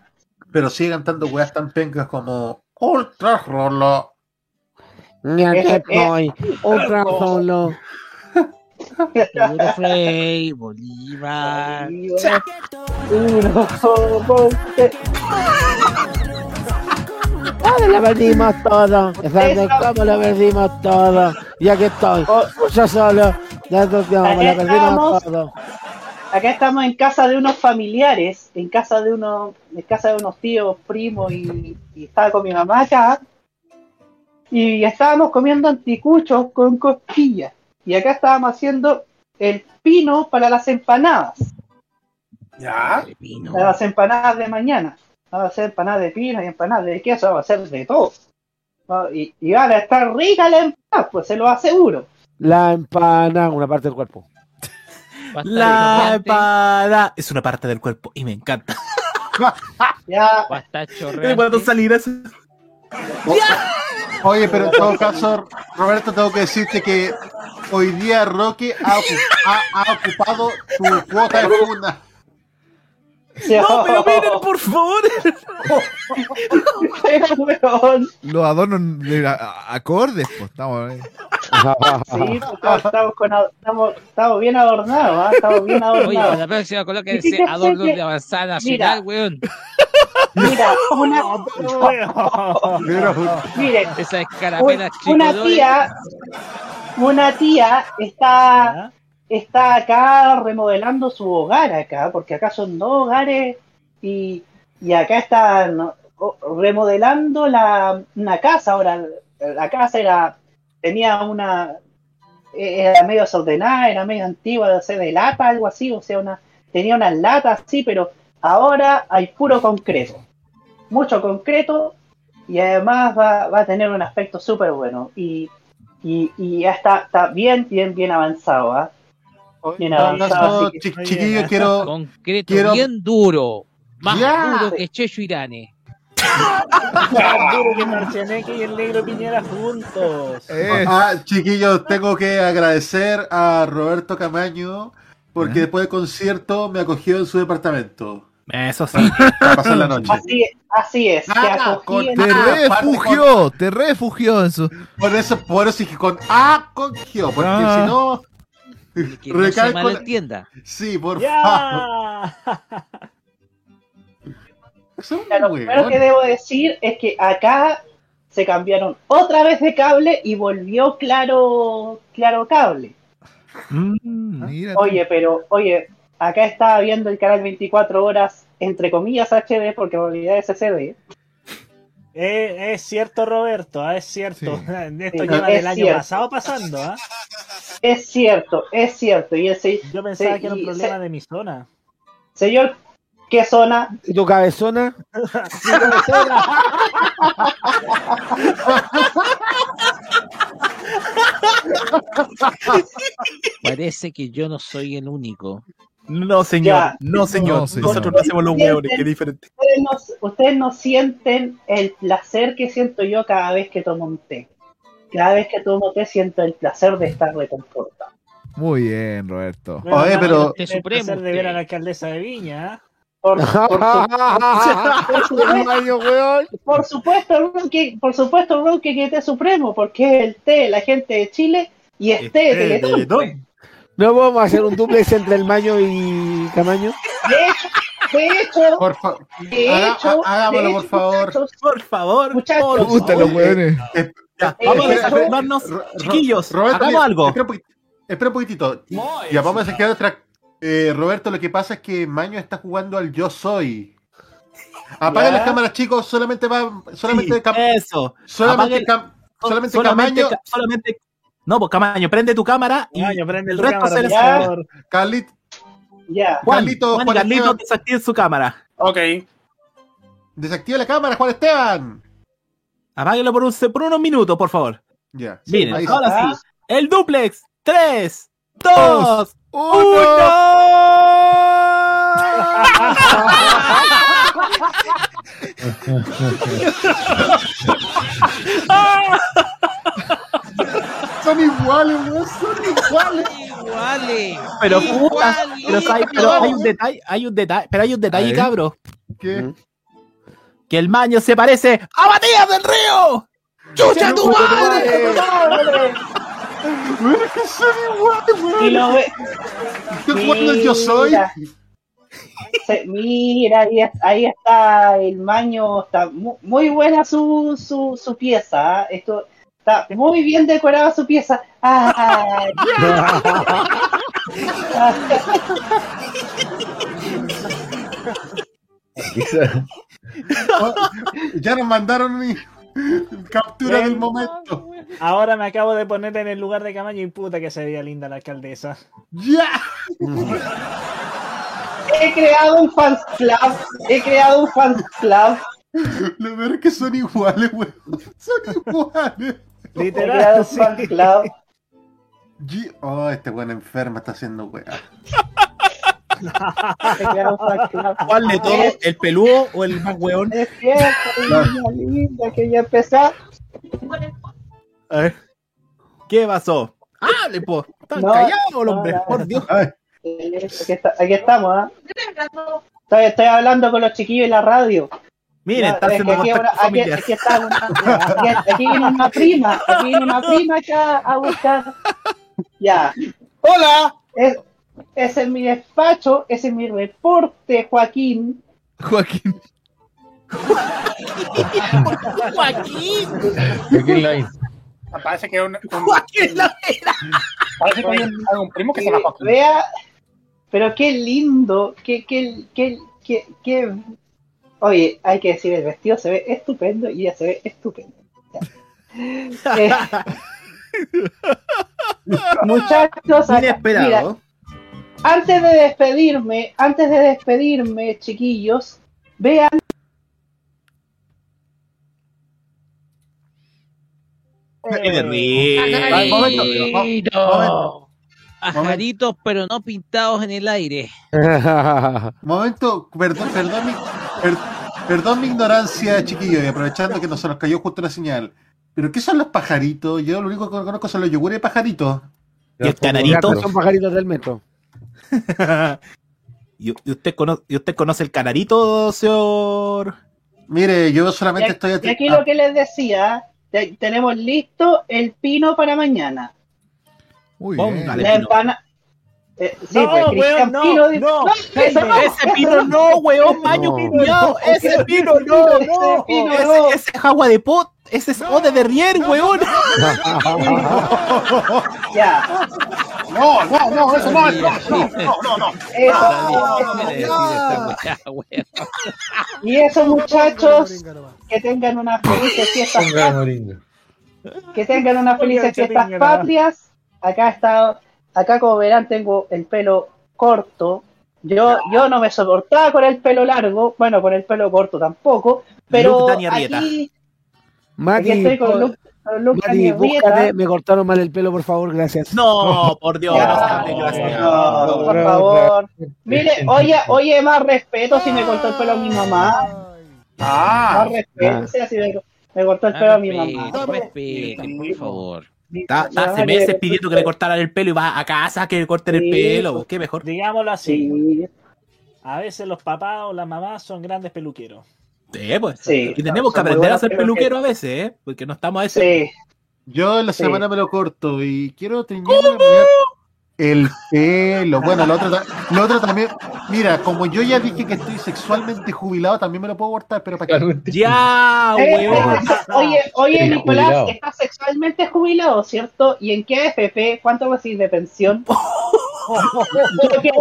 Pero sigue cantando weas tan pencas como Ultra Rolo. No. Ya que solo. Puro Frey, Bolívar. Uno, ¿Dónde lo perdimos todo? ¿Sabes cómo lo perdimos todo? Ya que estoy, yo solo, ya Aquí lo perdimos todo. Acá estamos en casa de unos familiares, en casa de unos, en casa de unos tíos, primos, y, y estaba con mi mamá acá. Y estábamos comiendo anticuchos con costillas. Y acá estábamos haciendo el pino para las empanadas. Ya. Para las empanadas de mañana. Vamos a hacer empanadas de pino y empanadas de queso, vamos a hacer de todo. ¿no? Y, y van a estar ricas las empanadas, pues se lo aseguro. La empana, una parte del cuerpo. La espada es una parte del cuerpo y me encanta. Ya, ¿Cuándo salir eso? Oye, pero en todo caso, Roberto, tengo que decirte que hoy día Roque ha, ocu- ha- ha ocupado tu cuota de funda. No, pero miren, por favor. Los adornos de a- acordes, pues estamos ahí. Sí, pues, estamos, estamos con estamos, estamos bien adornados, ¿ah? estamos bien Oye, adornados. la próxima coloca ese adorno de avanzada mira. weón. Mira, una, Pero, mire, Esa escarapela un- una tía, una tía está, está acá remodelando su hogar acá, porque acá son dos hogares y, y acá están remodelando la, una casa. Ahora, la casa era, tenía una, era medio desordenada, era medio antigua, no sé, de lata, algo así, o sea, una, tenía unas latas así, pero ahora hay puro concreto, mucho concreto y además va, va a tener un aspecto súper bueno y, y, ya está, está bien, bien, bien avanzado, ¿ah? Bien en todo avanzado, caso, así que- chi- chiquillos, quiero, Concreto quiero- bien duro. Más duro que Checho Irane. Más duro que Marcianeque y el negro Piñera juntos. Eh, Ah, chiquillos, tengo que agradecer a Roberto Camaño porque después del concierto me acogió en su departamento Eso sí. para pasar la noche. Así, así es, te acogí con- en- te aparte refugió, te refugió en su. Por eso, por eso dije con acogió, porque Ah. si no, Que no se recalco la- malentienda. Sí, por favor. ¡Ya! Son Ya, Lo primero que debo decir es que acá se cambiaron otra vez de cable y volvió claro, claro cable. Mm. Tú. Oye, pero, oye, acá estaba viendo el canal 24 horas, entre comillas HD, porque en realidad es SD. Eh, es cierto, Roberto, ah, es cierto. Sí. Esto Sí, lleva es del año cierto. pasado pasando, ¿ah? Es cierto, es cierto. Y el se- Yo pensaba que era un problema se- de mi zona. señor, ¿qué zona? ¿Y tu cabezona? Parece que yo no soy el único. No, señor. Ya. No, señor. No, señor. Nosotros no hacemos los hueones, que es diferente. Ustedes no, ustedes no sienten el placer que siento yo cada vez que tomo un té. Cada vez que tomo té siento el placer de estar reconfortado. Muy bien, Roberto. Bueno, Oye, pero- el Te placer supremo, de ver a la alcaldesa de Viña, ¿ah? Por, por su- por supuesto, por supuesto, Roque, por supuesto, que té supremo, porque es el té de la gente de Chile y es té de Teletón. Teletón. ¿No podemos hacer un duplex entre el Mayo y Camaño? De hecho, de hecho, Por favor, de hecho, hagámoslo, de por hecho, favor. muchachos, Por favor. Muchachos, por Me gustan favor. Eh, Ya, Eh, vamos a eh, Ro- Chiquillos, Roberto, hagamos mira, algo. Espera un poquitito. Espera un poquitito. Ya vamos a sacar otra. Eh, Roberto, lo que pasa es que Maño está jugando al Yo Soy. Apaguen Ya. las cámaras, chicos. Solamente va. Solamente Sí, cam- eso. Solamente, cam- solamente solamente, Camaño. ca- solamente- No, pues Camaño, prende tu cámara y Camaño, prende el resto cámara, se por les- favor. Carlit, Ya. Juan, Carlito, Juan Juan Carlito Esteban. desactiven su cámara. Ok. desactiva la cámara, Juan Esteban. Apáguenlo por, un, por unos minutos, por favor. Ya. Miren, ahí ahora está. sí. El duplex. 3, 2, Son iguales, weón. Son iguales. Iguales. Pero puta, pero, Iguales. hay, pero hay un detalle, hay un detalle, pero hay un detalle, A ver. cabro. ¿Qué? Que el maño se parece a Matías del Río. ¡Chucha tu madre! Weón, es que son iguales, weón. Y lo ve. ¿Qué jugando el yo soy? Mira. Se- mira, ahí, es- ahí está el maño, está mu- muy, buena su, su, su pieza. ¿ah? Esto está muy bien decorada su pieza. Ay, Oh, ya nos mandaron mi captura del momento. Ahora me acabo de poner en el lugar de Camaño y puta que se veía linda la alcaldesa. ¡Ya! he creado un club. He creado un club. Lo peor es que son iguales, weón. Son iguales. He creado un fans club. G- Oh, este weón enfermo está haciendo weá. ¿Cuál de todos? ¿El peludo o el más weón? Es cierto, niña linda, que ya empezar. A ver. ¿Qué pasó? ¡Hable, po! ¡Están No, callados, no, hombre! no. ¡Por Dios! Aquí, está- aquí estamos, ¿ah? Estoy, estoy hablando con los chiquillos en la radio. Miren, Ya, están es que haciendo aquí, aquí, aquí está una, aquí, aquí viene una prima, aquí viene una prima acá a buscar. Ya. ¡Hola! Es- ese es mi despacho, ese es mi reporte, Joaquín. Joaquín. ¡Joaquín! Joaquín Lain. Parece que un, un- ¡Joaquín la parece que hay un, primo que se llama Joaquín. Vea, pero qué lindo, qué, qué, qué, qué, qué- Oye, hay que decir, el vestido se ve estupendo y ella se ve estupenda. Ya. Eh, muchachos, acá- Inesperado. mira, antes de despedirme, antes de despedirme, chiquillos, vean. Pajaritos, pero no pintados en el aire. Momento, perdón, perdón, mi, per- perdón mi ignorancia, chiquillo, y aprovechando que no se nos cayó justo la señal. ¿Pero qué son los pajaritos? Yo lo único que conozco son los yogures de pajaritos. ¿Y el canarito? Son pajaritos del metro. ¿Y, y usted conoce, ¿Y usted conoce el canarito, señor? Mire, yo Y solamente aquí, estoy y aquí lo que les decía, te- tenemos listo el pino para mañana. Muy Póngale, La empana. Eh, sí, No, pues weón, no, Pino dice- no, ese no, Ese pino no, weón, maño No. culiao. Ese pino no, Ese no. pino Ese, no. ese es agua de pot. Ese es O de Derrier, weón. Ya. No, no, no, eso no es. No, no, no, no. Eso. Y eso, muchachos, que tengan unas felices fiestas que tengan unas felices fiestas patrias. Acá está, acá como verán tengo el pelo corto. Yo, yo no me soportaba con el pelo largo, bueno, con el pelo corto tampoco, pero aquí, aquí estoy con Luke, Mati, búscate, me cortaron mal el pelo, por favor, gracias. No, por Dios. Ya, no, gracias. no, por favor. Mire, oye, oye, más respeto si me cortó el pelo a mi mamá. Ah, Más respeto, si así me, me cortó el pelo a mi mamá. Respeten, por favor. Está está hace meses pidiendo que le cortaran el pelo y va a casa que le corten el pelo. ¿Qué mejor? Digámoslo así. Sí, A veces los papás o las mamás son grandes peluqueros. Sí, pues. Sí, y tenemos que aprender a ser peluqueros. peluquero a veces, ¿eh? Porque no estamos a ese. sí. Yo en la Sí. semana me lo corto y quiero teñirme el pelo. Bueno, lo otro, lo otro también. Mira, como yo ya dije que estoy sexualmente jubilado, también me lo puedo cortar, pero para qué. Ya, Eh, weón. eh, oye, oye, Nicolás, jubilado. estás sexualmente jubilado, ¿cierto? ¿Y en qué AFP? ¿Cuánto recibes de pensión?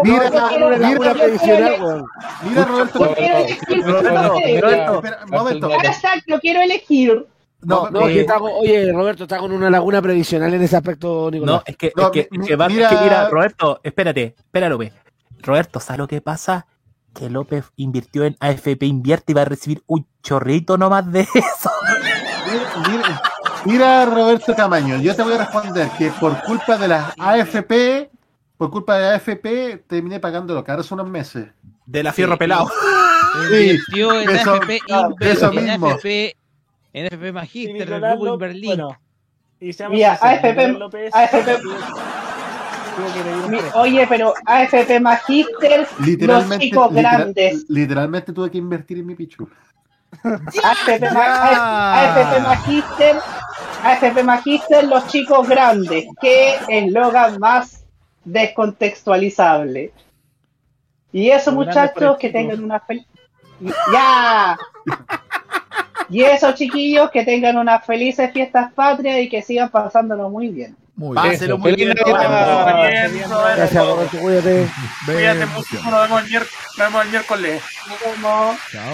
Mira, mira, weón. Mira, Roberto. Yo quiero elegir. Roberto, momento. Hashtag, yo quiero elegir. No, no, que está con- oye, Roberto, está con una laguna previsional en ese aspecto, Nicolás. No, es que, No, es que, mi- es que va- mira- es que mira, Roberto, espérate, espera, López. Roberto, ¿sabes lo que pasa? Que López invirtió en AFP Invierte y va a recibir un chorrito nomás de eso. Mira, mira, mira, Roberto Camaño, yo te voy a responder que por culpa de las AFP, por culpa de AFP, terminé pagándolo caro hace unos meses. De la fierro pelado. Sí, Invirtió en eso- AFP eso en. AFP, en AFP Y Magister, el Nicolás grupo López- Inverlín. Bueno, y Mira, sinceros, AFP López Mi-. Oye, pero AFP Magister, los chicos literal- grandes. literalmente tuve que invertir en mi pichu. AFP, AFP Magister, AFP Magister, los chicos grandes. Qué eslogan más descontextualizable. Y grandes muchachos que tengan una feliz. ¡Ya! Y esos chiquillos que tengan unas felices fiestas patrias y que sigan pasándolo muy bien. Muy Páselo Eso, muy bien. Gracias, Roberto, cuídate. Cuídate mucho, nos vemos el miércoles. Nos vemos el miércoles.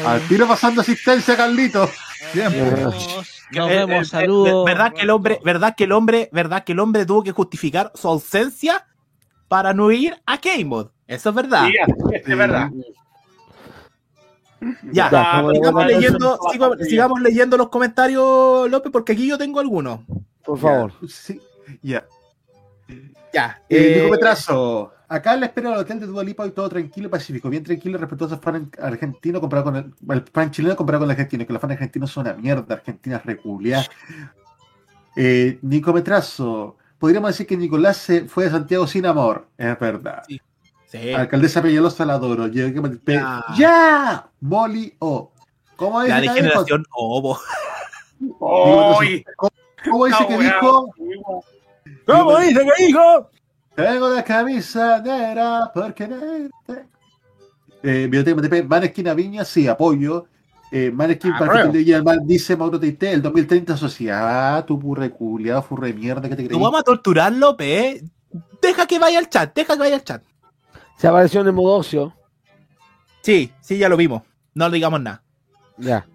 Al tiro pasando asistencia, Carlito. Siempre. Nos Eh, eh, vemos, eh, saludos. ¿Verdad que el hombre, verdad que el hombre, verdad que el hombre tuvo que justificar su ausencia para no ir a K-Mod? Eso es verdad. Sí, es verdad. Ya, Ya, sigamos, leyendo, sigo- sigamos leyendo los comentarios, López, porque aquí yo tengo algunos. Por favor. Sí, ya. Ya. Eh, eh, Petrazo, acá en la espera del hotel de Dua Lipa y todo tranquilo y pacífico, bien tranquilo y respetuoso el fan argentino comparado con el, el fan chileno comparado con el argentino, que los fans argentinos son una mierda, Argentina es reculia. Eh, Nico Petrazo, podríamos decir que Nicolás se fue de Santiago sin amor, es verdad. Sí. Sí. Alcaldesa Peñalosa la adoro. Pe- Ya. ¡Ya! Molly O. ¿Cómo dice la que dijo? degeneración Obo. ¿Cómo, dice que dijo? ¿Cómo dice que dijo? Tengo la camisa negra porque. Eh, Biblioteca MTP, Maneskin a Viña, sí, apoyo. Eh, Maneskin para de Guillermo dice Mauro Teite, el 2030 sociedad, tu purre culiado, furre mierda, que te No creí? vamos a torturar, López. eh. Deja que vaya al chat, deja que vaya al chat. Se apareció en el modo ocio. Sí, sí, ya lo vimos. No le digamos nada. Ya.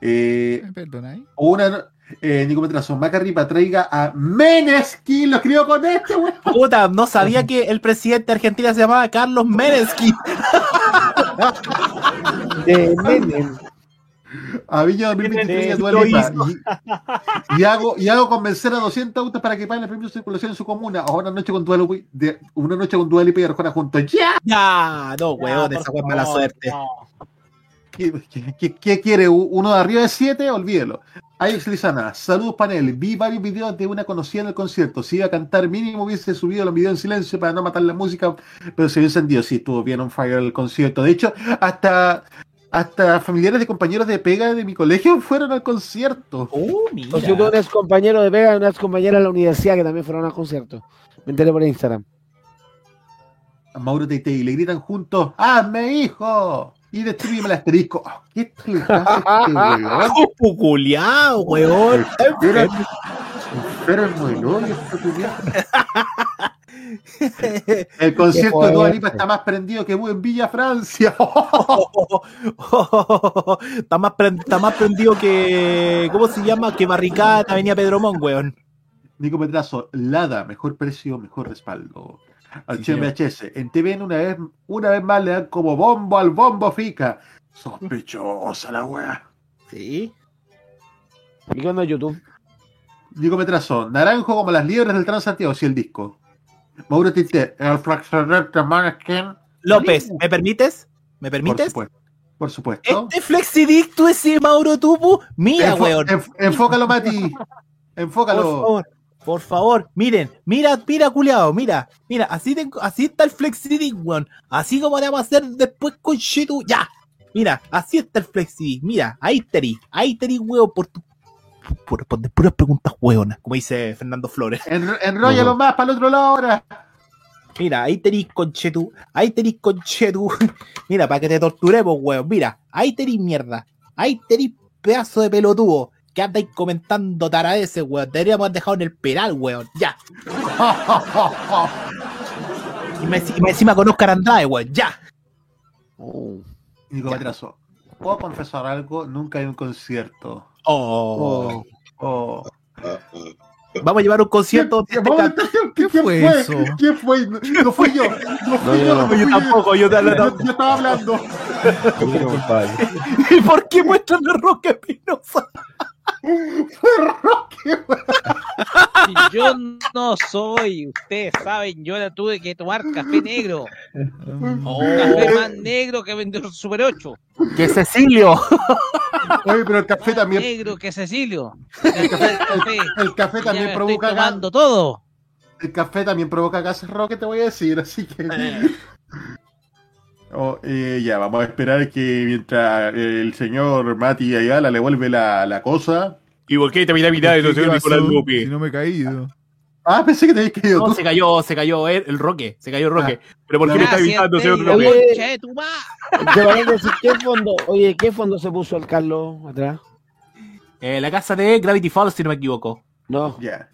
Eh, Eh, Perdona ahí. una, eh, Nico Metrazo, Macarripa traiga a Meneskin, lo escribo con este, weón. Puta, no sabía que el presidente de Argentina se llamaba Carlos Menesky. De Menem. A Viña 2023 Lo Dua Lipa. hizo. Y, y hago, y hago convencer a 200 autos para que paguen el premio de circulación en su comuna. O una noche con Dua Lipa, de, una noche con Dua Lipa y Arjona juntos. ¡Ya! Ya, no, weón, esa fue mala suerte. no. ¿Qué, qué- qué- qué quiere? ¿Uno de arriba de 7? Olvídelo. Alex Lizana, saludos panel. Vi varios videos de una conocida en el concierto. Si iba a cantar mínimo hubiese subido los videos en silencio para no matar la música, pero se vio encendido. Sí, estuvo bien on fire el concierto. De hecho, hasta, hasta familiares de compañeros de pega de mi colegio fueron al concierto. Oh, Por cierto, un ex compañero de Vega y una ex compañera de la universidad que también fueron al concierto. Me enteré por Instagram. A Mauro Teite y le gritan juntos, ¡Hazme hijo! Y destruyeme el asterisco. Oh, ¿Qué explicaste, weón? Pero, es muy loco este. El concierto de Dua Lipa está más prendido que en Villa Francia. está, más está más prendido que. ¿Cómo se llama? Que barricada en Avenida Pedro Mon, weón. Nico Petrazo, Lada, mejor precio, mejor respaldo. Al Sí. VHS, en TVN una vez, una vez más le dan como bombo al bombo fica. Sospechosa la wea. Sí. ¿Y onda YouTube? Nico Petrazo, naranjo como las liebres del Transantiago, si el disco. Mauro Tite, el de Maneskin. López, ¿me permites? ¿Me Por permites? supuesto. Por supuesto. Este flexidicto ese Mauro Tupu. Mira, Enfo- weón. enf- enfócalo, Mati. Por Enfócalo. favor, por favor, miren, mira, mira, culiao, mira, mira, así, tengo, así está el FlexiDick, weón. Así como le vamos a hacer después con Shitu, ya. Mira, así está el FlexiDick, mira, ahí teri, ahí teri, weón, por tu. Responder puras preguntas weonas, como dice Fernando Flores. En- enróllalo más para el otro lado ahora. Mira, ahí tenéis conchetu, ahí tenéis conchetu. Mira, para que te torturemos, weón. Mira, ahí tenéis mierda. Ahí tenéis pedazo de pelotudo. ¿Qué andáis comentando taradeces, weón? Deberíamos haber dejado en el penal, weón. Ya. Y me, y me encima con Oscar Andrade, weón. Ya. Nico Matrazo, ¿puedo confesar algo? Nunca hay un concierto. Oh. Oh. Vamos a llevar un concierto. ¿Qué, ¿Qué fue eso? ¿Quién fue? No, no fui yo. No fui yo. no fui yo tampoco, yo, yo, yo estaba hablando. ¿Y por qué muestran a Roque Espinosa? Fue Roque, Si yo no soy, ustedes saben, yo la tuve que tomar café negro. Oh. Café más negro que vendió Super 8. Que Cecilio. Oye, pero el café también. Negro que Cecilio. El café, el, el café Ya también me provoca estoy tomando todo. El café también provoca gases roque, te voy a decir, así que. Oh, eh, ya, vamos a esperar que mientras el señor Mati Ayala le vuelve la, la cosa. ¿Y por qué te mira mirar el señor Nicolás López? Si no me he caído. Ah, pensé que te habías caído No, tú. se cayó, se cayó el, el Roque, se cayó el Roque. Pero ¿por qué me está Gracias, gritando, señor? Oye. ma- Te van a decir, ¿qué fondo? Oye, ¿qué fondo se puso el Carlos atrás? Eh, la casa de Gravity Falls, si no me equivoco. No. Ya.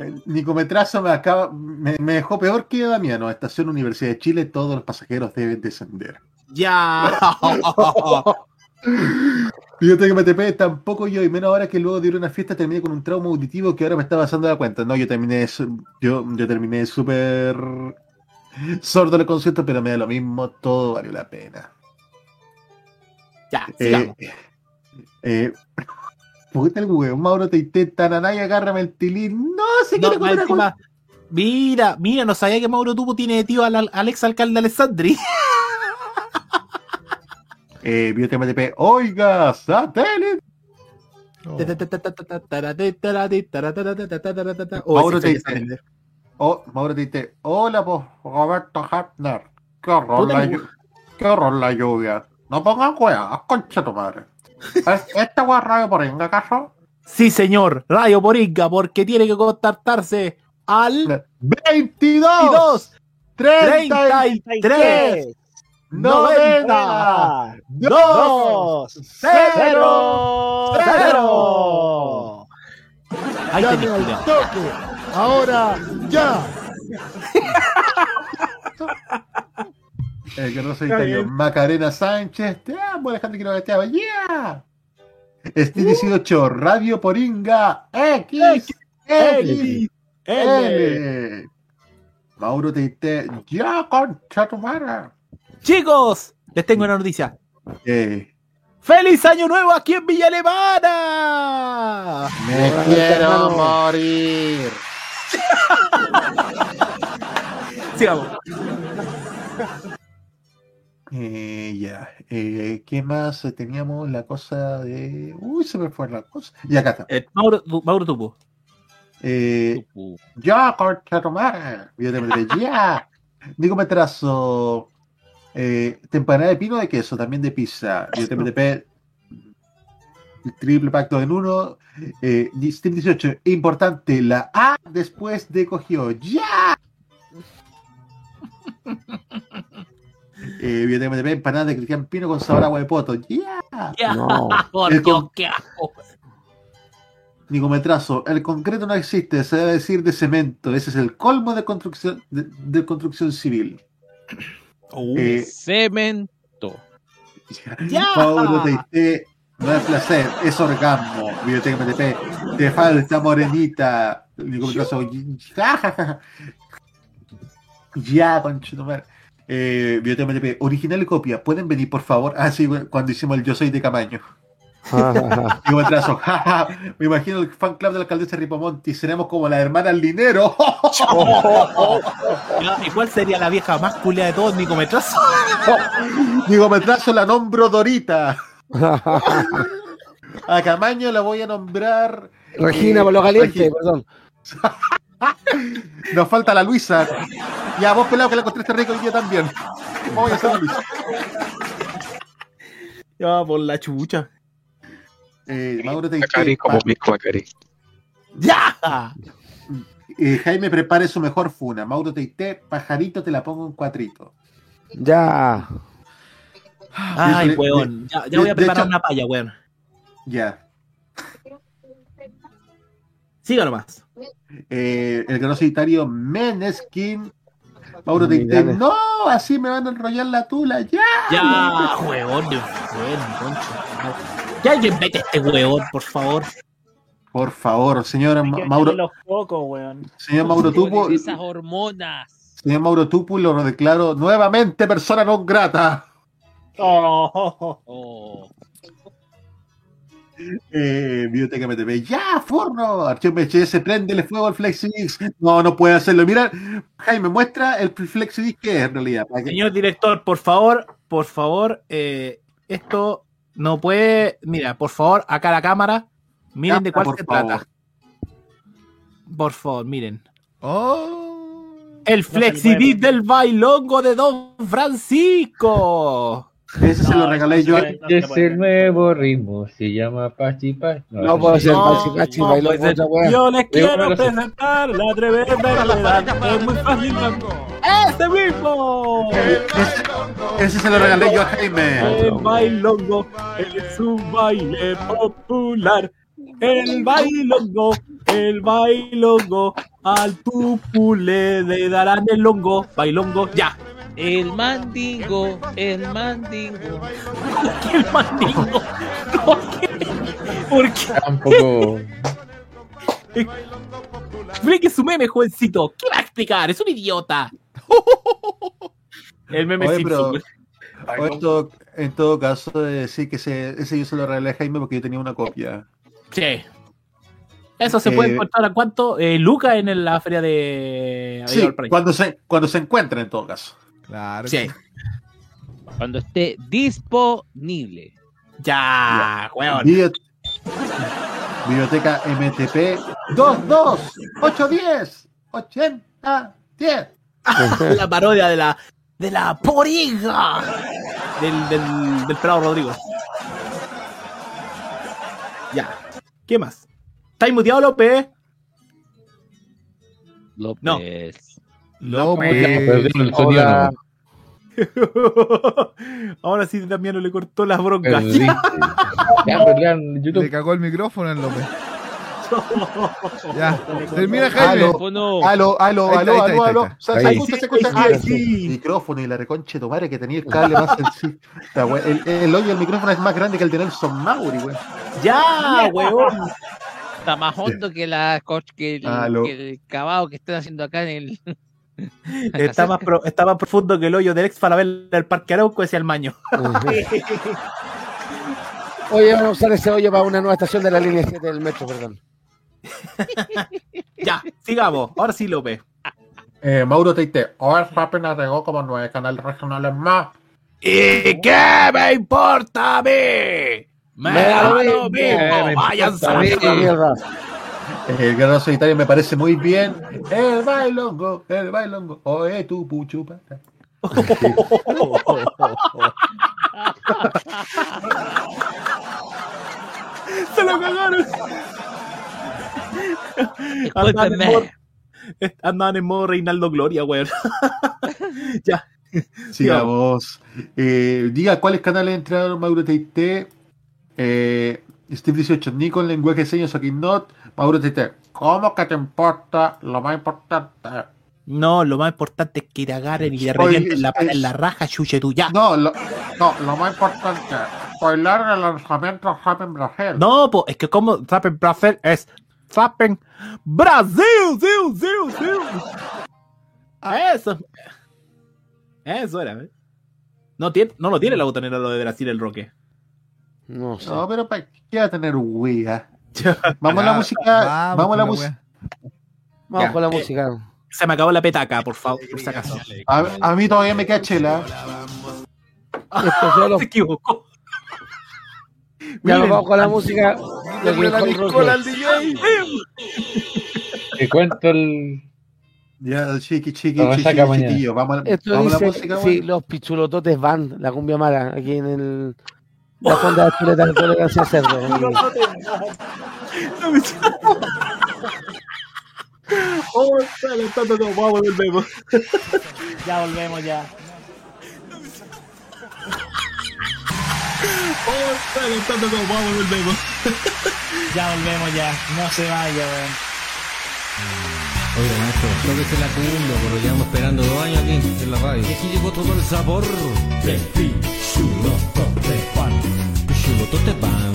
Eh, Nicometrazo me acaba, me, me dejó peor que Damiano. Estación Universidad de Chile, todos los pasajeros deben descender. Ya. Fíjate que MTP tampoco yo, y menos ahora que luego de ir a una fiesta terminé con un trauma auditivo que ahora me está pasando la cuenta. No, yo terminé yo, yo terminé súper sordo en el concierto, pero me da lo mismo, todo valió la pena. Ya, Eh, sigamos. eh, puta el huevo, Mauro te intenta nanay, agárrame el tilín. No, se No, quiere comer mira, mira, no sabía que Mauro Tupo tiene de tío al, al ex alcalde Alessandri. Eh, Biotech MTP, oiga, satélite. Oh, Mauro te dice, oh, Mauro te dice, hola, pues, Roberto Hapner. Qué horror, la, el- llu- qué horror la lluvia. No pongan weas, concha tu madre. ¿Es ¿Esta wea radio por ahí, acaso? Sí, señor, Radio Poringa, porque tiene que contactarse al 22 33 33 90 dos, 0 cero. Ahí Ya tenés, no toque. Ahora, ya. El que no soy Está italiano. Macarena Sánchez. Te amo, Alejandro Quiroga, te amo. ¡Yeah! Este 18, Radio Poringa X, X, L. Mauro te dice, ya, concha tu madre. Chicos, les tengo una noticia. Eh, ¡Feliz Año Nuevo aquí en Villa Alemana! me quiero morir. Sigamos. Eh, ya. Eh, ¿Qué más? Teníamos la cosa de. Uy, se me fue la cosa. Y acá está. Eh, Mauro, Mauro Tupo. Eh, ya, concha tu madre. Evidentemente, ya. Nico Metrazo. Eh, temporada de pino de queso, también de pizza. El triple pacto en uno. Eh, Steam 18, importante, la A después de cogió. ¡Ya! Eh, evidentemente, empanada de Cristian Pino con sabor a agua de poto. ¡Ya! No. por Dios, con- qué asco. Nicometrazo, el concreto no existe, se debe decir de cemento. Ese es el colmo de construcción, de, de construcción civil. Eh, Cemento. Ya. Paulo no es placer, es orgasmo. Biblioteca MTP, te falta morenita. Ja, ya, conchetumare. Eh, Biblioteca MTP, original y copia, ¿pueden venir por favor? Ah, sí, cuando hicimos el Yo Soy de Camaño. Atraso, jaja, me imagino el fan club de la alcaldesa Ripamonti, seremos como la hermana Linero. ¿Y cuál sería la vieja más culia de todos, Nicometrazo? Digo, me trazo la nombro Dorita. A Camaño la voy a nombrar. Regina, eh, por lo caliente, Regi- perdón. Nos falta la Luisa. Ya, vos pelado que la encontraste rico y yo también. Voy a hacer la Luisa. Ya, por la chucha. Eh, Mauro te Macari como Mick Macari. ¡Ya! eh, Jaime prepare su mejor funa. Mauro te dice, pajarito te la pongo en cuatrito. Ya. Ay, De- de- weón. Ya, de- voy a preparar hecho- una palla, weón. Ya. Siga nomás. Eh, el gran solitario Meneskin. Mauro Dale. Teite, no, así me van a enrollar la tula, ya. Ya, huevón, huevón, concho. Ya alguien vete a este huevón, por favor. Por favor, que Mauro, los focos, weón. señor Mauro Tupo, Esas hormonas. señor Mauro Tupo lo declaro nuevamente persona non grata. Oh, Oh. Eh, Biblioteca MTP, ya, forno. Archivo MHS, prendele fuego al FlexiDisc. No, no puede hacerlo. Mira, Jaime, muestra el FlexiDisc que es en realidad. Señor director, por favor, por favor, eh, esto no puede. Mira, por favor, acá la cámara. Miren de cuál por se favor. trata. Por favor, miren. Oh. El puede. del bailongo de Don Francisco. Ese se No, lo regalé yo. no. Es el nuevo ritmo, se llama Pachi Pachi. No puede ser No, Pachi Pachi, no bailó otra weá. Yo les quiero no presentar la tremenda novedad. Es muy fácil. ¡Este mismo! Ese, se lo regalé yo a Jaime. El bailongo es un baile popular. El bailongo, el bailongo, al tupule le darán el hongo. Bailongo, ya. El mandingo, el mandingo. ¿Por qué el mandingo? ¿Por qué? ¿Por qué? Tampoco. Explique su meme, jovencito. ¿Qué va a explicar? Es un idiota. El meme Oye, pero- O en, todo, en todo caso, de decir que ese, ese yo se lo regalé a Jaime porque yo tenía una copia. Sí. Eso se Eh, puede encontrar a cuánto? Eh, Luca en la feria de Sí, cuando se, cuando se encuentren en todo caso. Claro. Sí. Cuando esté disponible. Ya, weón. Biblioteca MTP 22 810 80 10. la parodia de la de la poriga del, del, del pelado Rodrigo. Ya. ¿Qué más? ¿Estáis muteado, López? López. No. López. Sonido. Hola. no. Ahora sí Damiano le cortó las broncas. Ya en Le cagó el micrófono al López. Ya. Termina Jaime. Aló, no. aló, aló, aló, aló, ahí aló. Se- Ahí se sí, escucha, se ahí escucha. sí, sí. Micrófono y la reconche tu madre que tenía el cable más sencillo. El, el hoyo del micrófono es más grande que el de Nelson Mauri, güey. Ya, weón. Está más hondo que la que el, que el cavado que están haciendo acá en el. Está más, pro- está más profundo que el hoyo del ex Falabella del Parque Arauco, decía el maño. Oye, vamos a usar ese hoyo para una nueva estación de la línea 7 del metro, perdón. Ya, sigamos. Ahora sí, López. Eh, Mauro Teite, ahora Rappen agregó como nueve canales regionales más. ¿Y qué me importa a mí? Me da lo mismo. me Váyanse a mierda. El guerrero solitario me parece muy bien. El bailongo, el bailongo. Oye, tu puchupata. Se lo cagaron. Andaban en, Discúlpenme. modo, andaban en modo Reinaldo Gloria, weón. ya. Sigamos. Eh, diga cuáles canales entraron Mauro Teite. Eh, Steve 18, Nico en lenguaje de señas, aquí not. Mauro Teite, ¿cómo que te importa lo más importante? No, lo más importante es que te agarren y te revienten la en la raja, chuche tú ya. No, lo, no, lo más importante, spoiler el lanzamiento de Rap en Brasil. No, pues es que como Zappen Brasil es Zappen Brasil, Zil, Zil, Zil. A eso. Eso era, ¿eh? No, tiene, no lo tiene la botonera lo de Brasil el Roque. No sé. No, pero ¿para qué va a tener Wea? Vamos a la música, vamos vamos a la música. Vamos Ya. con la Eh, música. Se me acabó la petaca, por favor, por si acaso. A, a mí todavía me queda chela. Esto solo. Se equivocó. Ya nos Miren, vamos con la música. Al. DJ. Te cuento el. Ya, chiqui, chiqui, chiqui, chiquillo. Vamos, a- Esto vamos a la dice, música, sí, los pichulototes van, la cumbia mala, aquí en el... La fonda de chuleta de tolerancia cerdo. Vamos a oh, estar vamos, volvemos. Ya volvemos, ya. Vamos a estar vamos, volvemos. Ya volvemos, ya. No se vaya, weón. Oiga, maestro, tóquese la cumba, pero llevamos esperando dos años aquí en la radio. Y aquí llegó todo el sabor. 3, 2, 1 minutos te van.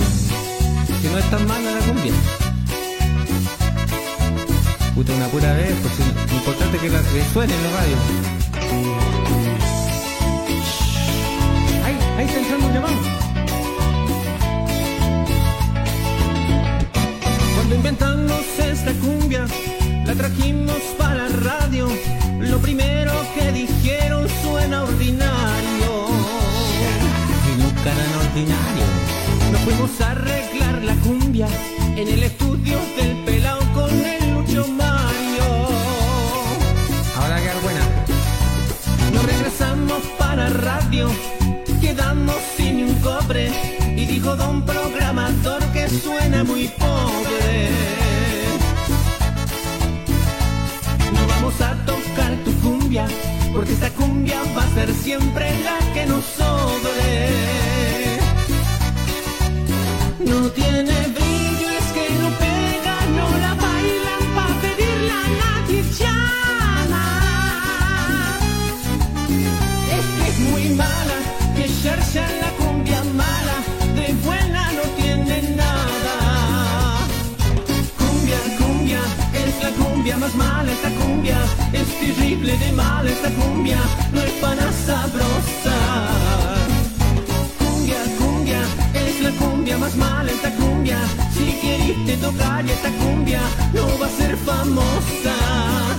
Si no es tan mala la cumbia. Puta, una pura vez, pues lo importante que la suene en los radios. Ahí, ahí está entrando un llamado. Cuando inventamos esta cumbia, la trajimos para radio. Lo primero que dijeron suena ordinario. Y nunca eran ordinario. Nos fuimos a arreglar la cumbia en el estudio del pelao con el Lucho Mario. Ahora quedar buena. Nos regresamos para radio, quedamos sin un cobre. Y dijo don programador que suena muy pobre. No vamos a tocar tu cumbia, porque esta cumbia va a ser siempre la que nos sobre. No tiene brillo, es que no pega, no la bailan pa' pedirla, nadie llama. Es que es muy mala, que Sharsha la cumbia mala, de buena no tiene nada. Cumbia, cumbia, es la cumbia más mala esta cumbia, es terrible de mala esta cumbia, no es para sabrosa. Más mala esta cumbia, si queriste tocar esta cumbia, no va a ser famosa.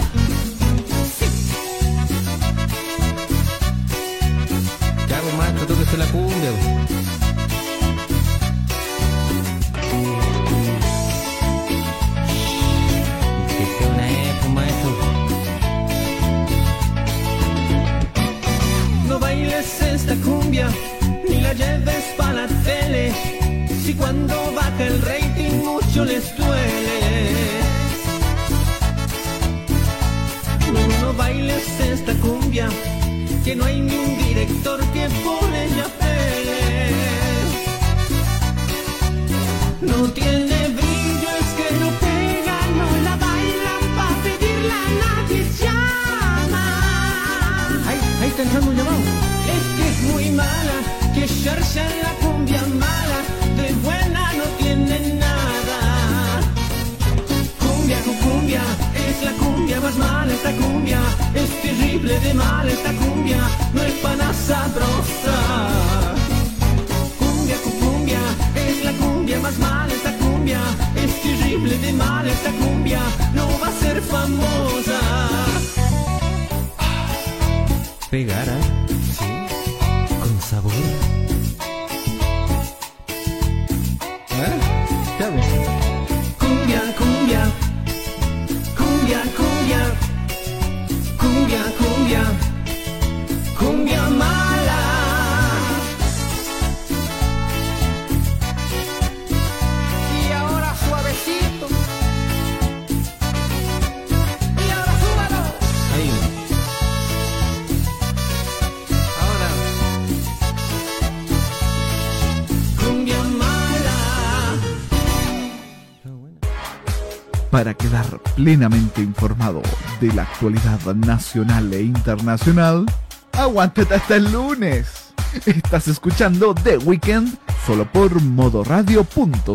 Plenamente informado de la actualidad nacional e internacional, aguántate hasta el lunes. Estás escuchando The Weekend solo por modoradio.cl.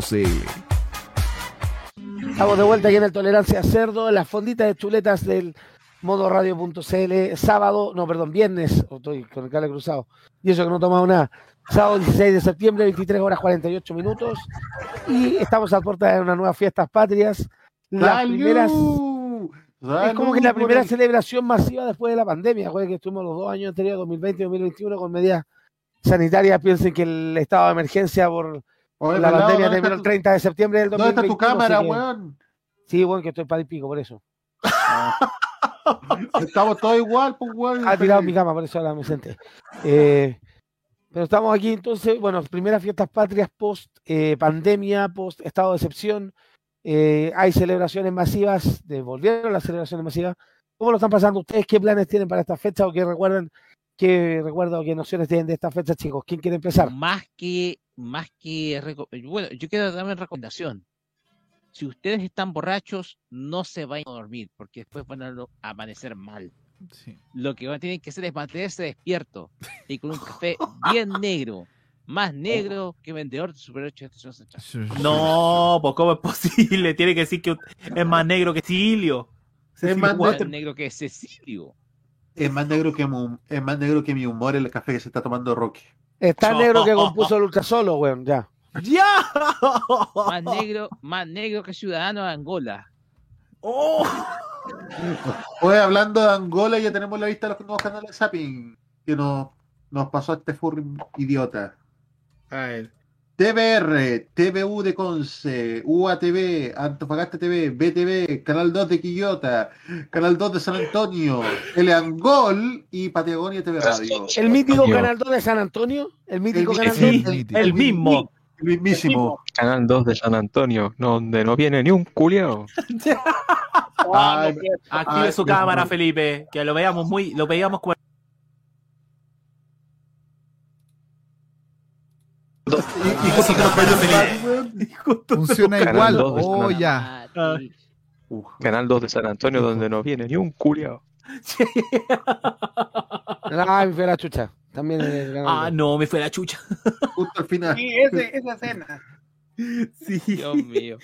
Estamos de vuelta aquí en el Tolerancia Cerdo, en las fonditas de chuletas del modoradio.cl, sábado, no, perdón, viernes, oh, estoy con el cable cruzado, y eso que no he tomado nada, sábado 16 de septiembre, 23 horas 48 minutos, y estamos a puerta de unas nuevas fiestas patrias, las primeras, es como que la ¡Salud por primera el- celebración masiva después de la pandemia, que estuvimos los dos años anteriores, 2020 y 2021, con medidas sanitarias, piensen que el estado de emergencia por Oye, la pelado, pandemia ¿dónde terminó el tu- 30 de septiembre del ¿Dónde 2021. está tu cámara, weón? Sí, bueno, que estoy para el pico, por eso. Estamos todos igual, pues, weón. Ha tirado mi cama, por eso ahora me senté. Eh, pero estamos aquí entonces, bueno, primeras fiestas patrias post eh, pandemia, post estado de excepción. Eh, hay celebraciones masivas, de, volvieron las celebraciones masivas. ¿Cómo lo están pasando ustedes? ¿Qué planes tienen para esta fecha o qué recuerdan? ¿Qué recuerdo o qué nociones tienen de esta fecha, chicos? ¿Quién quiere empezar? Más que, más que, bueno, yo quiero darme recomendación. si ustedes están borrachos, no se vayan a dormir, porque después van a amanecer mal. Lo que van a tener que hacer es mantenerse despierto y con un café bien negro, más negro que vendedor de Super 8 de Estación Central. No, pues ¿cómo es posible? Tiene que decir que es más negro que Silio. Es más, Más ne- negro que Cecilio. es más negro que es más negro que mi humor el café que se está tomando Roque. Está negro que compuso el ultrasolo, weón, ya. ¡Ya! Más negro, más negro que Ciudadano de Angola. Oh. Hoy hablando de Angola, ya tenemos la lista de los nuevos canales de Zapping que nos, nos pasó este furry idiota a él. TVR, TVU de Conce, UATV, Antofagasta TV, BTV, Canal 2 de Quillota, Canal 2 de San Antonio, El Angol y Patagonia TV Radio. ¿El mítico Canal 2 de San Antonio? ¿El mítico el, Canal 2? El, el, el mismo. El mismísimo. Canal 2 de San Antonio, donde no viene ni un culeo. Active su cámara, Felipe, que lo veíamos muy, lo veíamos 40 Funciona igual. Oh, ya. Canal 2 de San Antonio, donde no viene ni un culiao. ah, me fue la chucha. También ah, no, me fue la chucha. Justo al final. Sí, esa escena. Sí. Dios mío.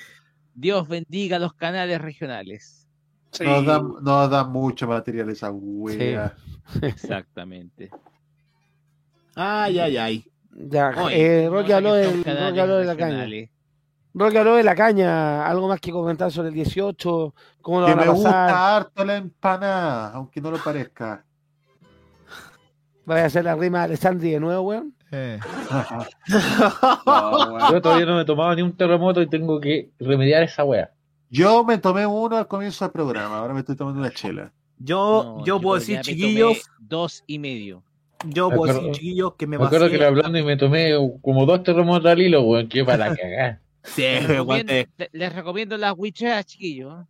Dios bendiga los canales regionales. Sí. Nos, da, nos, da, mucho material esa wea. Exactamente. Ay, ay, ay. Ya, eh, Roque habló, del, de la caña. Roque habló de la caña. Algo más que comentar sobre el 18. ¿Cómo lo Que van a me pasar? gusta harto la empanada, aunque no lo parezca. ¿Vaya a hacer la rima de Alessandri de nuevo, weón? Eh. Yo todavía no me he tomado ni un terremoto y tengo que remediar esa wea. Yo me tomé uno al comienzo del programa, ahora me estoy tomando una chela. Yo, yo puedo decir, chiquillos, dos y medio. Yo Me puedo acuerdo- decir, chiquillos, que me Me acuerdo que hablando y me tomé como dos terremotos al hilo, weón, que para cagar. Sí, Les recomiendo, les recomiendo las wicheras, chiquillos.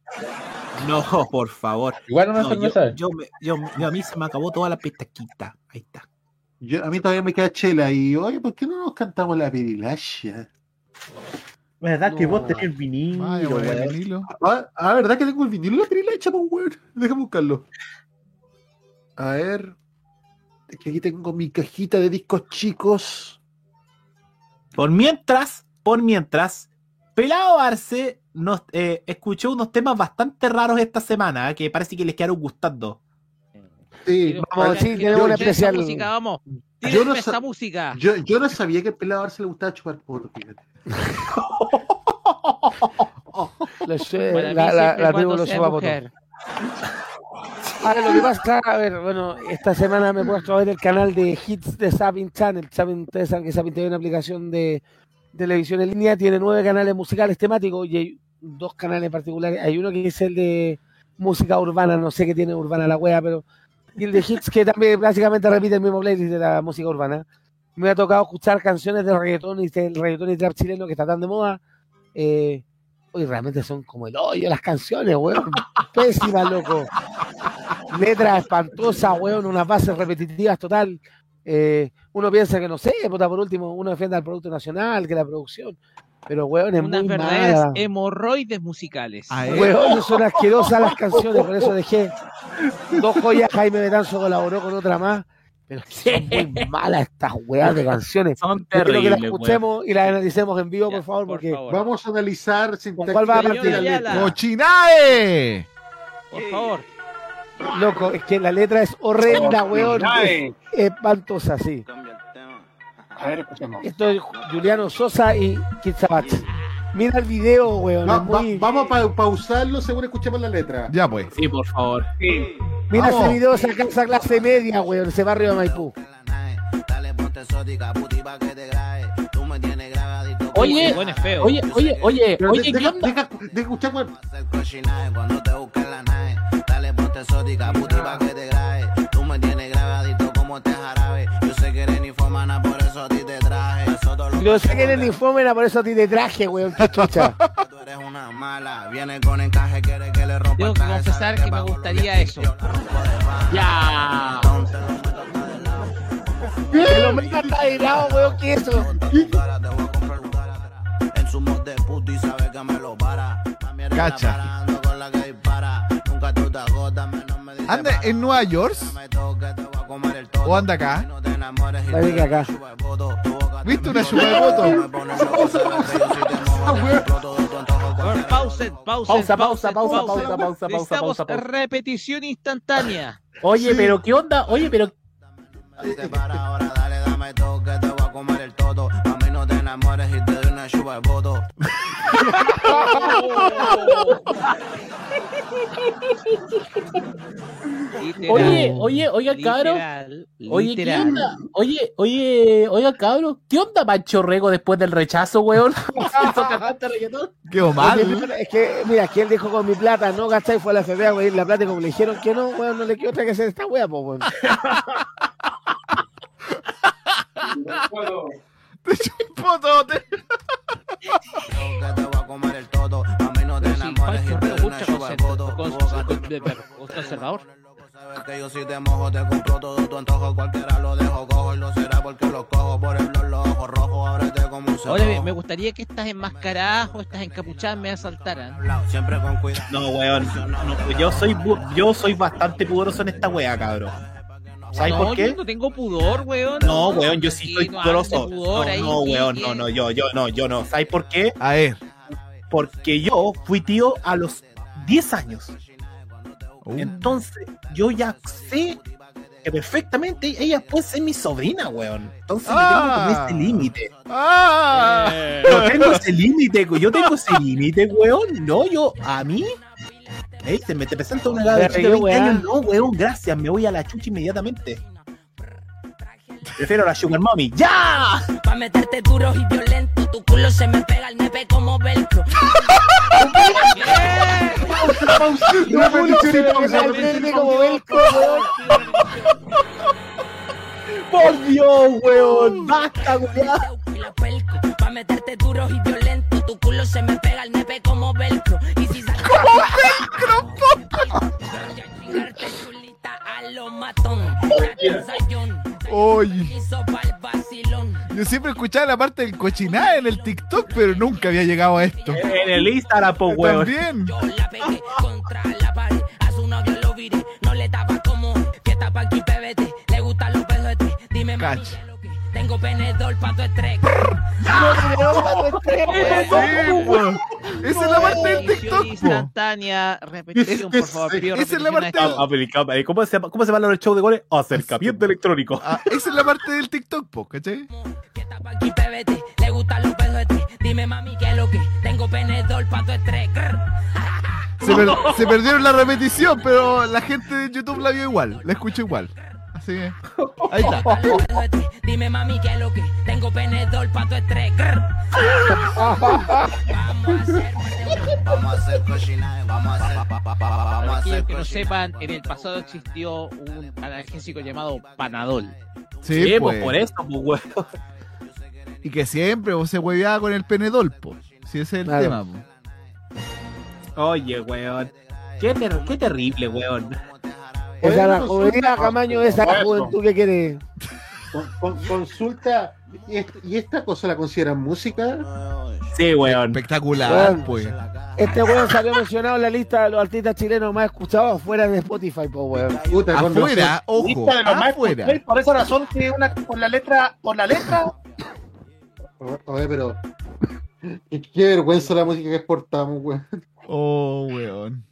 No, por favor. Igual una No, yo, yo, me- yo- yo- a mí se me acabó toda la pestaquita. Ahí está. Yo, a mí todavía me queda chela y, oye, ¿por qué no nos cantamos la pirilacha? ¿Verdad que vos tenés el vinilo, Vaya, güey, weón? el vinilo. Ah, ah, ¿verdad que tengo el vinilo la pirilacha, pues, weón? Déjame buscarlo. A ver. Es que aquí tengo mi cajita de discos chicos. Por mientras, por mientras, Pelado Arce nos eh, escuchó unos temas bastante raros esta semana eh, que parece que les quedaron gustando. Sí, Vamos a decir, tenemos una especial. música, vamos. Yo no, esa música. yo, yo no sabía que el pelado Arce le gustaba chupar porro, fíjate. Mí la, la, siempre la Ahora lo que pasa, a ver, bueno, esta semana me he puesto a ver el canal de Hits de Sabin Channel. Saben, ustedes saben que Sabin tiene una aplicación de televisión en línea, tiene nueve canales musicales temáticos y hay dos canales particulares. Hay uno que es el de música urbana, no sé qué tiene urbana la wea, pero. Y el de Hits que también básicamente repite el mismo playlist de la música urbana. Me ha tocado escuchar canciones de reggaetón y del reggaetón y trap chileno que está tan de moda. Eh, Oye, realmente son como el hoyo las canciones, weón. Pésimas, loco. Letras espantosas, weón, unas bases repetitivas total. Eh, uno piensa que no sé, puta, por último, uno defiende al producto nacional, que la producción. Pero, weón, es Unas muy verdaderas mala. hemorroides musicales. Weón, son asquerosas las canciones, por eso dejé dos joyas. Jaime Betanzo colaboró con otra más. Pero son muy malas estas weas de canciones. Son Yo quiero que las terribles, escuchemos y las analicemos en vivo, por favor, porque Vamos a analizar sin ¿Con cuál va a partir? ¡Cochinae! Por favor. Loco, es que la letra es horrenda, weón. Es espantosa, sí. A ver, escuchemos. Esto es Juliano Sosa y Kid Sabat. Mira el video, weón. Va- es muy- va- vamos a pausarlo según escuchemos la letra. Ya, pues. Sí, por favor. Mira vamos. ese video, esa casa clase media, weón. Ese barrio de Maipú. Oye, Bueno, es feo. oye, oye, oye, oye, escuchar, weón. Te exótica, puti pa' que te grabe. Tú me tienes grabadito como este jarabe. Yo sé que eres ninfomana, por eso a ti te traje. Lo Yo sé que eres ninfómena, por eso a ti te traje, weón. Qué chucha. tú eres una mala. Viene con encaje, quiere que le rompa Tengo el que confesar que me gustaría eso. Ya. El hombre está helado, weón. ¿Qué es eso? En ¿Anda en Nueva York? ¿O anda acá? Parece que acá. ¿Viste una chupa de voto? Pausa, pausa, Pausa, pausa, pausa, pausa, pausa, pausa, Necesitamos pausa, pausa. repetición instantánea. Oye, pero ¿qué onda? Oye, pero Oye, oye, oye, cabro. Literal, Oye, ¿qué literal. onda? Oye, oye, oye, cabro. ¿Qué onda Pancho Rego después del rechazo, weón? Quedó mal. Oye, Es que, mira, que él dijo con mi plata, no gastáis, fue a la FBA, güey, la plata y como le dijeron que no, weón, no le quedó otra que hacer esta wea, pues, weón. Te- si Pancho Rego busca conserv- cons- cons- conservador. Que yo si te mojo, te compro todo tu antojo. Cualquiera lo dejo cojo y lo será porque lo cojo por el blog, los ojos rojos. Ábrete como un Ahora me, gustaría que estas enmascaradas o estas encapuchadas me asaltaran. Siempre con cuidado. No, weón. no, yo soy yo soy bastante pudoroso en esta wea, cabrón. ¿Sabes no, por qué? Yo no tengo pudor, weón. No, weón, yo sí soy pudoroso. pudor No, no, weón, no, no, yo, yo no, yo no. ¿Sabes por qué? A ver. Porque yo fui tío a los 10 años. Uh. Entonces, yo ya sé que perfectamente ella puede ser mi sobrina, weón. Entonces yo tengo como Ah. ese límite. ¡Ah! Yo tengo ese límite, yo tengo ese límite, weón. No, yo, a mí. Ey, se me te presenta una edad de Pero yo, 20 años. No, weón, gracias, me voy a la chucha inmediatamente. Prefiero a la Sugar Mommy. ¡Ya! Pa' meterte duro y tu culo se me pega al nepe como velcro. ¡Por Dios, weón! ¡Basta, weón! Pa' meterte duro y violento, tu culo se me pega al nepe como velcro. Y si sacas chingarte chulita a lo matón. Oye. Yo siempre escuchaba la parte del cochinada en el TikTok, pero nunca había llegado a esto. En el Instagram, po, weón. También. Yo la pegué contra la pared, a su novio lo viré, no le tapa como fiesta pa' aquí PBT, le gustan los pesos de tres, dime mami, tengo penedor pa' tu estrés. Esa es la parte del TikTok, instantánea, repetición, por favor, Esa es la parte del- Ah, eh, ¿Cómo se, llama- ¿Cómo se llama el show de goles? Acercamiento electrónico. Ah, esa es la parte del TikTok, po, ¿cachai? Aquí PBT, le gustan los tres, dime mami qué es lo que, tengo penedor pa' tu estrés. Se, per- se perdieron la repetición, pero la gente de YouTube la vio igual, la escuchó igual. Así que, ahí está. Dime mami qué es lo que, tengo penedor pa' tu estrés. Vamos a hacer cochinaje, vamos a hacer. pa- Vamos a Para hacer aquellos que no cochinaje. sepan, en el pasado existió un analgésico llamado Panadol. Sí, Sí, pues. pues por eso, pues. Y que siempre vos se hueveaba con el penedol, po. Si ese es el Claro. tema, po. Oye, weón. Qué, ter- qué terrible, weón. Esa es la juventud, Camaño, esa es la juventud que quiere. Con- con- consulta, ¿y, est- y esta cosa la consideran música? Sí, weón. Espectacular, Weón. pues. Este weón salió mencionado en la lista de los artistas chilenos más escuchados fuera de Spotify, pues weón. Puta, Afuera, ojo, Lista de los más afuera. escuchados, Por esa razón que una por la letra, por la letra, Oye, pero. Qué, qué vergüenza la música que exportamos, weón. Oh, weón.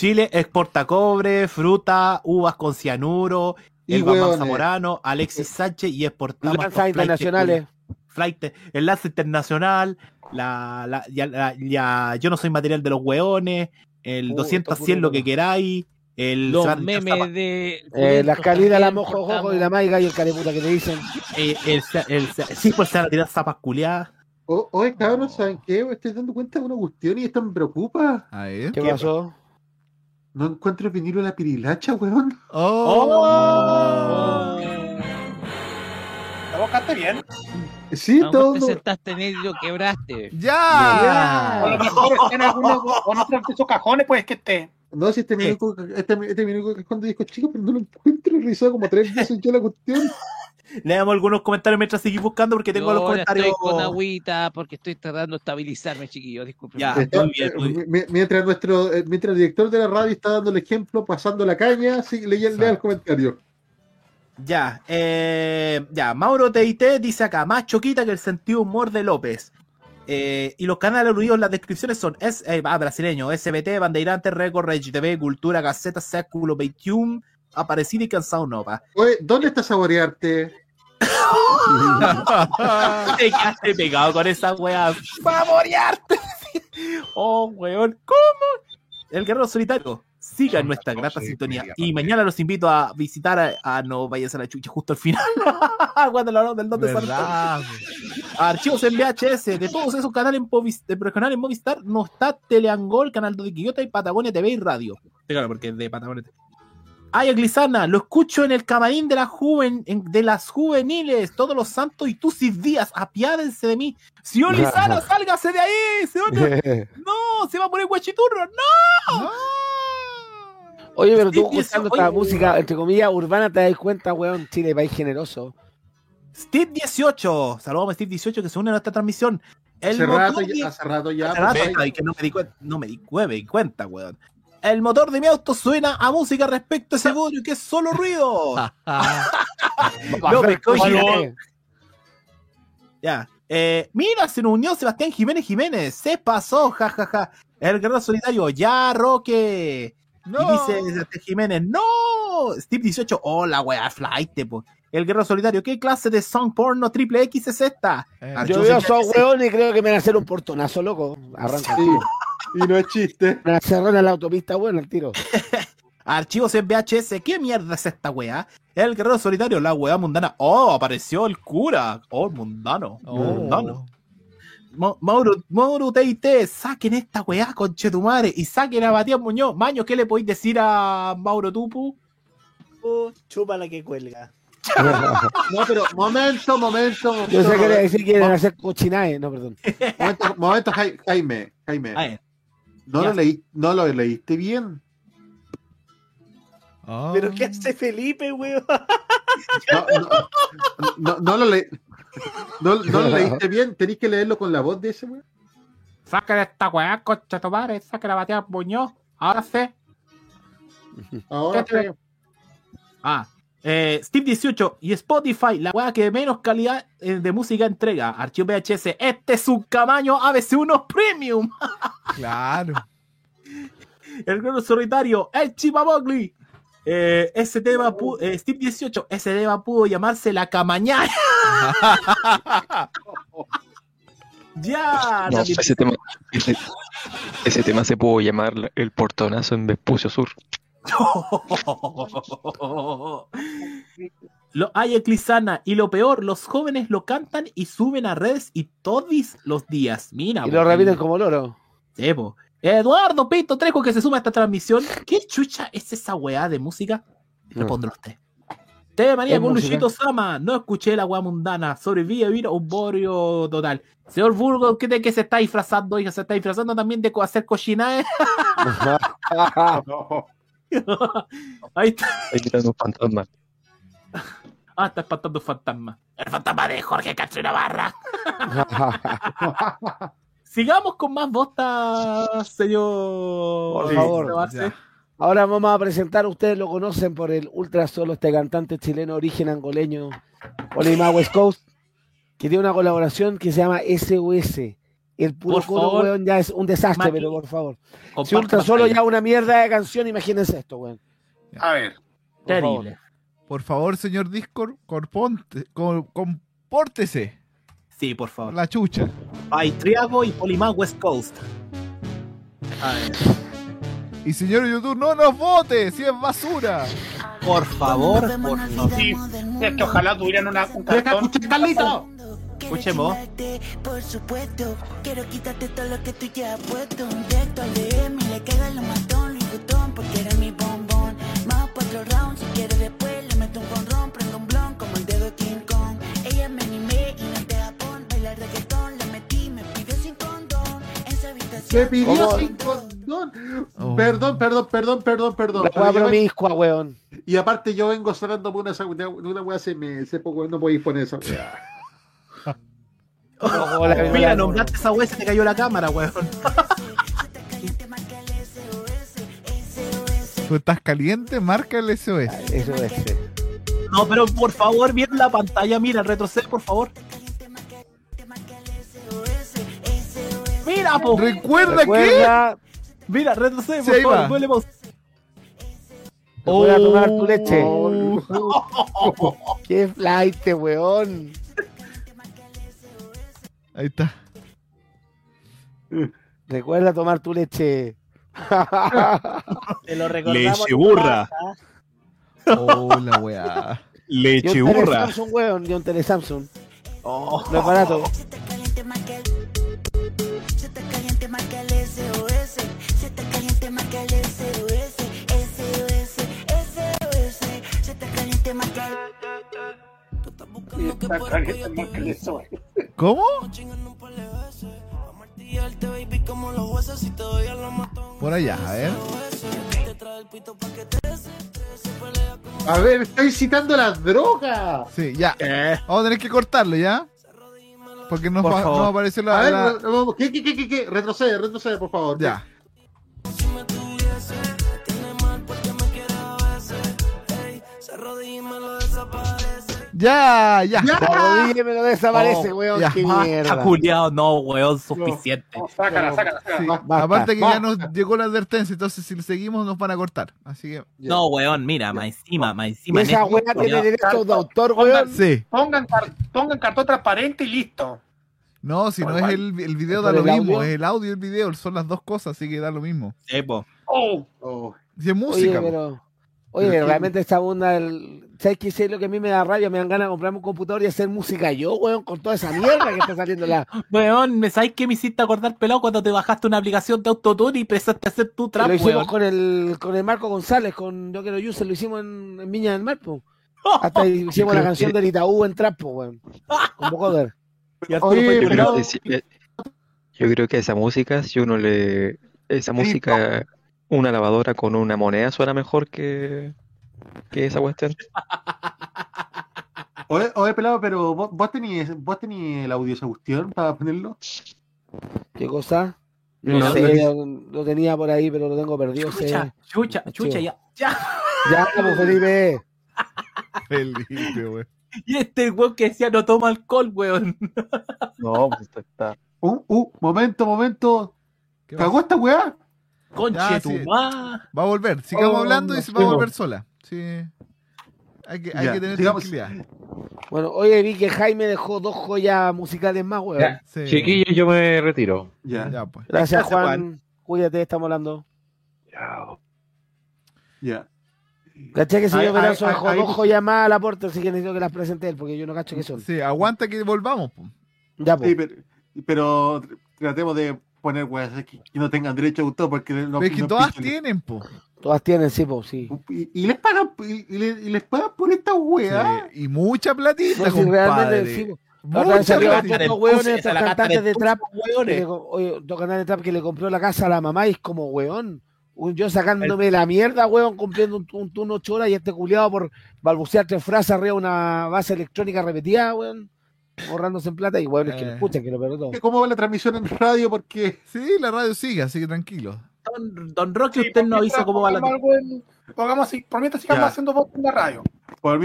Chile exporta cobre, fruta, uvas con cianuro, Y el Bambam. Zamorano, Alexis Sánchez y exportamos Lanzas internacionales. Flight, el lance internacional, la, la, ya, la- ya- yo no soy material de los weones, el Puta, 200 puro 100 lo que queráis, el Los memes de. Eh, la calida, la mojo, jojo y la maiga y el careputa que le dicen. eh, el, el, sí, pues se van a tirar zapas culiadas. Oye, cabrón, ¿saben qué? Me estoy dando cuenta de una cuestión y esto me preocupa. ¿Qué pasó? No encuentro el vinilo de la pirilacha, weón. Oh. la buscaste bien. Sí, lo todo. te sentaste quebraste. ¡Ya! O a lo mejor en alguno o en de esos cajones, pues que esté. No, si este minuto, este, este minuto que es cuando disco chico, pero no lo encuentro. Revisado como tres veces yo la cuestión. Leamos algunos comentarios mientras seguís buscando porque tengo Yo los comentarios. estoy con agüita porque estoy tratando de estabilizarme, chiquillos. Disculpen. Ya, Está- muy bien, muy bien. eh, mi- Mientras nuestro eh, mientras el director de la radio está dando el ejemplo, pasando la caña, sí, lea, lea el comentario. Ya, eh, ya, Mauro TIT dice acá, más choquita que el sentido humor de López. Eh, y los canales aludidos en las descripciones son es, eh, ah, brasileño, SBT, Bandeirante, Record, Regi TV, Cultura, Gaceta, Século 21, Aparecida y Cansado Nova. Oye, ¿dónde está Saborearte? Te quedaste pegado con esa wea. ¡Saborearte! oh, weón, ¿cómo? El Guerrero Solitario. Siga en nuestra grata sintonía. Y mañana los invito a visitar a, a no vayas a la chucha justo al final. Cuando hablamos del ¿Verdad? Archivos en VHS de todos esos canales en de regionales en Movistar no está Teleangol, Canal 2 de Quillota y Patagonia TV y Radio. Claro, porque es de Patagonia TV. Ay, Glizana, lo escucho en el camarín de, la juven, en- de las juveniles, todos los santos y tú sis días, apiádense de mí. Señor Lizana, sálgase de ahí, señor. No, se va a poner guachiturro, no. Oye, pero tú escuchando oye. esta música, entre comillas, urbana, te das cuenta, weón, Chile, país generoso. Steve 18, saludamos a Steve 18 que se une a nuestra transmisión. El Hace rato ya- hace rato ya, hace rato, pues, ay, que no me di cuenta, no me di me di cuenta, weón. El motor de mi auto suena a música respecto a ese bodrio que es solo ruido. No, me coño. Ya. Eh, mira, se nos unió Sebastián Jiménez Jiménez. Se pasó, jajaja. El guerrero solitario, ya, Roque. No. Y dice Sebastián Jiménez, no. Steve 18, hola, weá, flight, po. El guerrero solitario, ¿qué clase de song porno triple X es esta? Eh, Yo yo veo que- weón y creo que me van a hacer un portonazo, loco. Arranca. Sí, y no es chiste. Me cerraron en la autopista, weón, al tiro. Archivos en VHS, ¿qué mierda es esta weá? El guerrero solitario, la weá mundana. Oh, apareció el cura. Oh, mundano. Oh. Mundano. Ma- Mauro, Mauro TIT, saquen esta weá, conchetumare, y saquen a Matías Muñoz. Maño, ¿qué le podéis decir a Mauro Tupu? Oh, chupa la que cuelga. No, pero momento, momento, momento. Yo sé que le decir que quieren hacer cochinaje, no, perdón. Momento, momento, Jai- Jaime, Jaime. No Ya. lo, leí, no lo leíste bien. Ah. ¿Pero qué hace Felipe, weón? No, no, no, no lo leí. No, no lo leíste bien. Tenéis que leerlo con la voz de ese, weón. saquen esta weá, conchetumare, saquen a Matías Muñoz. Ahora sé. Ahora ¿Qué te- sí. Ah, eh, Steve 18 y Spotify, la weá que menos calidad eh, de música entrega. Archivo VHS, este es un camaño ABC1 Premium. Claro. El Guerrero Solitario, el Chipamogli. Eh, ese tema, eh, Steve 18, ese tema pudo llamarse La Camañana. ya, No, ese tema, ese, ese tema se pudo llamar el portonazo en Vespucio Sur. Lo hay Eclizana y lo peor, los jóvenes lo cantan y suben a redes y todos los días. Mira, Y lo repiten como loro. Sí, po. Eduardo Pinto Trejo que se suma a esta transmisión. ¿Qué chucha es esa weá de música? Respóndelo usted. Te María con. Luchito Sama, no escuché la weá mundana, sobrevive a vivir un borio total. Señor Burgos, ¿qué de qué se está disfrazando? Oiga, se está disfrazando también de hacer cochinadas. Ahí está. Ahí mirando un fantasma. Ah, está espantando un fantasma. El fantasma de Jorge Castro Navarra. Sigamos con más botas, señor. Por favor. Ahora vamos a presentar, ustedes lo conocen por el ultra solo, este cantante chileno origen angoleño, Olima West Coast, que tiene una colaboración que se llama SOS. El puro Por coro, weón, ya es un desastre, Mati, pero por favor. Si solo ya una mierda de canción, imagínense esto, weón. A ver. Terrible. Por favor, señor Discord, corponte, cor- compórtese. Sí, por favor. La chucha. Hay Triago y Polimán West Coast. A ver. Y señor YouTube, no nos vote, si es basura. Por favor, por favor. Sí, es que ojalá tuvieran una, un cartón. Carlito! Escuchemos. Por supuesto, quiero quitarte todo lo que tú ya has puesto. Directo al DM y le caga lo matón, Louis Vuitton, porque eres mi bombón. Más cuatro rounds, si quieres después le meto un conrón, prendo un blon como el dedo de King Kong. Ella me animé y no te Japón, bailar reggaetón, la metí, me pidió sin condón. Esa habitación. Me pidió ¿Cómo? sin condón. Oh. Perdón, perdón, perdón, perdón, perdón. La ven- promiscua, weón. Y aparte yo vengo sonando una, de una weá hace meses, poco no podéis poner esa weá. Mira, nombraste esa weá y se te cayó la cámara, weón. Tú estás caliente, marca el SOS. Eso es. No, pero por favor, mira la pantalla, mira, retrocede, por favor. Mira, po. Recuerda, Recuerda- Mira, retrocede, por favor, duele pausa. Recuerda tomar tu leche. Oh. Qué flight, weón. Ahí está. Recuerda tomar tu leche. Te lo recordamos. Leche burra. Oh, la weá. Leche Y un tele burra. Samsung, weón. Y un tele Samsung. Oh. No es barato. ¿Cómo? Por allá, a ver. A ver, estoy citando las drogas. Sí, ya. Vamos a tener que cortarlo, ¿ya? Porque nos Por va, favor. nos apareció la. A ver, la- re- vamos, ¿qué, qué, qué, qué, qué? Retrocede, retrocede, por favor. Ya. Ya, ya. La rodilla me lo desaparece, Oh, weón. ya. Qué mierda. culiao, no, weón, suficiente. Sácala, sácala, sácala. Sí, Basta, aparte que basta. ya nos llegó la advertencia, entonces si seguimos nos van a cortar. Así que. No, weón, mira, más encima, más Y encima. esa weá tiene derecho de autor, weón. Sí. Pongan, car- pongan cartón transparente y listo. No, si no es el, el video da ¿Por lo el mismo, audio? es el audio y el video, son las dos cosas, así que da lo mismo. Sí, po. Oh, Oh. Si es música, Oye, pero. Oye, realmente esta onda del. ¿Sabes qué sé lo que a mí me da rabia? Me dan ganas de comprarme un computador y hacer música yo, weón, con toda esa mierda que está saliendo la. Weón, ¿me sabes qué me hiciste acordar, pelado, cuando te bajaste una aplicación de autotune y empezaste a hacer tu trap, lo hicimos weón? con el, con el Marco González, con Yo Quiero User, lo hicimos en, en Viña del Mar, po. Hasta ahí hicimos la canción que- del Itaú en trap, po, weón. Con Arturo Oye, Yo creo yo creo que esa música, si uno le. Esa música, una lavadora con una moneda suena mejor que, que esa cuestión. Oye, oye, pelado, pero vos, vos tenías vos tenías el audio esa cuestión para ponerlo. ¿Qué cosa? No, sé, lo, lo tenía por ahí, pero lo tengo perdido. sé. Chucha, chucha, chucha, ya, ya. Ya, pues Felipe. Felipe, weón. Y este weón que decía no toma alcohol, weón. No, pues está. está. Uh, uh, momento, momento. ¿Qué ¿Cagó esta weá? Conche Ya, tu sí. ma. Va a volver, sigamos Oh, hablando y se va a volver sola. Sí. Hay que, hay Ya, que tener sigamos. tranquilidad. Bueno, oye, vi que Jaime dejó dos joyas musicales más, weón. Sí. chiquillos, yo me retiro. Ya, Ya, pues. Gracias, Gracias, Juan. Cuídate, estamos hablando. ya. ¿Cachai que Ahí- señor Veranzo dejó dos joyas más al aporte? Así que necesito que las presente él, porque yo no cacho qué son. Sí, aguanta que volvamos. po. Ya, pues. Sí, pero, pero tratemos de poner weas que, que no tengan derecho a autor porque no, Pero es que no todas tienen, po. Todas tienen, sí, pues, sí. Y, y les pagan y, y les, y les pagan por esta wea. Sí, Y mucha platita, No, si realmente, compadre. sí, po. Mucha platita. hueones, estos cantantes de trap, que hueones. le co- oye, estos cantantes de trap que le compró la casa a la mamá y es como, weón. un- Yo sacándome la mierda, weón, cumpliendo un, un turno ocho horas y este culiado por balbucear tres frases arriba de una base electrónica repetida, weón, ahorrándose en plata y weón, es que lo Eh. escuchen, que lo todo. ¿Cómo va la transmisión en radio? Porque Sí, la radio sigue, así que tranquilo. Don, don Roque, usted no avisa cómo va la. Pongamos así, por mientras sigamos Ya. haciendo voz en la radio. por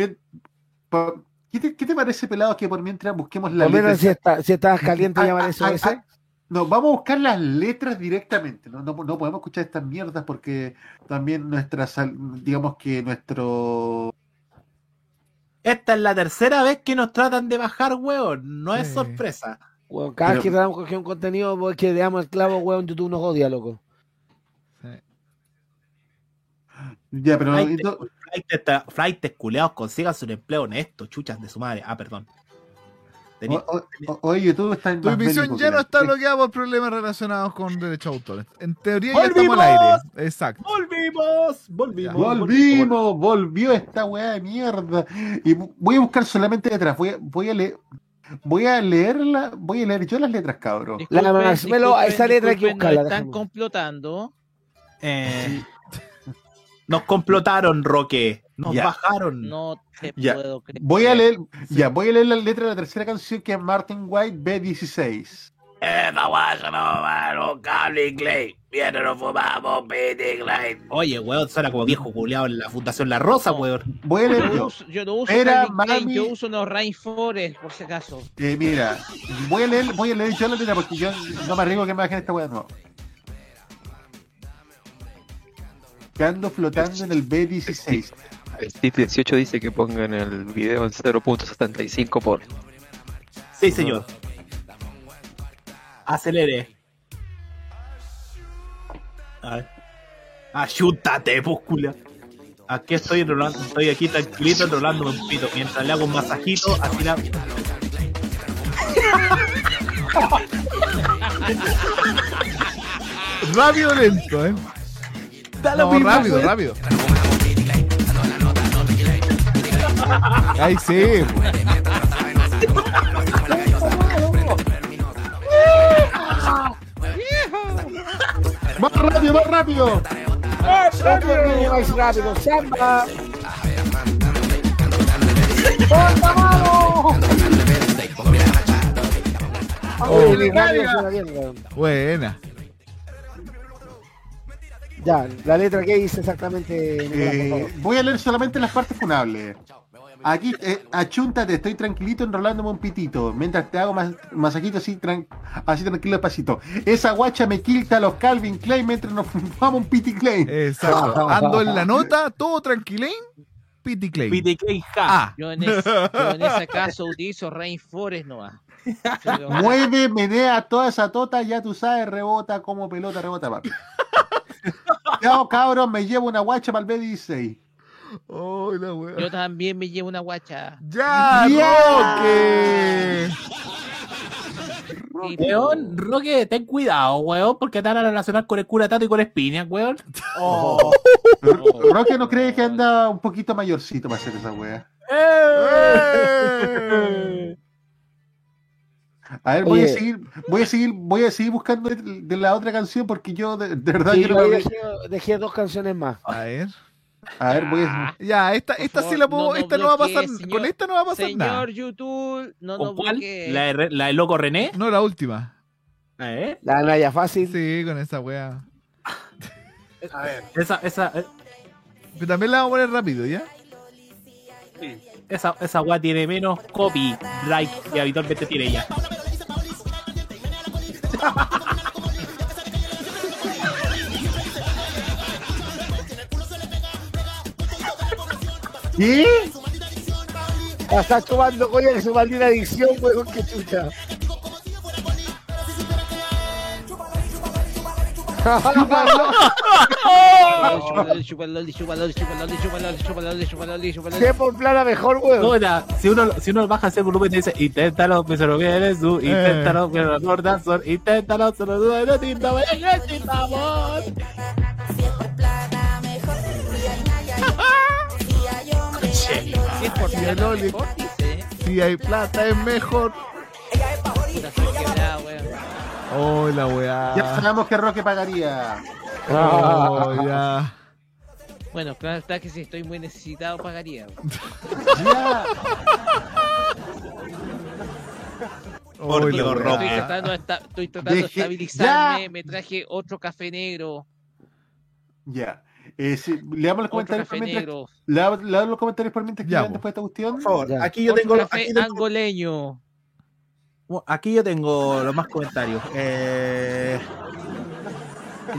por- ¿qué, te, qué te parece, pelado, que por mientras busquemos las Por letras? si, está, si estás caliente Ah, ah, eso ah, ese. ah, No, vamos a buscar las letras directamente. No, no, no podemos escuchar estas mierdas porque también nuestra, digamos que nuestro Esta es la tercera vez que nos tratan de bajar, weón. No es Sí. sorpresa. Weón, cada vez Pero- que tratamos de coger un contenido, pues, que le damos el clavo, weón, YouTube nos odia, loco. Sí. ya, pero Flightes, no- flightes, tra- flightes culeados, consíganse un empleo honesto, chuchas de su madre. Ah, perdón. Tení- o- o- o- oye, YouTube está en Tu emisión ya no está bloqueada por problemas relacionados con derechos de autor. En teoría ya estamos al aire. Exacto. ¡Volvimos! ¡Volvimos! Volvimos, volvió esta weá de mierda. Y voy a buscar solamente letras. Voy a, voy a leer. Voy a leerla, voy a leer yo las letras, cabrón. La esa letra hay que buscarla, nos están déjame. complotando. Eh, nos complotaron, Roque. Nos Ya. bajaron. No te Ya. puedo creer. Voy a leer, ya, voy a leer la letra de la tercera canción que es Martin White B16. Esta guaya no va a los cable Clay. Viene, nos fumamos, Pity Clay. Oye, weón, suena como viejo culiado en la Fundación La Rosa, weón. Voy a leer Yo, yo. uso, yo no uso Era mami- yo uso unos Rainforest, por si acaso. Eh, mira, voy a leer, voy a leer yo la letra porque yo no me arriesgo que me bajen esta weá nueva. Que ando flotando en el B16. Steve 18 dice que pongan el video en 0.75 por. Sí, señor. Acelere. A ver. Ayúdate, pues, culia. Aquí estoy enrolando, estoy aquí tranquilito enrolándome un pito. Mientras le hago un masajito, así la. Rápido lento, ¿eh? Da lo No, mismo, rápido, weón. rápido. Ahí sí. ¡Más rápido, más rápido! Más rápido, más rápido, samba. ¡Ponta mano! Oh. Buena. Ya, la letra que dice exactamente, Eh, voy a leer solamente las partes funables. Aquí, eh, achúntate, estoy tranquilito enrolándome un pitito. Mientras te hago más masajito así, tran- así tranquilo despacito. Esa guacha me quilta los Calvin Klein mientras nos fumamos un piti Klein. Exacto. Ando en la nota, todo tranquilín. Pity Clay. Pity Clay, Ah. Yo en, ese, yo en ese caso utilizo Rainforest nomás. Mueve, menea toda esa tota, ya tú sabes, rebota como pelota, rebota, papi. Chao, cabros, me llevo una guacha para el B16. Oh, la wea. Yo también me llevo una guacha. ¡Ya, Roque! Weón, Roque, ten cuidado, weón, porque te van a relacionar con el cura Tato y con Espinia, weón. Oh. Roque no cree que anda un poquito mayorcito para hacer esa wea. ¡Eh! A ver, voy a seguir, voy a seguir, voy a seguir buscando de, de la otra canción porque yo de, de verdad Sí, quiero yo ver- dejé, dejé dos canciones más. A ver. A ver, voy a. Ya, esta, esta sí la puedo. no esta no va a pasar. señor- con esta no va a pasar Señor nada. YouTube, no ¿Con nos cuál? ¿La de, Re- la de Loco René? No, la última. ¿Eh? La Naya Fácil. Sí, con esa wea. A ver. Esa, esa, eh, Pero también la vamos a poner rápido, ¿ya? esa, esa weá tiene menos copyright que habitualmente tiene ella. ¿Qué? Estás tomando coña de su maldita adicción, weón, que chucha. Chúpalo. ¿Qué por plana mejor, weón? Si uno, si uno baja ese volumen y dice, inténtalo, pero se lo vienes tú, inténtalo, pero no corazón, inténtalo, se lo duele, no tinta, por Si plata mejor, dice. Si hay plata es mejor. Puta, estoy quebrada, weón. Oh, la weá. Ya sabemos que Roque pagaría. Oh, ya. Bueno, claro está que si estoy muy necesitado pagaría. Ya. Oh, la Dios, weá. Roque. Estoy tratando, de esta- estoy tratando de Deje- estabilizarme. ya. Me traje otro café negro. Ya. Eh, sí, leamos los comentarios por mientras. lea- Leamos los comentarios por mientras que Ya, po. después de esta cuestión. Por favor, Ya. aquí yo Otro tengo, café aquí tengo, angoleño. aquí yo tengo los más comentarios. Eh,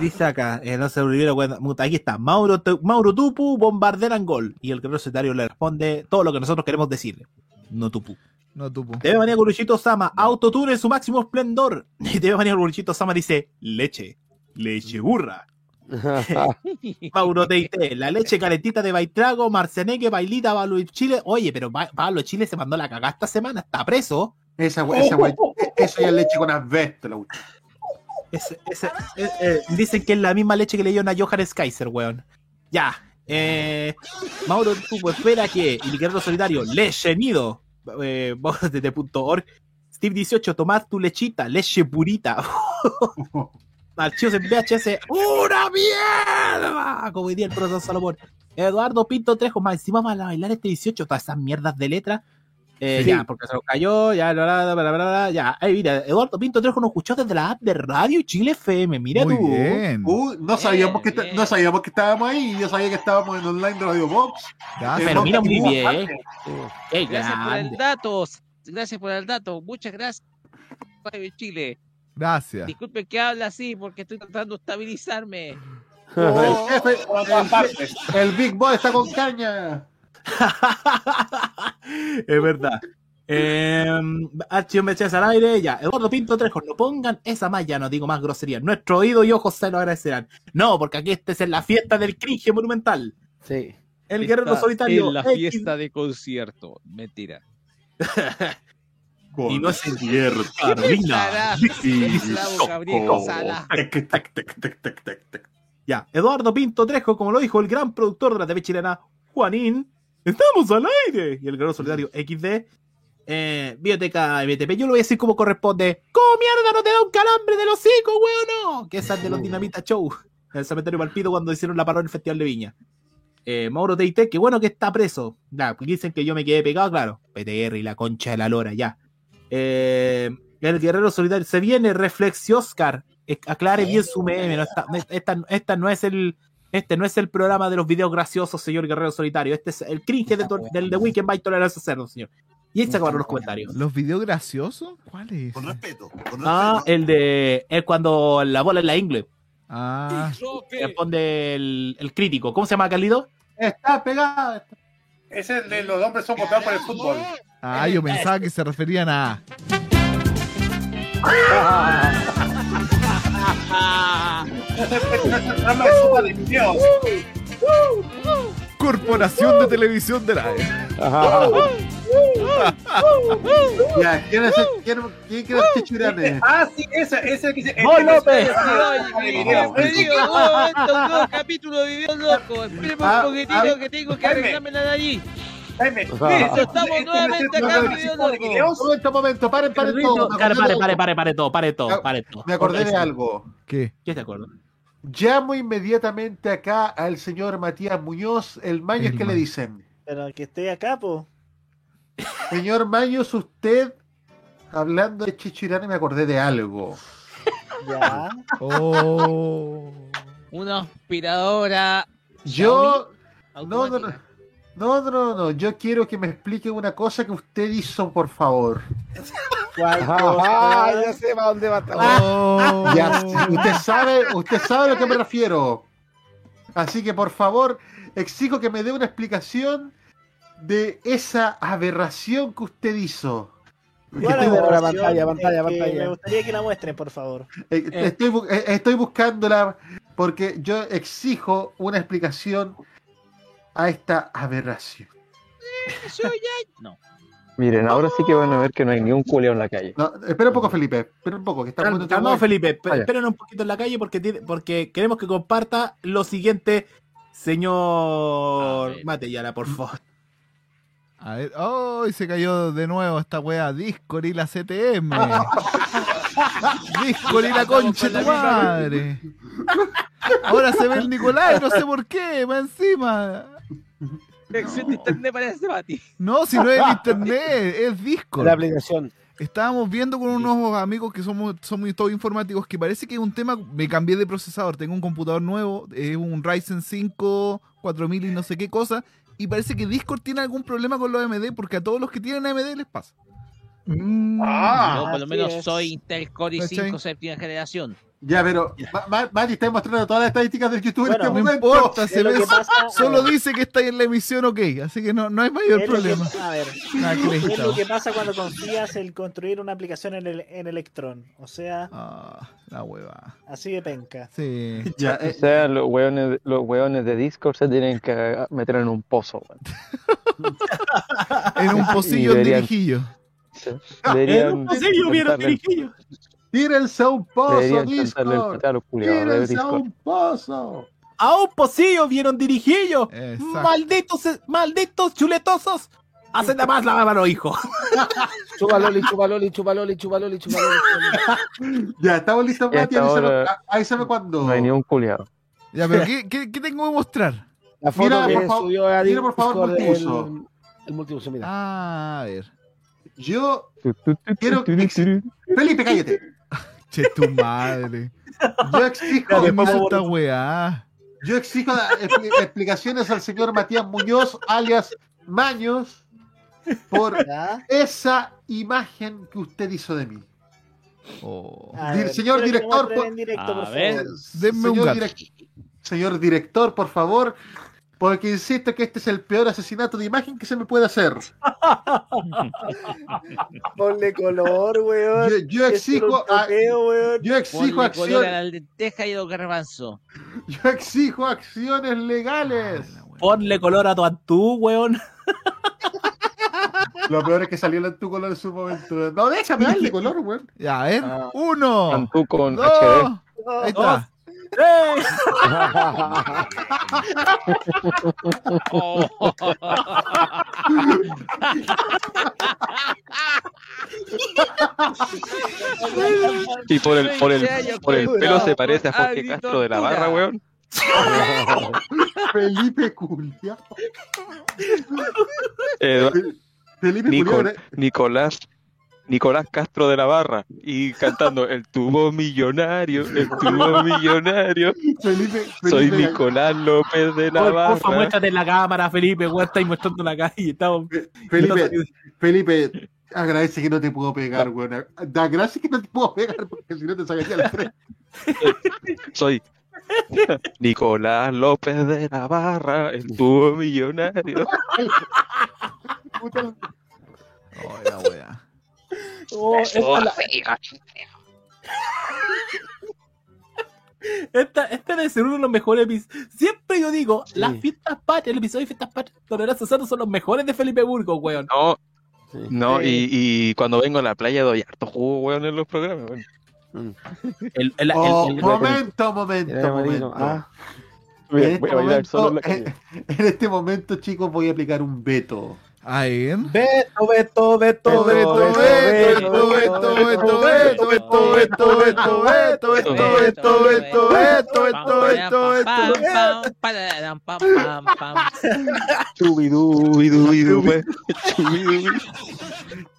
dice acá, eh, no se olvidó, aquí está, Mauro, Mauro Tupu, bombarderan gol. Y el guerrero secretario le responde todo lo que nosotros queremos decirle. No Tupu. No tupo. Debe venir Guruchito Sama, autotune en su máximo esplendor. Y debe venir Guruchito Sama dice, leche, leche burra. Mauro TIT, la leche calentita de Baitrago, Marceneque, Bailita, Pablo Chile. Oye, pero Pa- Pablo Chile se mandó la cagada esta semana, está preso. Esa esa we- eso ya es leche con asbesto, la ese- eh, eh, dicen que es la misma leche que le dieron a Johannes Kaiser, weón. Ya. Eh, Mauro Tupo espera que el guerrero solidario, leche nido. Eh, desde punto org. Steve 18, tomar tu lechita, leche purita. archivos en VHS, ¡una mierda! Como diría el profesor Salomón. Eduardo Pinto Trejo, más encima para bailar este 18, todas esas mierdas de letra. Eh, Sí. Ya, porque se nos cayó, ya, bla, bla, bla, bla, bla, bla, ya. Ahí, mira, Eduardo Pinto Trejo nos escuchó desde la app de Radio Chile FM, mira Muy tú. bien. Uh, no, sabíamos que, bien. no sabíamos que estábamos ahí. Yo sabía que estábamos en online Radio Box. Gracias. Pero mira muy bien. Gracias por el dato. Gracias por el dato. Muchas gracias. Radio Chile. Gracias. Disculpen que habla así porque estoy tratando de estabilizarme. El jefe, el, el Big Boy está con caña. es verdad. Eh, Archivo VHS al aire, ya. Eduardo Pinto Trejo, no pongan esa malla, no digo más grosería. Nuestro oído y ojos se lo agradecerán. No, porque aquí este es en la fiesta del cringe monumental. Sí. El guerrero solitario. En la X- fiesta de concierto. Mentira. Y no guerrero, Carolina. Sala. Ya, Eduardo Pinto Trejo, como lo dijo el gran productor de la TV chilena, Juanín, estamos al aire. Y el guerrero solidario XD, eh, Biblioteca MTP, yo lo voy a decir como corresponde. ¿Cómo mierda no te da un calambre del hocico, weón? No? Que esa es de los Dinamita Show. En el cementerio Palpito cuando hicieron la parodia en el Festival de Viña. Eh, Mauro Teite, que bueno que está preso. Ya, dicen que yo me quedé pegado, claro. PTR y la concha de la lora, ya. Eh, el guerrero solidario se viene, reflexio Oscar. Eh, Aclare bien su meme. no está- esta, esta no es el. Este no es el programa de los videos graciosos, señor Guerrero Solitario. Este es el cringe de to- del The Weekend by Tolerancia Cerdo, señor. Y ahí se acabaron los comentarios. ¿Los videos graciosos? ¿Cuál es? Con respeto. Con Ah, el de. Es cuando la bola es la ingle. Ah, Responde el, el crítico. ¿Cómo se llama, Carlito? Está pegada. Ese es el de los hombres son votados por el fútbol. ah, yo pensaba que se referían a. Corporación de Televisión de la E. Ya, ¿quién es el- quién- quién quiere ser Churane? Ah, sí, ese, ese que dice. ¡Vos, el que López! me digo, oh, estos dos capítulos de video loco. Espérame Ah, un poquitito ah, que tengo que arreglarme la de allí. Jaime, Listo, estamos nuevamente acá loco. Momento, momento, paren, paren todo. Pare, pare, pare, pare, pare todo, pare todo, pare todo. Me acordé de algo. ¿Qué? ¿Qué te acuerdas? Llamo inmediatamente acá al señor Matías Muñoz. El Maños, El ¿qué le dicen? Pero que esté acá, po. Señor Maños, usted, hablando de Chichirane, me acordé de algo. Ya. Oh. Una aspiradora. Yo. No, no, no. No, no, no, no. Yo quiero que me explique una cosa que usted hizo, por favor. ¿Cuál Ah, cosa? ya sé para dónde va a estar. Oh. Ya, usted sabe, usted sabe a lo que me refiero. Así que por favor, exijo que me dé una explicación de esa aberración que usted hizo. ¿Cuál Estoy, Ahora, aberración? pantalla, pantalla, pantalla. Me gustaría que la muestren, por favor. eh, estoy bu- eh, estoy buscándola porque yo exijo una explicación a esta aberración. No. Miren, ahora sí que van a ver que no hay ni un culeo en la calle. No, espera un poco, Felipe. Espera un poco, que está Calma, Felipe. pe- Ah. Esperen un poquito en la calle porque, tiene- porque queremos que comparta lo siguiente, señor A ver. Matellana, por favor. A ver, oh, y se cayó de nuevo esta wea Discord y la CTM. Discord y la concha de tu madre. Ahora se ve el Nicolás, no sé por qué, más encima. Conexión de internet para ese Mati. No, si no es el internet, es Discord. La aplicación. Estábamos viendo con unos amigos que somos, somos todos informáticos que parece que es un tema. Me cambié de procesador, tengo un computador nuevo, es un Ryzen 5 4000 y no sé qué cosa. Y parece que Discord tiene algún problema con los AMD porque a todos los que tienen AMD les pasa. Ah, Yo por lo menos es. soy Intel Core ¿Cachai? i5 séptima generación. Ya, pero Ma- Ma- Mati está mostrando todas las estadísticas del YouTube Bueno, en No este momento. importa, se lo ve, que pasa- solo dice que está en la emisión ok, así que no, no hay mayor que- problema. a ver, Ah, es lo que pasa cuando confías en construir una aplicación en, el, en Electron. O sea, Ah, la hueva. así de penca. Sí. Ya, O eh, sea, los hueones, los hueones de Discord se tienen que meter en un pozo. En un pocillo deberían- dirijillo. En un pasillo vieron dirigillo. Tírense a un pozo, Discord. Tírense a un pozo. A un pocillo vieron dirigillo. Exacto. Malditos, malditos chuletosos. Hacete más la mano, hijo. Chupa Loli, chupa Loli, chupa Loli, chupa Loli, chupa Loli. Ya, estamos listos, Mati. hasta Avísame, ahora- a- avísame cuando. No hay ni un culiado. Ya, pero ¿qué, qué, qué tengo que mostrar? La foto Mira, que por favor, subió a mira, por favor, multiuso. el, el multiuso, mira. Ah, a ver. Yo quiero. Felipe, cállate. Che, tu madre. Yo exijo. ¿Qué es esta weá? Yo exijo expli- explicaciones al señor Matías Muñoz, alias Maños, por esa imagen que usted hizo de mí. Ver, señor director, por- en directo, por A ver, favor. Direc- señor director, por favor, porque insisto que este es el peor asesinato de imagen que se me puede hacer. Ponle color, weón. Yo, yo exijo, a- yo exijo Ponle color a acciones, la lenteja y los garbanzos. yo exijo acciones legales. Ponle color a tu antú, weón. Lo peor es que salió la tu color en su momento. No, déjame darle color, weón. Ya, a ver. Ah. Uno. Antú con dos, HD. Ahí está. Y por el, por el, por el pelo se parece a Jorge Castro de la Barra, weón. Felipe Culia. Edu- Felipe Nico- Culia. Nicolás. Nicolás Castro de la Barra. Y cantando El tubo millonario, el tubo millonario. Felipe, Soy Felipe- Nicolás López de la Por porfa, Barra. muéstrate en la cámara, Felipe, weón. Estáis mostrando la calle. Estamos... Felipe, Felipe, agradece que no te puedo pegar, weón. Da gracias que no te puedo pegar porque si no te sacaría la frente. Soy Nicolás López de la Barra, el tubo millonario. Oh, la wea. Oh, esta, es la- esta, este debe ser uno de los mejores episodios. Siempre yo digo, las fiestas patrias, el episodio de fiestas patrias, tolerancia cero son los mejores de Felipe Burgos, weón. No, no, y, y cuando vengo a la playa doy harto jugo, weón, en los programas, weón. El, el- el- Oh, el- momento, momento. Ah. Este, en este momento, chicos, voy a aplicar un veto. A ver. Beto, Beto, Beto, Beto, Beto, Beto, Beto, Beto, Beto, Beto, Beto, Beto, Beto, Beto, Beto, Beto, Beto, Beto.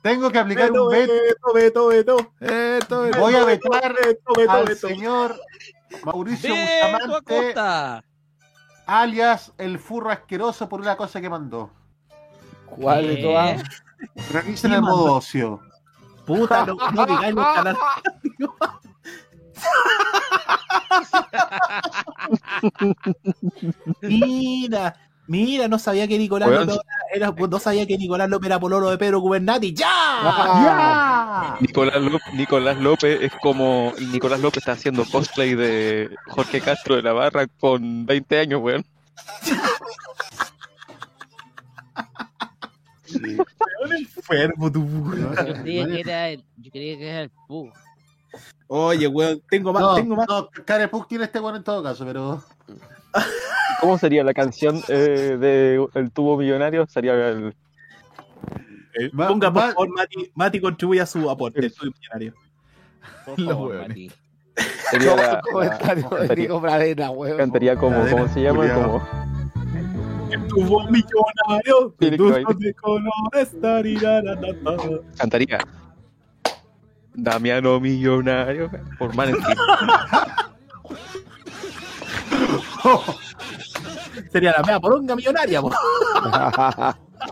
Tengo que aplicar Beto, un veto. Beto, Beto, Beto. Beto, Beto. Voy a vetar Beto, Beto, al Beto. señor Mauricio Beto Bustamante, alias el furro asqueroso, por una cosa que mandó. ¿Cuál de todas? Revisen el modo ocio. Puta, no, no digáis los canales. Mira, mira, no sabía que Nicolás. López era, no sabía que Nicolás López era pololo de Pedro Gubernati. ¡Ya! Nicolás, López, Nicolás López es como Nicolás López está haciendo cosplay de Jorge Castro de la Barra con 20 años, weón. enfermo tú. Yo creía que era el, yo creía que era el Pug. Oye, weón, tengo más, No, tengo más. no, Carepuk tiene este bueno en todo caso, pero. ¿Cómo sería la canción eh, de El tubo millonario? Sería el Ma- Ponga, por ma- favor, Mati, Mati contribuye a su aporte. Soy millonario. Por favor. Mati. sería la, la- Comentario de cantaría, weón. como ¿cómo se llama? Como Tuvo millonario, Tiene que tus bailar. de colores, tarirararata. cantaría Damiano millonario por Manenty. Sería la mea poronga millonaria, po.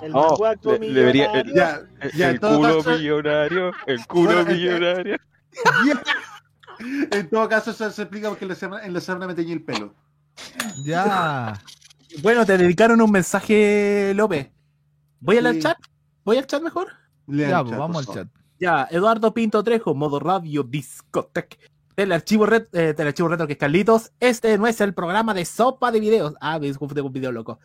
El macuaco le- debería- millonario. Ya, El, ya, el en todo culo caso- millonario, el culo Bueno, eh, millonario. En todo caso, eso se explica porque en la semana, en la semana me teñí el pelo. Ya. Bueno, te dedicaron un mensaje, López. ¿Voy al Sí. chat? ¿Voy al chat mejor? Lean Ya, chat, vamos al chat. Ya, Eduardo Pinto Trejo, modo radio discotec. Del archivo, ret- eh, del archivo retro que es Carlitos. Este no es el programa de sopa de videos. Ah, me confundí con video loco.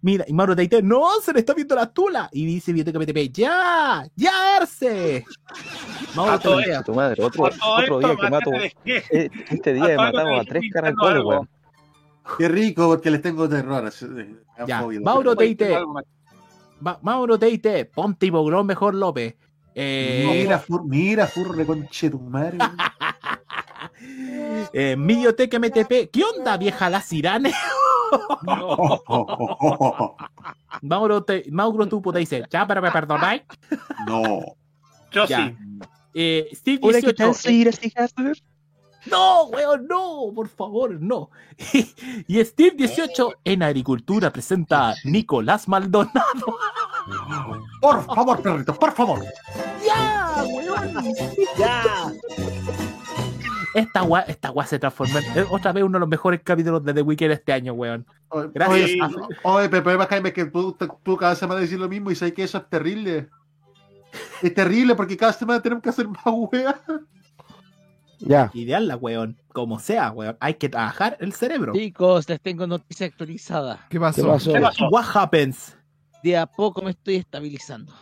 Mira, y Mauro Teite, no, se le está viendo la tula. Y dice Biblioteca PTP, ya, ya, Arce. Mauro Teite, tu madre, otro, otro día que mato. eh, Este día he matado a tres caracoles, weón. Qué rico, porque les tengo terror. ya. Mauro Teite. Ma- Mauro Teite, ponte hipoglón mejor López. Eh, Mira, fur, mira, furre conche tu madre. eh, Millotec MTP, ¿qué onda vieja la sirane? Mauro, te, Mauro Tupo te dice, ya, pero me perdonáis. No. Yo Ya. sí. Eh, Steve Hola, ¿qué 18. No, weón, no, por favor, no. y Steve 18 en agricultura presenta a Nicolás Maldonado. Por favor, perrito, por favor. ¡Ya, weón! ¡Ya! Esta gua, esta gua se transformó en eh, otra vez uno de los mejores capítulos de The Weeknd este año, weón. Gracias. Oye, a- oye, pero el problema, Jaime, es que tú, tú cada semana decís lo mismo y sabes que eso es terrible. Es terrible porque cada semana tenemos que hacer más weas. Ya. Ideal weón. Como sea, weón. Hay que trabajar el cerebro. Chicos, les tengo noticia actualizada. ¿Qué pasó? ¿Qué pasó? ¿Qué pasó? What happens? De a poco me estoy estabilizando.